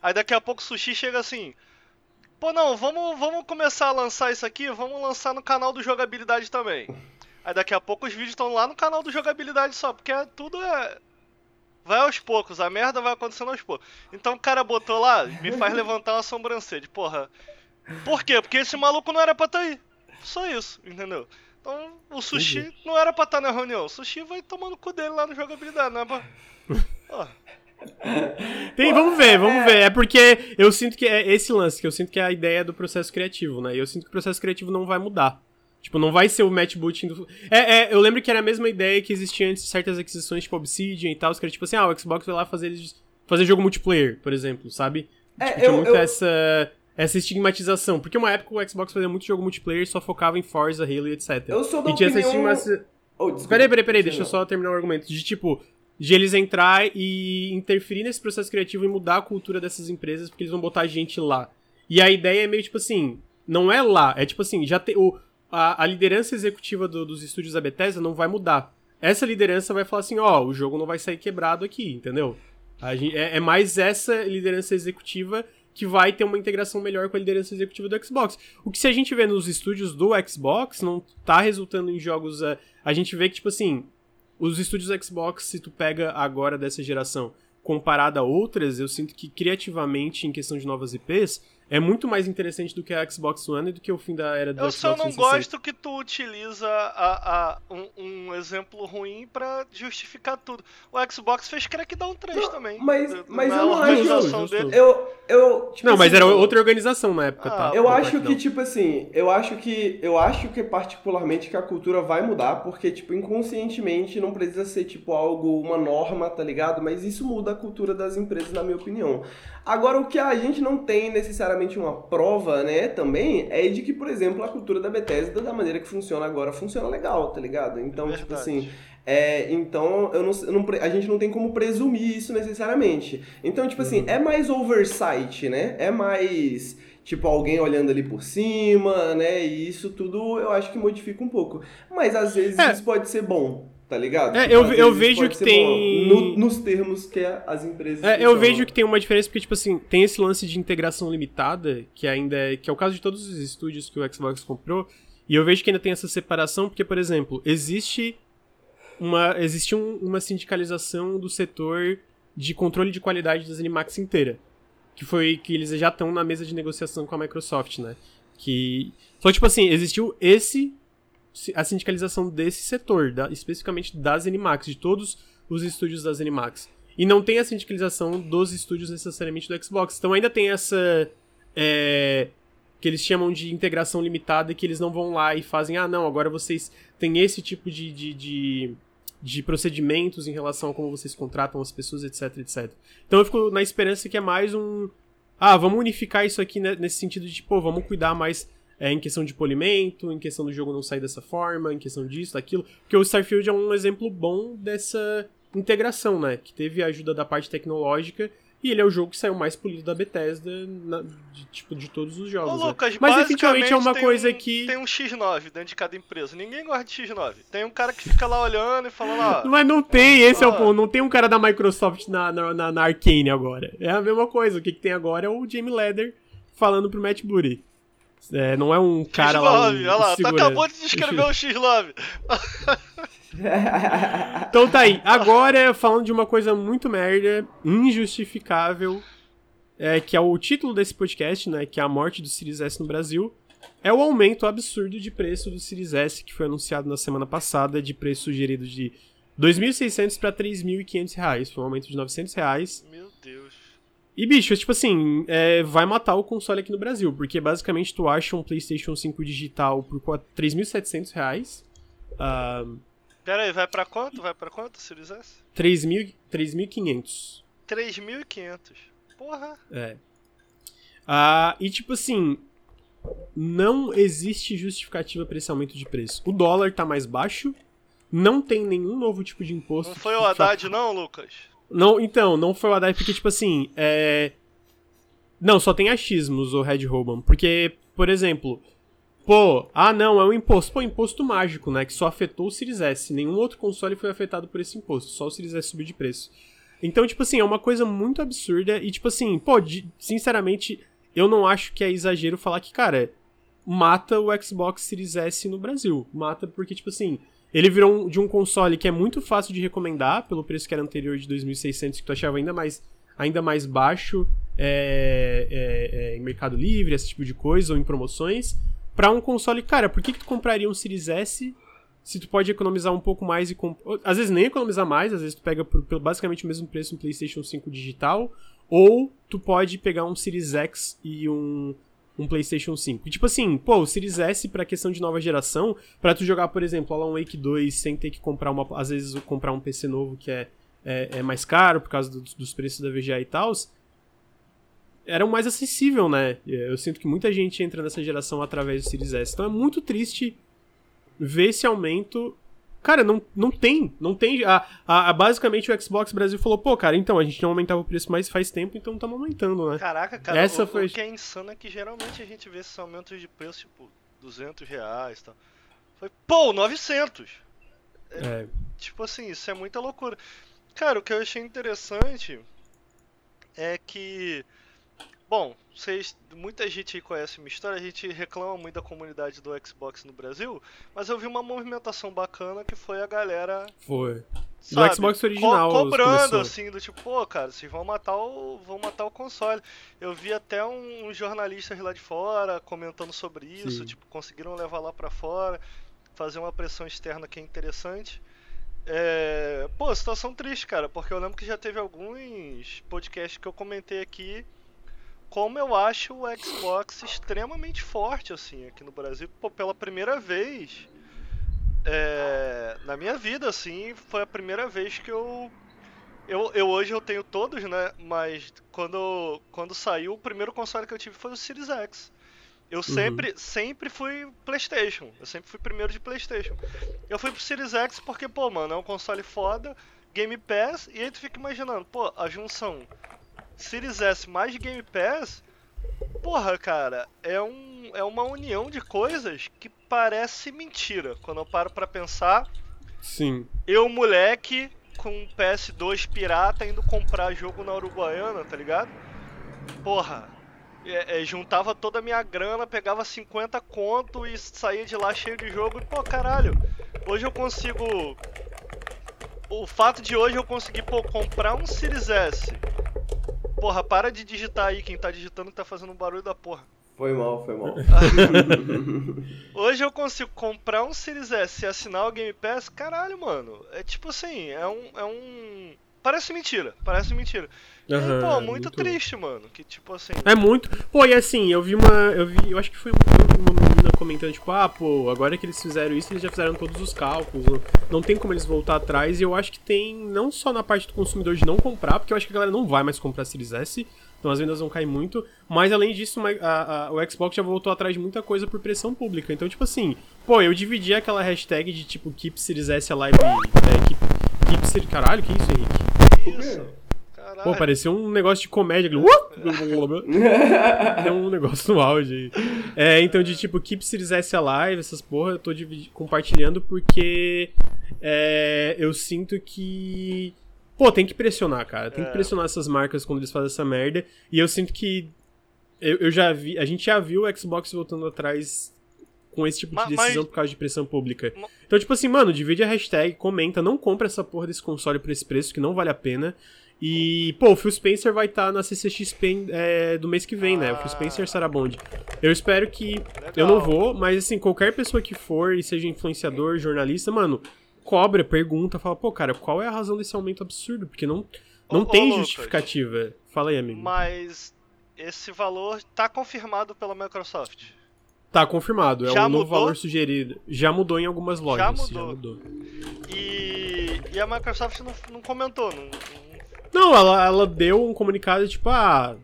Aí daqui a pouco o Sushi chega assim, pô não, vamos, vamos começar a lançar isso aqui, vamos lançar no canal do Jogabilidade também. Aí daqui a pouco os vídeos estão lá no canal do Jogabilidade só, porque é- tudo é... Vai aos poucos, a merda vai acontecendo aos poucos. Então o cara botou lá, me faz levantar uma sobrancelha, porra... Por quê? Porque esse maluco não era pra estar aí. Só isso, entendeu? Então, o sushi não era pra estar na reunião. O sushi vai tomando o cu dele lá no jogabilidade, não é pra. Ó, Tem, vamos ver, vamos É. ver. É porque eu sinto que é esse lance, que eu sinto que é a ideia do processo criativo, né? E eu sinto que o processo criativo não vai mudar. Tipo, não vai ser o Matt Booting do... É, é, eu lembro que era a mesma ideia que existia antes de certas aquisições, tipo Obsidian e tal, os caras, tipo assim, ah, o Xbox vai lá fazer, fazer jogo multiplayer, por exemplo, sabe? É, tipo, tinha eu- muito eu- essa, essa estigmatização. Porque uma época o Xbox fazia muito jogo multiplayer e só focava em Forza, Halo e etc. Eu sou da e tinha essa opinião... estigmatização... Oh. Peraí, peraí, peraí, deixa eu só terminar o argumento. De tipo, de eles entrar e interferir nesse processo criativo e mudar a cultura dessas empresas, porque eles vão botar gente lá. E a ideia é meio tipo assim, não é lá, é tipo assim, já. O, a, a liderança executiva do- dos estúdios da Bethesda não vai mudar. Essa liderança vai falar assim, ó, o jogo não vai sair quebrado aqui, entendeu? A gen- é, é mais essa liderança executiva que vai ter uma integração melhor com a liderança executiva do Xbox. O que se a gente vê nos estúdios do Xbox, não tá resultando em jogos. A, a gente vê que, tipo assim, os estúdios Xbox, se tu pega agora dessa geração, comparado a outras, eu sinto que criativamente, em questão de novas IPs, é muito mais interessante do que a Xbox One e do que o fim da era do eu Xbox só não 360. gosto que tu utiliza a, a- um, um exemplo ruim pra justificar tudo. O Xbox fez Crackdown 3 Não, também. mas- mas eu não acho-. Eu, eu, tipo Não, mas assim, era outra organização na época, Ah, tá? Eu acho Crackdown. que, tipo assim, eu acho que. Eu acho que particularmente que a cultura vai mudar, porque, tipo, inconscientemente não precisa ser, tipo, algo, uma norma, tá ligado? Mas isso muda a cultura das empresas, na minha opinião. Agora, o que a gente não tem necessariamente uma prova, né, também, é de que, por exemplo, a cultura da Bethesda, da maneira que funciona agora, funciona legal, tá ligado? Então, tipo Verdade. assim. É, então, eu não, eu não a gente não tem como presumir isso necessariamente. Então, tipo assim, é mais oversight, né? É mais, tipo, alguém olhando ali por cima, né? E isso tudo eu acho que modifica um pouco. Mas às vezes É. isso pode ser bom, tá ligado? É, Tipo, eu- eu vejo que tem- no- nos termos que as empresas. É, eu vejo que tem uma diferença porque, tipo assim, tem esse lance de integração limitada, que ainda é, que é o caso de todos os estúdios que o Xbox comprou, e eu vejo que ainda tem essa separação, porque, por exemplo, existe uma, existe um- uma sindicalização do setor de controle de qualidade das Animax inteira. Que foi que eles já estão na mesa de negociação com a Microsoft, né? Que. Só tipo assim, existiu esse. A sindicalização desse setor, da, especificamente das Animax, de todos os estúdios das Animax. E não tem a sindicalização dos estúdios necessariamente do Xbox. Então ainda tem essa. É, que eles chamam de integração limitada, que eles não vão lá e fazem, ah, não, agora vocês têm esse tipo de, de, de, de, procedimentos em relação a como vocês contratam as pessoas, etc, etc. Então eu fico na esperança que é mais um. Ah, vamos unificar isso aqui né, nesse sentido de, pô, vamos cuidar mais é, em questão de polimento, em questão do jogo não sair dessa forma, em questão disso, daquilo. Porque o Starfield é um exemplo bom dessa integração, né? Que teve a ajuda da parte tecnológica e ele é o jogo que saiu mais polido da Bethesda, na, de, tipo, de todos os jogos. Ô, né? Lucas, né? Mas definitivamente é uma coisa um, que. Tem um X9 dentro de cada empresa. Ninguém gosta de X9. Tem um cara que fica lá olhando e falando, ó. Mas não tem, esse ó, é o ponto. Não tem um cara da Microsoft na, na, na, na Arcane agora. É a mesma coisa. O que, que tem agora é o Jamie Leder falando pro Matt Booty. É, não é um cara X9, lá. Um, olha lá, tu acabou de descrever o X9. <laughs> então tá aí. Agora, falando de uma coisa muito merda, injustificável, é, que é o título desse podcast, né? Que é a morte do Series S no Brasil. É o aumento absurdo de preço do Series S que foi anunciado na semana passada, de preço sugerido de 2.600 para 3.500 reais. Foi um aumento de 900 reais. Meu Deus. E, bicho, tipo assim, é, vai matar o console aqui no Brasil, porque basicamente tu acha um PlayStation 5 digital por 3.700 reais. Uh, Pera aí, vai pra quanto? Vai pra quanto, Series S? 3.500. 3.500. Porra. É. Ah, e tipo assim, não existe justificativa para esse aumento de preço. O dólar tá mais baixo, não tem nenhum novo tipo de imposto. Não foi o Haddad, não, Lucas? Não, então, não foi o Haddad, porque, tipo assim, é. Não, só tem achismos o Red Roban. Porque, por exemplo, Pô, ah não, é um imposto. Pô, imposto mágico, né? Que só afetou o Series S. Nenhum outro console foi afetado por esse imposto. Só o Series S subiu de preço. Então, tipo assim, é uma coisa muito absurda. E, tipo assim, pô, de, sinceramente, eu não acho que é exagero falar que, cara, mata o Xbox Series S no Brasil. Mata porque, tipo assim, ele virou de um console que é muito fácil de recomendar, pelo preço que era anterior de 2.600, que tu achava ainda mais, ainda mais baixo é, é, é, em Mercado Livre, esse tipo de coisa, ou em promoções para um console, cara, por que, que tu compraria um Series S se tu pode economizar um pouco mais e às vezes nem economizar mais, às vezes tu pega por basicamente o mesmo preço um PlayStation 5 digital, ou tu pode pegar um Series X e um um PlayStation 5. E, tipo assim, pô, o Series S pra questão de nova geração, para tu jogar, por exemplo, Alan Wake 2 sem ter que comprar uma, às vezes comprar um PC novo que é, é, é mais caro por causa do, dos preços da VGA e tal, era mais acessível, né? Eu sinto que muita gente entra nessa geração através do Series S. Então é muito triste ver esse aumento. Cara, não, não tem. Não tem. A, a, a, basicamente o Xbox Brasil falou, pô, cara, então, a gente não aumentava o preço mais faz tempo, então estamos aumentando, né? Caraca, cara, Essa o, foi... o que é insano é que geralmente a gente vê esses aumentos de preço, tipo, 200 reais e tal. Foi, pô, 900! É, é. Tipo assim, isso é muita loucura. Cara, o que eu achei interessante é que Bom, vocês, muita gente conhece minha história, a gente reclama muito da comunidade do Xbox no Brasil, mas eu vi uma movimentação bacana que foi a galera. Foi. Sabe, do Xbox original. Co cobrando, assim, do tipo, pô, cara, vocês vão matar o. vão matar o console. Eu vi até um, um jornalistas lá de fora comentando sobre isso, Sim. tipo, conseguiram levar lá para fora, fazer uma pressão externa que é interessante. É... Pô, situação triste, cara, porque eu lembro que já teve alguns podcasts que eu comentei aqui como eu acho o Xbox extremamente forte, assim, aqui no Brasil. Pô, pela primeira vez é, na minha vida, assim, foi a primeira vez que eu, eu. Eu hoje eu tenho todos, né? Mas quando, quando saiu, o primeiro console que eu tive foi o Series X. Eu uhum. sempre, sempre fui PlayStation. Eu sempre fui primeiro de PlayStation. Eu fui pro Series X porque, pô, mano, é um console foda, Game Pass, e aí tu fica imaginando, pô, a junção Series S mais Game Pass, porra, cara, é, um, é uma união de coisas que parece mentira. Quando eu paro pra pensar. Sim. Eu, moleque, com PS2 pirata, indo comprar jogo na Uruguaiana, tá ligado? Porra. É, é, juntava toda a minha grana, pegava 50 conto e saía de lá cheio de jogo. E, pô, caralho, hoje eu consigo o fato de hoje eu conseguir, pô, comprar um Series S. Porra, para de digitar aí, quem tá digitando tá fazendo um barulho da porra. Foi mal, foi mal. <laughs> Hoje eu consigo comprar um Series S e assinar o Game Pass, caralho, mano. É tipo assim, é um. É um... Parece mentira, parece mentira. Uhum, e, pô, muito, muito, triste, mano. Que tipo assim. É muito. Pô, e assim, eu vi uma. Eu vi. Eu acho que foi uma menina comentando, tipo, ah, pô, agora que eles fizeram isso, eles já fizeram todos os cálculos. Não, não tem como eles voltar atrás. E eu acho que tem, não só na parte do consumidor de não comprar, porque eu acho que a galera não vai mais comprar Series S. Então as vendas vão cair muito. Mas além disso, a, a, o Xbox já voltou atrás de muita coisa por pressão pública. Então, tipo assim, pô, eu dividi aquela hashtag de tipo Keep Series S Alive. É, keep, keep Series. Caralho, que isso, Henrique? Isso. Caralho. Pô, pareceu um negócio de comédia. Deu <laughs> um negócio no áudio aí. É, então, de tipo, Keep Series S Alive, essas porra, eu tô compartilhando porque é, eu sinto que Pô, tem que pressionar, cara. Tem é. que pressionar essas marcas quando eles fazem essa merda. E eu sinto que. Eu, eu já vi. A gente já viu o Xbox voltando atrás com esse tipo de decisão mas... por causa de pressão pública. Então, tipo assim, mano, divide a hashtag, comenta, não compra essa porra desse console por esse preço, que não vale a pena. E, pô, o Phil Spencer vai estar tá na CCXP é, do mês que vem, né? O Phil Spencer será Bond. Eu espero que. Legal. Eu não vou, mas assim, qualquer pessoa que for e seja influenciador, jornalista, mano, cobra, pergunta, fala, pô, cara, qual é a razão desse aumento absurdo? Porque não, não ô, tem ô, justificativa. Lucas, fala aí, amigo. Mas esse valor tá confirmado pela Microsoft. Tá confirmado, é já o novo valor sugerido. Já mudou em algumas lojas. Já mudou. Já mudou. E, e a Microsoft não, não comentou. Não, não ela, ela deu um comunicado tipo, ah,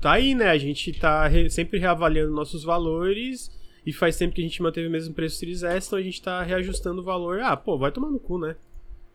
tá aí, né? A gente tá re, sempre reavaliando nossos valores e faz tempo que a gente manteve o mesmo preço do Series S, então a gente tá reajustando o valor. Ah, pô, vai tomar no cu, né?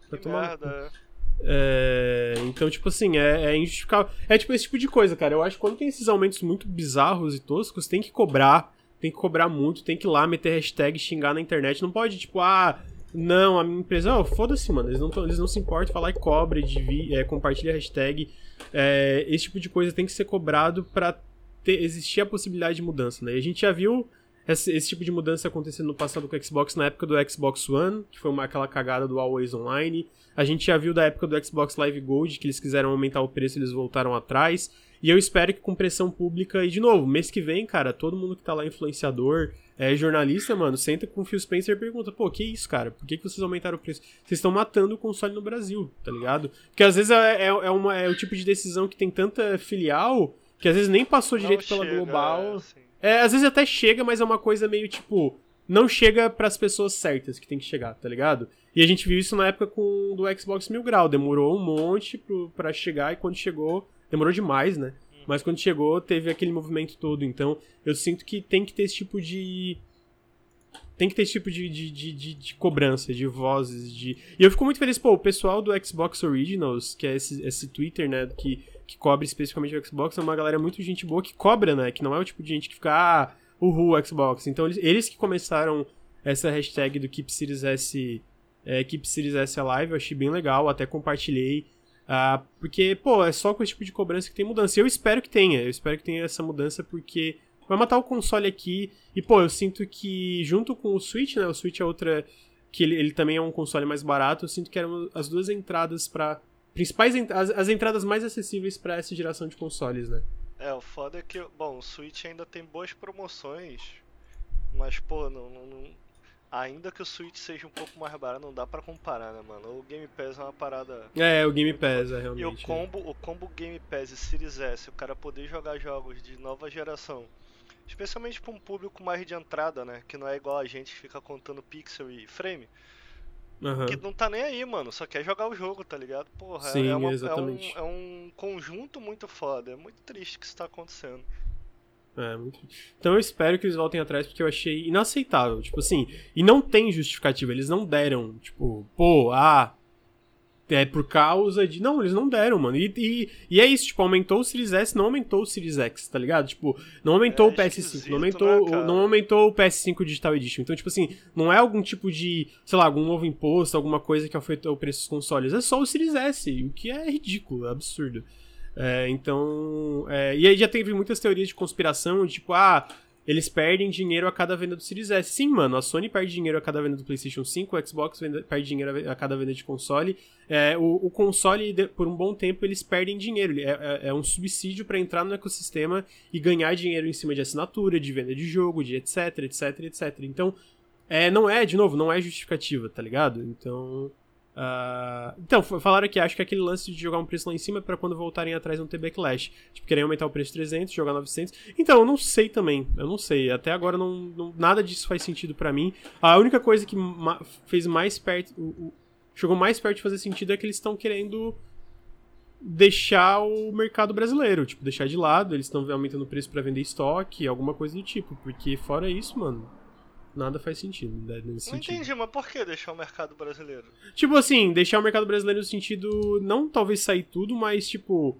Vai que tomar merda. no cu. É, então, tipo assim, é, é injustificável. É tipo esse tipo de coisa, cara. Eu acho que quando tem esses aumentos muito bizarros e toscos, tem que cobrar. Tem que cobrar muito, tem que ir lá meter hashtag, xingar na internet. Não pode, tipo, ah, não, a minha empresa. Oh, foda-se, mano. Eles não, tão, eles não se importam, falar e cobre, é, compartilha hashtag. É, esse tipo de coisa tem que ser cobrado pra ter, existir a possibilidade de mudança, né? E a gente já viu esse, esse, tipo de mudança acontecendo no passado com o Xbox na época do Xbox One, que foi uma, aquela cagada do Always Online. A gente já viu da época do Xbox Live Gold, que eles quiseram aumentar o preço e eles voltaram atrás. E eu espero que com pressão pública, e de novo, mês que vem, cara, todo mundo que tá lá, influenciador, é jornalista, mano, senta com o Phil Spencer e pergunta, pô, que isso, cara? Por que, que vocês aumentaram o preço? Vocês estão matando o console no Brasil, tá ligado? Porque às vezes é, é, é, uma, é o tipo de decisão que tem tanta filial que às vezes nem passou direito pela Global. Assim. É, às vezes até chega, mas é uma coisa meio tipo. Não chega para as pessoas certas que tem que chegar, tá ligado? E a gente viu isso na época com do Xbox Mil Grau. Demorou um monte pro, pra chegar e quando chegou. Demorou demais, né? Mas quando chegou, teve aquele movimento todo. Então, eu sinto que tem que ter esse tipo de. Tem que ter esse tipo de, de, de, de, cobrança, de vozes, de. E eu fico muito feliz, pô, o pessoal do Xbox Originals, que é esse, esse Twitter, né? Que que cobre especificamente o Xbox, é uma galera muito gente boa que cobra, né? Que não é o tipo de gente que fica, ah, uhul, Xbox. Então eles, eles que começaram essa hashtag do Keep Series S, é, Keep Series S Alive, eu achei bem legal, até compartilhei. Uh, porque, pô, é só com esse tipo de cobrança que tem mudança. E eu espero que tenha, eu espero que tenha essa mudança, porque vai matar o console aqui. E, pô, eu sinto que junto com o Switch, né? O Switch é outra. que ele, ele também é um console mais barato. Eu sinto que eram as duas entradas para principais as, as entradas mais acessíveis para essa geração de consoles, né? É, o foda é que, bom, o Switch ainda tem boas promoções, mas pô, não, não, não, ainda que o Switch seja um pouco mais barato, não dá para comparar, né, mano? O Game Pass é uma parada. É, o Game Pass é realmente. E o combo, o combo Game Pass e Series S, o cara poder jogar jogos de nova geração, especialmente para um público mais de entrada, né, que não é igual a gente que fica contando pixel e frame. Uhum. Que não tá nem aí, mano. Só quer jogar o jogo, tá ligado? Porra, Sim, é, uma, exatamente. É, um, é um conjunto muito foda. É muito triste que isso tá acontecendo. É, muito... Então eu espero que eles voltem atrás porque eu achei inaceitável. Tipo assim, e não tem justificativa. Eles não deram, tipo, pô, ah, é por causa de. Não, eles não deram, mano. E, e, e, é isso, tipo, aumentou o Series S, não aumentou o Series X, tá ligado? Tipo, não aumentou é, o PS5, não aumentou, né, não aumentou o PS5 Digital Edition. Então, tipo assim, não é algum tipo de, sei lá, algum novo imposto, alguma coisa que afetou o preço dos consoles. É só o Series S, o que é ridículo, é absurdo. É, então. É, e aí já teve muitas teorias de conspiração, tipo, ah, eles perdem dinheiro a cada venda do Series S. Sim, mano, a Sony perde dinheiro a cada venda do PlayStation 5, o Xbox vende, perde dinheiro a cada venda de console. É, o, o, console, por um bom tempo, eles perdem dinheiro. É, é, é um subsídio para entrar no ecossistema e ganhar dinheiro em cima de assinatura, de venda de jogo, de etc, etc, etc. Então, é, não é, de novo, não é justificativa, tá ligado? Então. Uh, então, falaram que acho que aquele lance de jogar um preço lá em cima é pra quando voltarem atrás não ter backlash. Tipo, querem aumentar o preço de 300, jogar 900. Então, eu não sei também. Eu não sei. Até agora não, não nada disso faz sentido para mim. A única coisa que ma fez mais perto. O, o, chegou mais perto de fazer sentido é que eles estão querendo deixar o mercado brasileiro, tipo, deixar de lado, eles estão aumentando o preço para vender estoque, alguma coisa do tipo, porque fora isso, mano, nada faz sentido né, nesse não sentido. entendi, mas por que deixar o mercado brasileiro? Tipo assim, deixar o mercado brasileiro no sentido, não talvez sair tudo, mas tipo,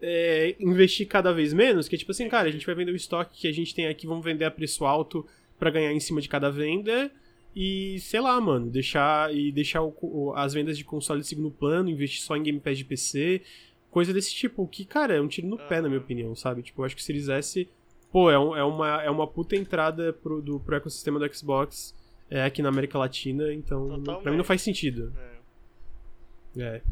é, investir cada vez menos, que é tipo assim, cara, a gente vai vender o estoque que a gente tem aqui, vamos vender a preço alto para ganhar em cima de cada venda e, sei lá, mano, deixar e deixar o, as vendas de console de segundo plano, investir só em Game Pass de PC, coisa desse tipo, que, cara, é um tiro no pé, na minha opinião, sabe? Tipo, eu acho que o Series S pô, é, um, é, uma, é uma puta entrada pro, do, pro ecossistema do Xbox é, aqui na América Latina, então Totalmente. pra mim não faz sentido. É. é.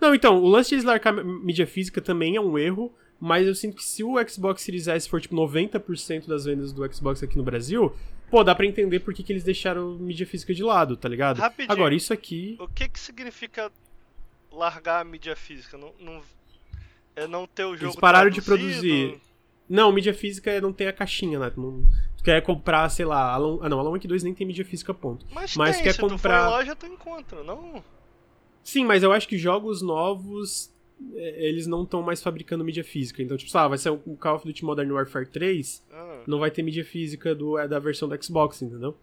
Não, então, o lance de eles largar mídia física também é um erro, mas eu sinto que se o Xbox Series S for tipo 90% das vendas do Xbox aqui no Brasil, pô, dá pra entender por que, que eles deixaram mídia física de lado, tá ligado? Rapidinho, Agora, isso aqui. O que que significa largar a mídia física? Não, não, é não ter o jogo. Eles pararam traduzido? de produzir. Não, mídia física não tem a caixinha, né? Não, tu quer comprar, sei lá, Alan, ah não, Alan Wake 2 nem tem mídia física, ponto. Mas, mas tem, quer se comprar. tu for loja, tu encontra, não? Sim, mas eu acho que jogos novos é, eles não estão mais fabricando mídia física. Então, tipo, sabe, vai ser o Call of Duty Modern Warfare 3, ah. não vai ter mídia física do, é da versão do Xbox, entendeu?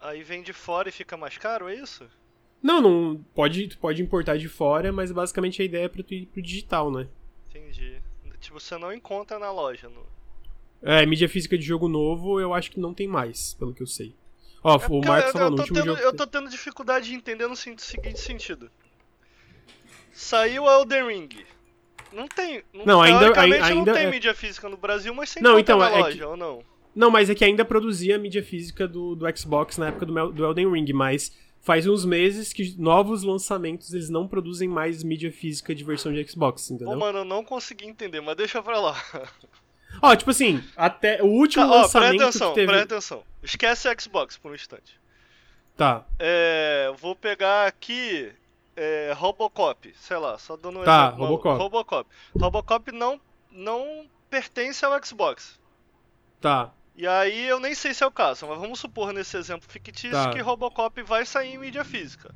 Aí vem de fora e fica mais caro, é isso? Não, não. Pode, tu pode importar de fora, mas basicamente a ideia é pra tu ir pro digital, né? Entendi. Tipo, você não encontra na loja. No... É, mídia física de jogo novo eu acho que não tem mais, pelo que eu sei. Ó, é o Marcos falou no último tendo, jogo... Eu tô tendo dificuldade de entender no seguinte sentido. Saiu Elden Ring. Não tem. Não, não ainda, ainda não tem é... mídia física no Brasil, mas sem não, então, na é loja, que... ou não? Não, mas é que ainda produzia mídia física do, do Xbox na época do, do Elden Ring, mas faz uns meses que novos lançamentos eles não produzem mais mídia física de versão de Xbox, entendeu? Ô, mano, eu não consegui entender, mas deixa pra lá. Ó, tipo assim, até o último tá, lançamento ó, presta atenção, que teve... presta atenção. Esquece o Xbox por um instante. Tá. É, vou pegar aqui é, Robocop, sei lá, só dando um tá, exemplo. Robocop. Robocop. Robocop não, não pertence ao Xbox. Tá. E aí eu nem sei se é o caso, mas vamos supor nesse exemplo fictício tá. que Robocop vai sair em mídia física.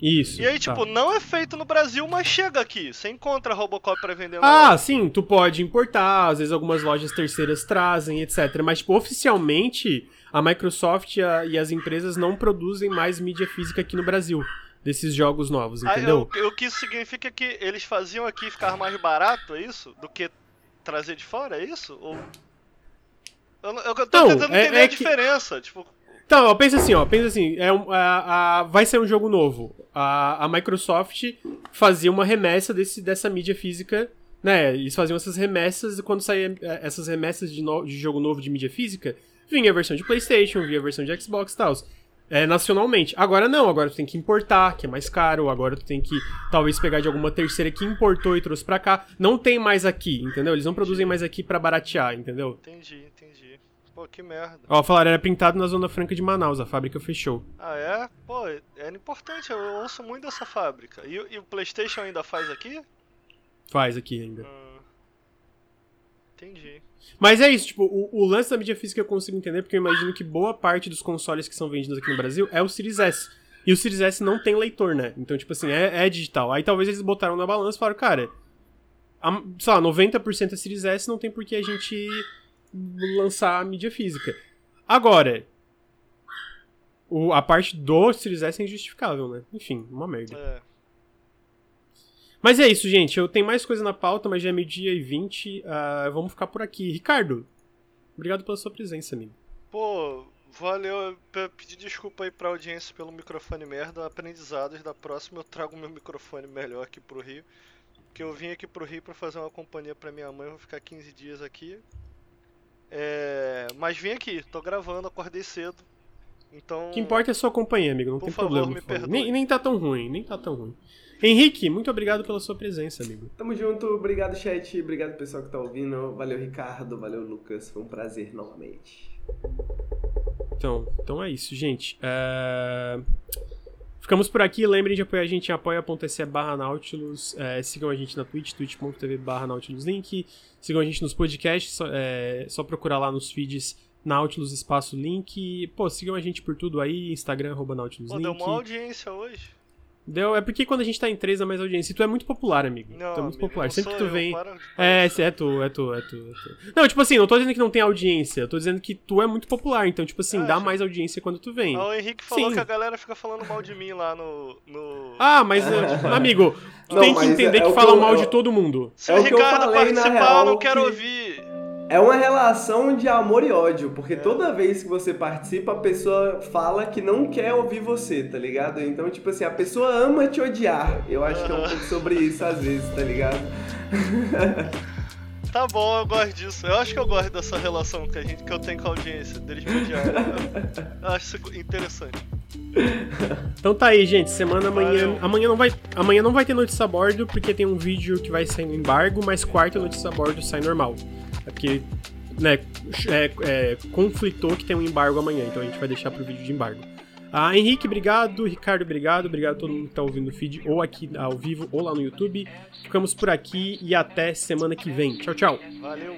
Isso. E aí, tipo, tá. não é feito no Brasil, mas chega aqui. Você encontra Robocop pra vender Ah, loja. sim, tu pode importar, às vezes algumas lojas terceiras trazem, etc. Mas, tipo, oficialmente, a Microsoft e, as empresas não produzem mais mídia física aqui no Brasil. Desses jogos novos, entendeu? o, o que isso significa que eles faziam aqui ficar mais barato, é isso? Do que trazer de fora, é isso? Ou eu, eu tô não, tentando é, entender é a diferença, tipo... Então, pensa assim, ó, pensa assim, é um, a, a, vai ser um jogo novo. A, a Microsoft fazia uma remessa desse, dessa mídia física, né? Eles faziam essas remessas e quando saía é, essas remessas de, no, de jogo novo de mídia física, vinha a versão de PlayStation, vinha a versão de Xbox e tal é, nacionalmente. Agora não, agora tu tem que importar, que é mais caro, agora tu tem que talvez pegar de alguma terceira que importou e trouxe pra cá. Não tem mais aqui, entendeu? Eles não produzem mais aqui para baratear, entendeu? Entendi. Pô, que merda. Ó, falaram, era pintado na Zona Franca de Manaus, a fábrica fechou. Ah, é? Pô, é importante, eu ouço muito dessa fábrica. E, e o PlayStation ainda faz aqui? Faz aqui ainda. Hum, entendi. Mas é isso, tipo, o, o, lance da mídia física eu consigo entender, porque eu imagino que boa parte dos consoles que são vendidos aqui no Brasil é o Series S. E o Series S não tem leitor, né? Então, tipo assim, é, é digital. Aí talvez eles botaram na balança e falaram, cara, a, sei lá, 90% é Series S, não tem por que a gente lançar a mídia física. Agora, o, a parte do Series S é injustificável, né? Enfim, uma merda. É. Mas é isso, gente. Eu tenho mais coisa na pauta, mas já é meio-dia e vinte. Uh, vamos ficar por aqui. Ricardo, obrigado pela sua presença, amigo. Pô, valeu. Pedir desculpa aí pra audiência pelo microfone merda. Aprendizados da próxima eu trago meu microfone melhor aqui pro Rio. Porque eu vim aqui pro Rio pra fazer uma companhia pra minha mãe. Vou ficar 15 dias aqui. É, mas vim aqui, tô gravando, acordei cedo. Então. O que importa é a sua companhia, amigo. Não tem favor, problema. Nem, nem tá tão ruim, nem tá tão ruim. Henrique, muito obrigado pela sua presença, amigo. Tamo junto, obrigado, chat, obrigado pessoal que tá ouvindo. Valeu, Ricardo, valeu, Lucas. Foi um prazer novamente. Então, então é isso, gente. É... Ficamos por aqui. Lembrem de apoiar a gente em apoia.se barra Nautilus. É, sigam a gente na Twitch, twitch.tv barra Nautilus Link. Sigam a gente nos podcasts, só, é, só procurar lá nos feeds Nautilus Espaço Link. Pô, sigam a gente por tudo aí, Instagram, arroba Nautilus Pô, Link. deu uma audiência hoje. Deu, é porque quando a gente tá em três é mais audiência. E tu é muito popular, amigo. Não, tu é muito amigo, popular. Sempre que tu vem. Eu, para, é, é, é tu, é tu, é tu, é tu. Não, tipo assim, não tô dizendo que não tem audiência. Eu tô dizendo que tu é muito popular. Então, tipo assim, é, dá mais audiência quando tu vem. Ah, o Henrique falou Sim. que a galera fica falando mal de mim lá no. no... Ah, mas, amigo, tu não, tem que entender é, que falam mal de todo mundo. Se o Ricardo participar, eu não quero ouvir. É uma relação de amor e ódio, porque é. toda vez que você participa, a pessoa fala que não quer ouvir você, tá ligado? Então, tipo assim, a pessoa ama te odiar. Eu acho que é um pouco sobre isso às vezes, tá ligado? <laughs> Tá bom, eu gosto disso. Eu acho que eu gosto dessa relação que, a gente, que eu tenho com a audiência, deles me odiarem. Eu acho isso interessante. Então tá aí, gente. Semana amanhã. Amanhã não, vai, amanhã não vai ter notícia a bordo, porque tem um vídeo que vai sair no embargo, mas quarta notícia a bordo sai normal. É porque, né, é, é, conflitou que tem um embargo amanhã, então a gente vai deixar pro vídeo de embargo. Ah, Henrique, obrigado. Ricardo, obrigado. Obrigado a todo mundo que está ouvindo o feed ou aqui ao vivo ou lá no YouTube. Ficamos por aqui e até semana que vem. Tchau, tchau. Valeu.